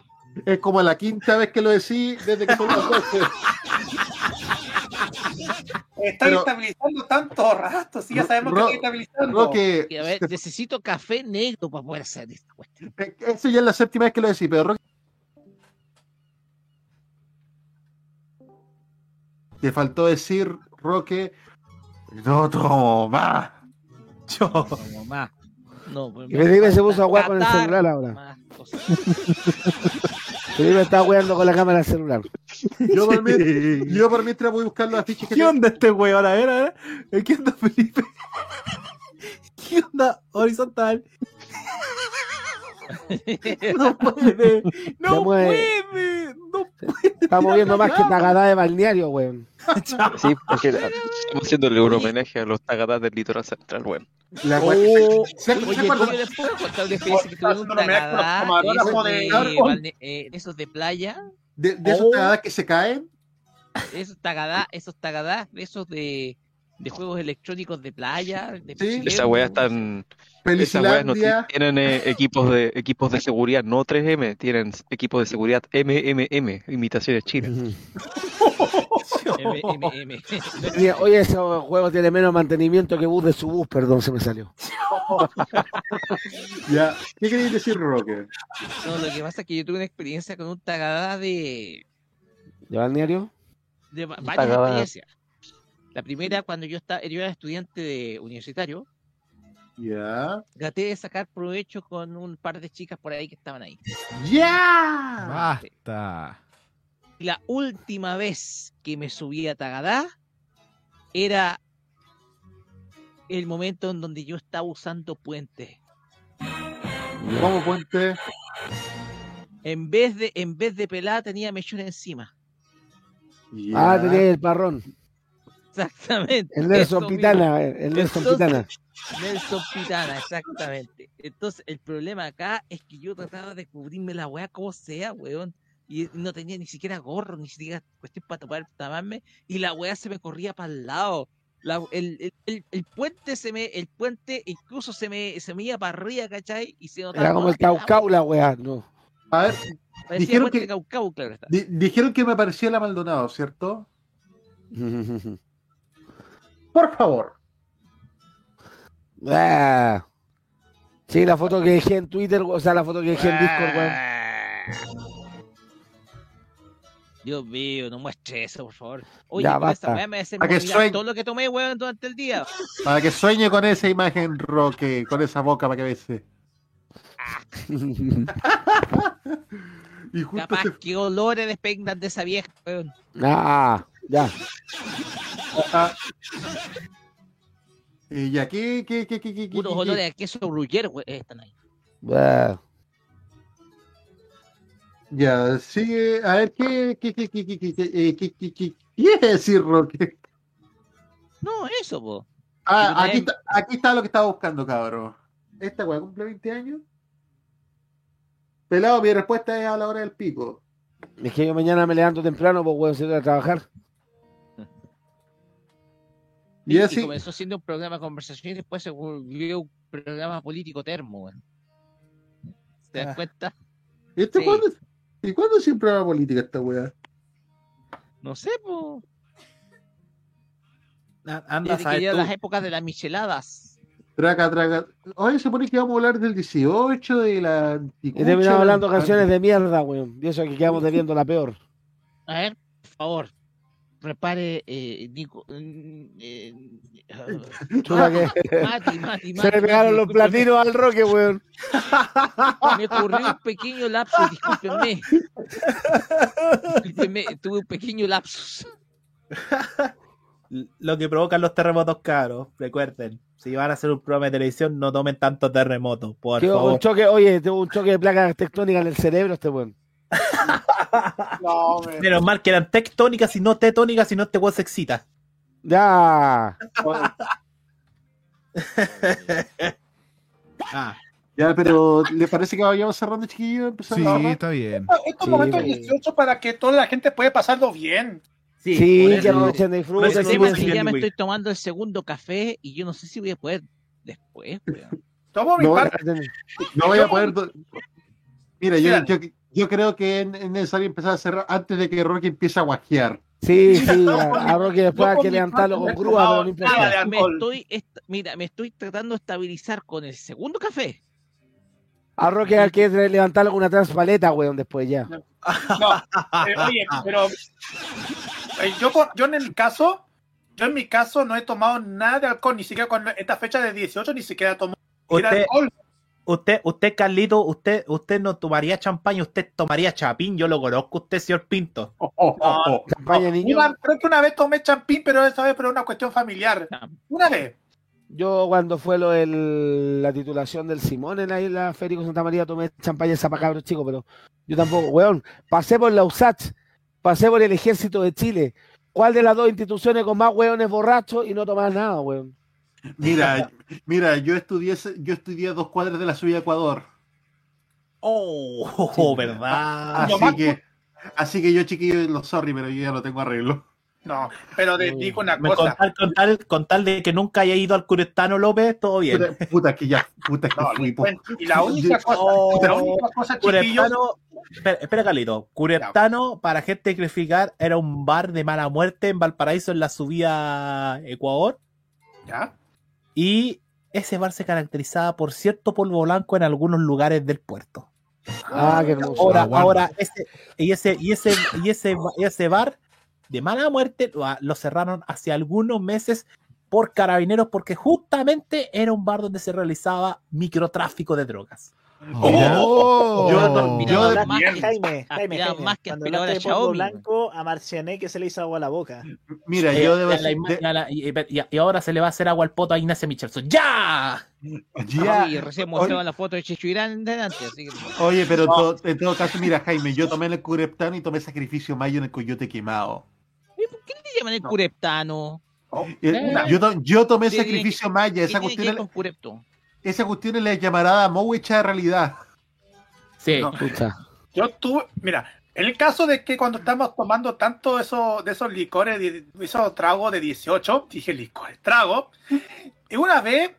Es como la quinta vez que lo decís desde que son las 12. Está Pero- estabilizando tanto rato, sí, ya sabemos Ro- que está estabilizando. Roque, a ver, necesito café negro para poder hacer esta cuestión. eh, eso ya es la séptima vez que lo decís, pero Roque. Te faltó decir, Roque, no tomo más. Yo. Más. No, pues Y Felipe se puso a jugar con el celular ahora. más. Felipe está weando con la cámara del celular. Yo por, mí- yo por mientras voy buscando las fichas que ¿Qué onda este weón? A ver, a ver. Eh, ¿Qué onda, Felipe? ¿Qué onda? Horizontal. No puede. No puede. No Está moviendo más que Tagadá de balneario, weón. Sí, porque estamos haciéndole un homenaje a los tagadas del litoral central, weón. La Oh, wea- oye, ¿Se- se ¿cómo acuerdan? yo les puedo contar una experiencia que tuve en un No, no me hagas con los tagadá, tomadores, esos de, balne- esos de playa, De, de esos Oh. tagadas que se caen. esos tagadá, esos tagadá, esos de, de juegos electrónicos de playa, de Sí. Esas weas están. Esas weas no tienen eh, equipos de equipos de seguridad, no 3M, tienen equipos de seguridad MMM, imitaciones chinas. M, M, M. Oye, Oye, ese juego tiene menos mantenimiento que bus de su bus, perdón, se me salió. Ya. ¿Qué queréis decir, Roque? No, lo que pasa es que yo tuve una experiencia con un tagadá de, ¿De balneario? de va- varias experiencias. La primera, cuando yo estaba, yo era estudiante de universitario, Ya. traté de sacar provecho con un par de chicas por ahí que estaban ahí. ¡Ya! Basta. La última vez que me subí a Tagadá era el momento en donde yo estaba usando puente. ¿Cómo puente? En vez de, en vez de pelada tenía mechón encima. Ah, tenía el parrón. Exactamente. El Nelson. Pitana, eh, el Nelson Pitana. Nelson Pitana, exactamente. Entonces, el problema acá es que yo trataba de cubrirme la weá como sea, weón. Y no tenía ni siquiera gorro, ni siquiera cuestión para tapar, taparme. Y la weá se me corría para el lado. La- el, el- el- el puente se me, el puente incluso se me, se me iba para arriba, ¿cachai? Y se notaba Era como el Caucau la weá, no. A ver, Parecía dijeron puente que- de Caucau, claro está. di- dijeron que me parecía la Maldonado, ¿cierto? Por favor. Ah. Sí, la foto que dejé en Twitter, o sea, la foto que dejé en Discord, weón. Dios mío, no muestre eso, por favor. Oye, Ya, basta. weá me hace A que sueñe. todo lo que tomé, weón, durante el día. Para que sueñe con esa imagen, Roque, con esa boca para que bese. y justo Capaz se- que olores despendan de esa vieja, weón. Ah, ya. Ah. Y ya, ¿qué, qué, qué, qué, qué, qué- olores a queso están ahí. Ah. Ya, sigue. A ver, ¿qué, qué, qué, qué, qué, qué, qué, eh, qué, qué, qué- qué quiere decir, Roque? No, eso, po. Ah, aquí está, aquí está lo que estaba buscando, cabrón. ¿Esta weá cumple 20 años? Pelado, mi respuesta es a la hora del pico. Es que yo mañana me levanto temprano, pues weón, se a trabajar. Y Y así, comenzó siendo un programa de conversación y después se volvió un programa político termo, weón. ¿Te das Ah. cuenta? ¿este sí. cuándo, ¿y cuándo siempre va política esta weá? No sé, po. A- Anda a Desde que ya las épocas de las micheladas. Traca, traca. Hoy se supone que vamos a hablar del 18, de la. Y terminamos hablando canciones de mierda, weón. Y eso que quedamos debiendo la peor. A ver, por favor, prepare, eh, Nico. eh, que- Mati, Mati, Se le Mati, pegaron Mati, los platinos al roque, weón. Me ocurrió un pequeño lapsus, discúlpenme. Discúlpenme, tuve un pequeño lapsus. Lo que provocan los terremotos caros, recuerden. Si van a hacer un programa de televisión, no tomen tantos terremotos, por un choque, oye, tuvo un choque de placas tectónicas en el cerebro este weón. No, me- Menos mal que eran tectónicas y no tetónicas, y no este weón se excita. Ya. Ah. Ya, pero ¿le parece que vayamos cerrando, chiquillos? Empezando Sí, está bien. Estos momentos 18 para que toda la gente pueda pasarlo bien. Sí, por que eso- aprovechen, por disfruten. eso el y tema es piensen. que ya me estoy tomando el segundo café y yo no sé si voy a poder después. weón. Tomo mi No, parte. No voy a poder. do- Mira, yo, Mira. yo, yo creo que es es necesario empezar a cerrar antes de que Rocky empiece a guajear. Sí, sí, a, a Roque después hay que levantarlo con grúa, pero no importa. Me estoy, est- mira, me estoy tratando de estabilizar con el segundo café. A Roque hay que levantarlo con una transpaleta, weón, después ya. No, eh, oye, pero eh, yo, por- yo en mi caso, yo en mi caso no he tomado nada de alcohol, ni siquiera con esta fecha de 18, ni siquiera tomo Usted, alcohol. Usted, usted, Carlito, usted, usted no tomaría champaña, usted tomaría chapín. Yo lo conozco, usted, señor Pinto. No, Champaña, niño. una- creo que una vez tomé champín, pero esa vez por una cuestión familiar. Una vez. Yo cuando fue lo la titulación del Simón en la isla Federico Santa María tomé champaña esa para cabros chicos, pero yo tampoco, weón, pasé por la USACH, pasé por el Ejército de Chile. ¿Cuál de las dos instituciones con más weones borrachos y no tomás nada, weón? Mira, mira, yo estudié, yo estudié a dos cuadras de la subida a Ecuador. Oh, verdad. Así que, así que yo, chiquillo, lo sorry, pero yo ya lo tengo arreglo. No, pero te digo una Me- cosa. Con tal, con, tal, con tal de que nunca haya ido al Curestano López, todo bien. Puta, puta que ya, puta que fui. po. Y la única cosa, Oh, la única cosa, Cureptano, espera, espera, Carlito. Cureptano, para gente clarificar, era un bar de mala muerte en Valparaíso en la subida a Ecuador. ¿ya? Y ese bar se caracterizaba por cierto polvo blanco en algunos lugares del puerto. Ah, qué hermoso. Ahora, ahora ese, y ese, y ese, y ese, y ese bar de mala muerte lo, lo cerraron hace algunos meses por carabineros porque justamente era un bar donde se realizaba microtráfico de drogas. Oh. Yo- Mira, yo- hablaste, bien. Jaime, Jaime, Aspiraba Jaime, más que cuando de Xiaomi. blanco a Marciané que se le hizo agua a la boca. Mira, Eh, yo debo la y a la- y- y- y ahora se le va a hacer agua al poto a Ignacia Michelson. ¡Ya! Ya. Sí, recién mostraba la foto de Chichuirán delante, así que... Oye, pero en todo- en todo caso, mira, Jaime, yo tomé el Cureptano y tomé sacrificio mayo en el coyote quemado. ¿Qué le llaman el cureptano? Eh, Yo, to- yo tomé ¿Qué tiene sacrificio que- maya, esa que cuestión, es- con curepto? Esa cuestión es la llamarada Moe hecha de realidad. Sí. No. Yo tuve, mira, en el caso de que cuando estamos tomando tanto eso, de esos licores, de esos tragos de 18, dije licores, trago, y una vez,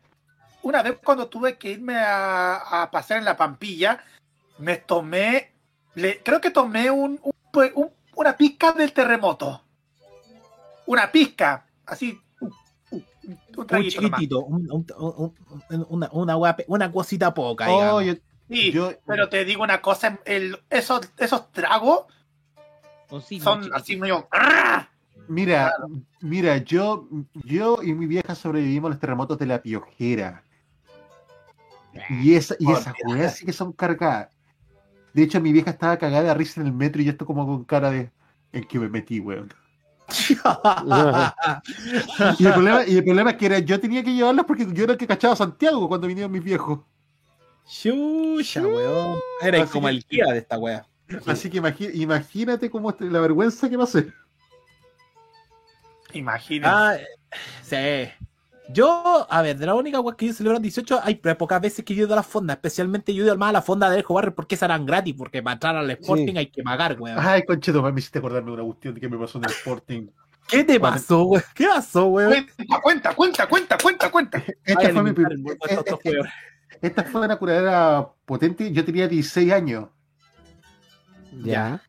una vez cuando tuve que irme a, a pasear en la Pampilla, me tomé, le, creo que tomé un, un- un- una pizca del terremoto. Una pizca, así, un, chiquitito, un- un- un- un- una, una, guape- una cosita poca, Oh, digamos. yo- Sí, Yo- pero te digo una cosa, el, esos, esos tragos son así medio... ¡ah! Mira, mira, yo, yo y mi vieja sobrevivimos a los terremotos de la piojera. Y esa, y esas weas sí que son cargadas. De hecho, mi vieja estaba cagada de risa en el metro y yo estoy como con cara de en que me metí, weón. Y el, problema, y el problema es que era, yo tenía que llevarlas porque yo era el que cachaba a Santiago cuando vinieron mis viejos. Chucha, weón. Era Así como que- el Kira de esta wea. Así que imagi- imagínate cómo la vergüenza que pasé. Imagínate. Ah, sí. Yo, a ver, de la única wea que yo celebro el 18, hay pocas veces que yo he ido a la fonda. Especialmente yo he ido más a la fonda de Alejo porque esas eran gratis. Porque para entrar al Sporting Sí. hay que pagar, weón. Ay, concheto, me hiciste acordarme de una cuestión que me pasó en el Sporting. ¿Qué te pasó, weón? ¿Qué pasó, weón? Cuenta, cuenta, cuenta, cuenta, cuenta, cuenta. Esta fue, mi alimentar prim- el muerto de estos weones. esta fue una curadera potente. Yo tenía 16 años Ya.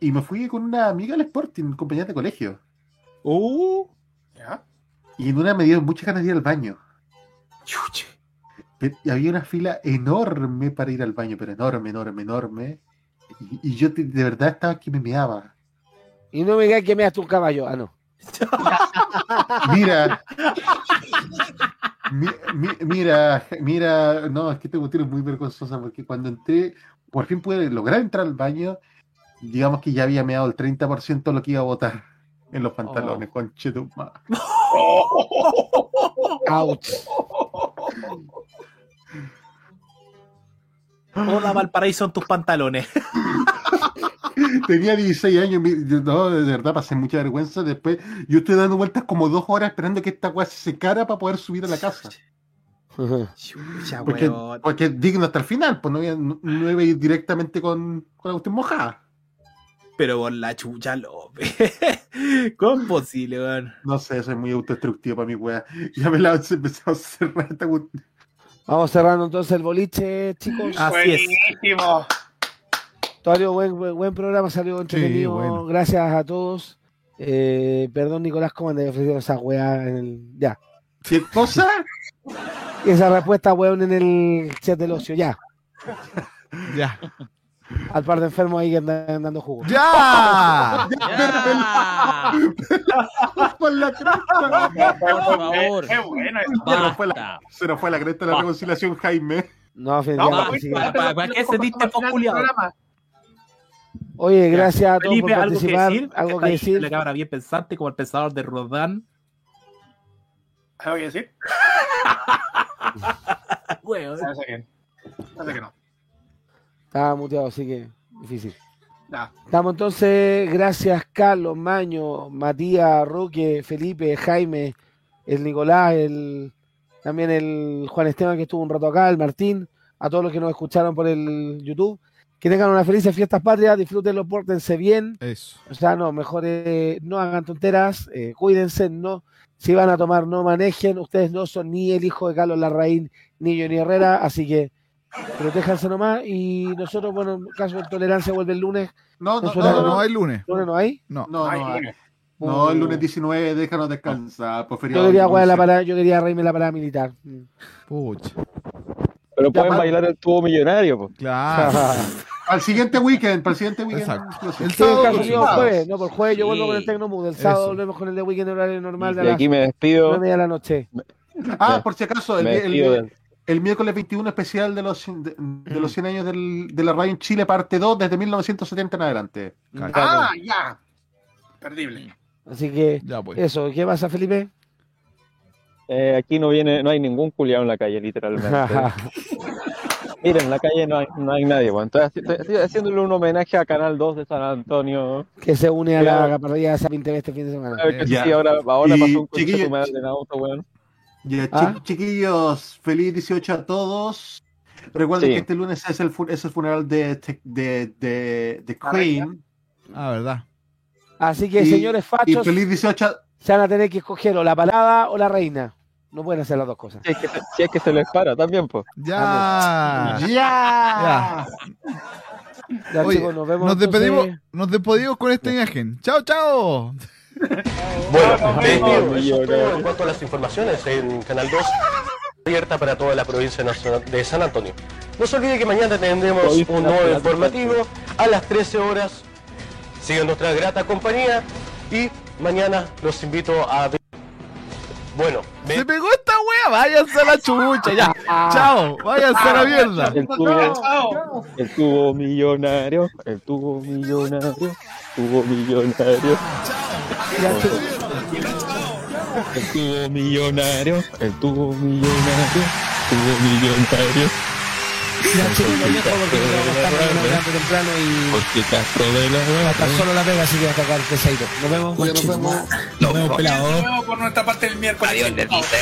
y me fui con una amiga al Sporting, compañera de colegio. Uh, ¿Ya? Y en una me dieron muchas ganas de ir al baño. Chuche. Y había una fila enorme para ir al baño, pero enorme, enorme, enorme. Y, y yo te- de verdad estaba que me meaba. Y no me digas que me das un caballo. Ah, no. Mira. Mi- mi- mira, mira, no, es que esta cuestión es muy vergonzosa porque cuando entré, por fin pude lograr entrar al baño, digamos que ya había meado el 30% de lo que iba a botar en los pantalones, conche tu madre. Ouch. Hola Valparaíso en tus pantalones. Tenía 16 años, no, de verdad pasé mucha vergüenza. Después, yo estoy dando vueltas como dos horas esperando que esta weá se secara para poder subir a la casa. Chucha, Porque, porque es digno hasta el final, pues no iba, no, no iba a ir directamente con, con la cuestión mojada. Pero por la chucha, López. ¿Cómo es posible, weón? No sé, soy muy autodestructivo para mi weá. Ya me la se empezó a cerrar esta cuestión. Vamos cerrando entonces el boliche, chicos. Así es. Buenísimo. Todavía buen, buen, buen programa, salió entretenido. bueno. Gracias a todos. Eh, perdón, Nicolás, ¿cómo andas ofreciendo esa weá en el. Ya. ¿Qué cosa? Esa respuesta, weón, en el chat del ocio, ya. Ya. Al par de enfermos ahí que andan dando jugo. ¡Ya! Por la cresta. Por favor. Qué bueno. Se nos fue la, Basta. se nos fue la cresta de la reconciliación, Jaime. No, sí. ¿Para, qué se diste por culiado? Oye, gracias a todos Felipe, por algo que participar. decir. algo que decir. La cámara bien pensante, como el pensador de Rodán. ¿Algo que decir? Que, parece que no. Estaba muteado, así que difícil. Ya. Estamos entonces, gracias Carlos, Maño, Matías, Roque, Felipe, Jaime, el Nicolás, el también el Juan Esteban que estuvo un rato acá, el Martín, a todos los que nos escucharon por el YouTube. Que tengan unas felices fiestas patrias, disfrútenlo, pórtense bien. Eso. O sea, no, mejor eh, no hagan tonteras, eh, cuídense, no. Si van a tomar, no manejen. Ustedes no son ni el hijo de Carlos Larraín, ni Johnny Herrera, así que protéjanse nomás. Y nosotros, bueno, en caso de tolerancia, vuelve el lunes. No, no, no, no, No hay lunes. ¿Lunes no hay? No. No, no, hay. lunes. no, el lunes 19, déjanos descansar. Por feriado Yo quería, weá, la 11. parada, yo quería reírme la parada militar. Pucha. Pero Ya, pueden bailar el tubo millonario, po. Claro. Al siguiente weekend, para el siguiente weekend. Exacto. El sábado caso con yo Chicago. jueves, no, por jueves yo vuelvo Sí. con el Tecnomood. El sábado Eso. volvemos con el de weekend horario normal de Y las aquí me despido. de la noche. Ah, por si acaso, el, Me el- el miércoles 21 especial de los, de, de los 100 años del- de la radio en Chile, parte 2, desde 1970 en adelante. Ah, ya. Perdible. Así que Ya, pues. eso, ¿qué pasa, Felipe? Eh, aquí no viene, no hay ningún culiado en la calle, literalmente. Miren, en la calle no hay, no hay nadie, weón. Estoy, haci- estoy haciéndole un homenaje a Canal 2 de San Antonio. que se une a la parrilla de de este fin de semana. Sí, ahora, ahora Y, pasó un madre en auto, weón. Ya, Ah. chiquillos, feliz 18 a todos. Recuerden Sí. que este lunes es el, fu- es el funeral de, de, de, de Queen. Ah, verdad. Así que, Y- señores Y fachos, feliz 18 a- se van a tener que escoger o la parada o la reina. No pueden hacer las dos cosas. Si es que, se- si es que se les para también, pues. Ya. ¡Ya! Ya. Ya, Oye, chicos, nos vemos. Nos despedimos, nos despedimos con esta imagen. Chao, chao. Bueno, eh, vemos. eso es todo en cuanto a las informaciones en Canal 2, abierta para toda la provincia de San Antonio. No se olvide que mañana tendremos un nuevo de informativo a las 13 horas. Sigan nuestra grata compañía y mañana los invito a ver. Bueno, me- Se pegó esta wea. Váyanse a la chucha. Ya. Chao. Váyanse a la mierda. El tubo, el tubo millonario, el tubo millonario, tubo millonario. El tubo millonario, el tubo millonario, tubo millonario. Ya, chicos, los dejo porque bastante temprano y Porque Castro de la va a estar solo la pega, así que va a tocar pesadito. Nos vemos. nos vemos. Nos vemos pelado. De nuevo por nuestra parte del miércoles. Adiós, le dice.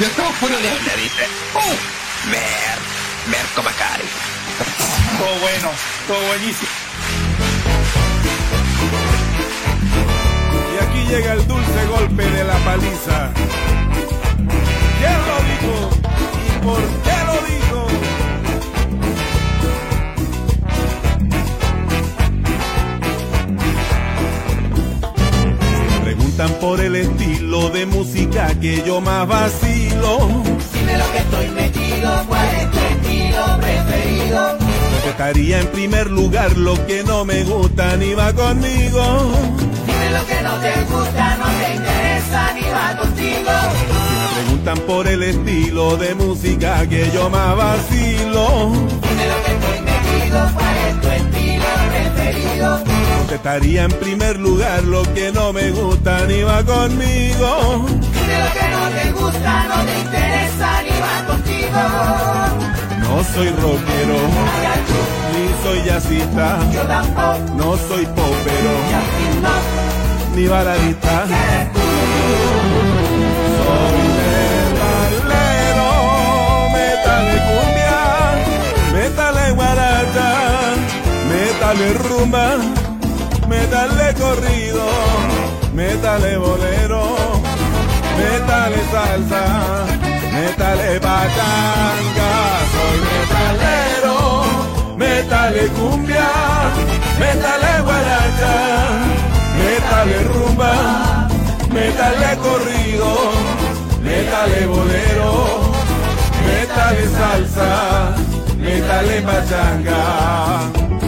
Ya, estamos fuera de Adiós, le dice. ¡Oh! Mer, Merco Macari. Todo bueno, todo buenísimo. Y aquí llega el dulce golpe de la paliza. ¿Quién lo dijo? ¿Y por qué preguntan por el estilo de música que yo más vacilo. Dime lo que estoy metido, cuál es tu estilo preferido. Estaría en primer lugar lo que no me gusta ni va conmigo. Dime lo que no te gusta, no te interesa ni va contigo. Preguntan por el estilo de música que yo más vacilo. Dime lo que estoy metido, cuál es tu estilo preferido. Estaría en primer lugar lo que no me gusta ni va conmigo. Dime lo que no te gusta, no te interesa ni va contigo. No soy rockero, ni soy jazzista, Yo tampoco, no soy popero, ni baladista. Metal de rumba, metal de corrido, metal de bolero, metal de salsa, metal de pachanga. Soy metalero, metal de cumbia, metal de guaracha, metal de rumba, metal de corrido, metal de bolero, metal de salsa, metal de pachanga.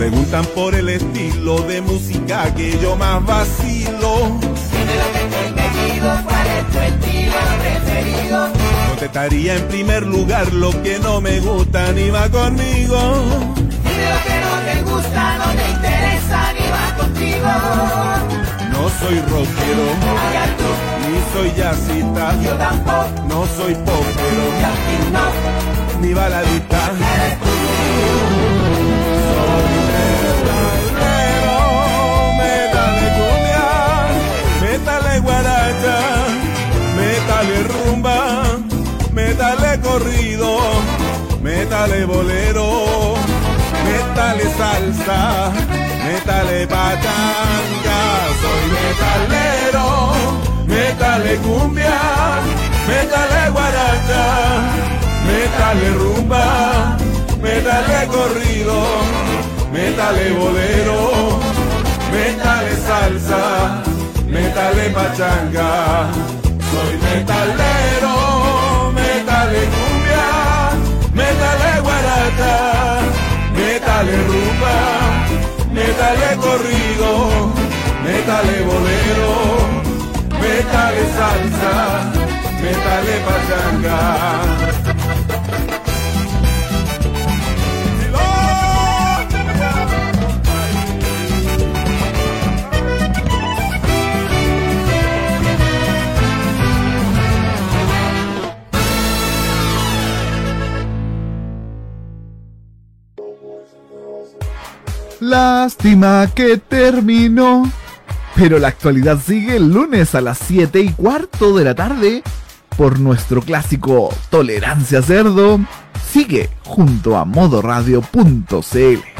Preguntan por el estilo de música que yo más vacilo, Dime lo que estoy metido, cuál es tu estilo preferido. contestaría en primer lugar lo que no me gusta ni va conmigo. Dime lo que no te gusta, no te interesa ni va contigo. No soy rockero, ni soy jazzista, Yo tampoco, no soy popero, ni baladista. Rumba, metal de corrido, metal de bolero, metal de salsa, metal de pachanga. Soy metalero, metal de cumbia, metal de guaracha, metal de rumba, metal de corrido, metal de bolero, metal de salsa, metal de pachanga. Soy metalero, metal de cumbia, metal de guaracha, metal de rumba, metal de corrido, metal de bolero, metal de salsa, metal de pachanga. Lástima que terminó. Pero la actualidad sigue el lunes a las 7 y cuarto de la tarde por nuestro clásico Tolerancia Cerdo. Sigue junto a modoradio.cl.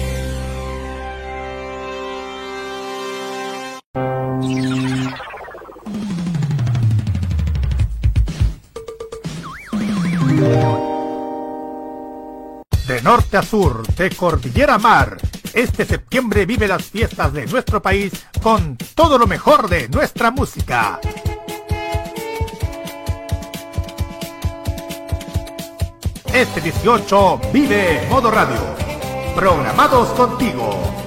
Norte a sur, de cordillera a mar, este septiembre vive las fiestas de nuestro país con todo lo mejor de nuestra música. Este 18 vive Modo Radio. Programados contigo.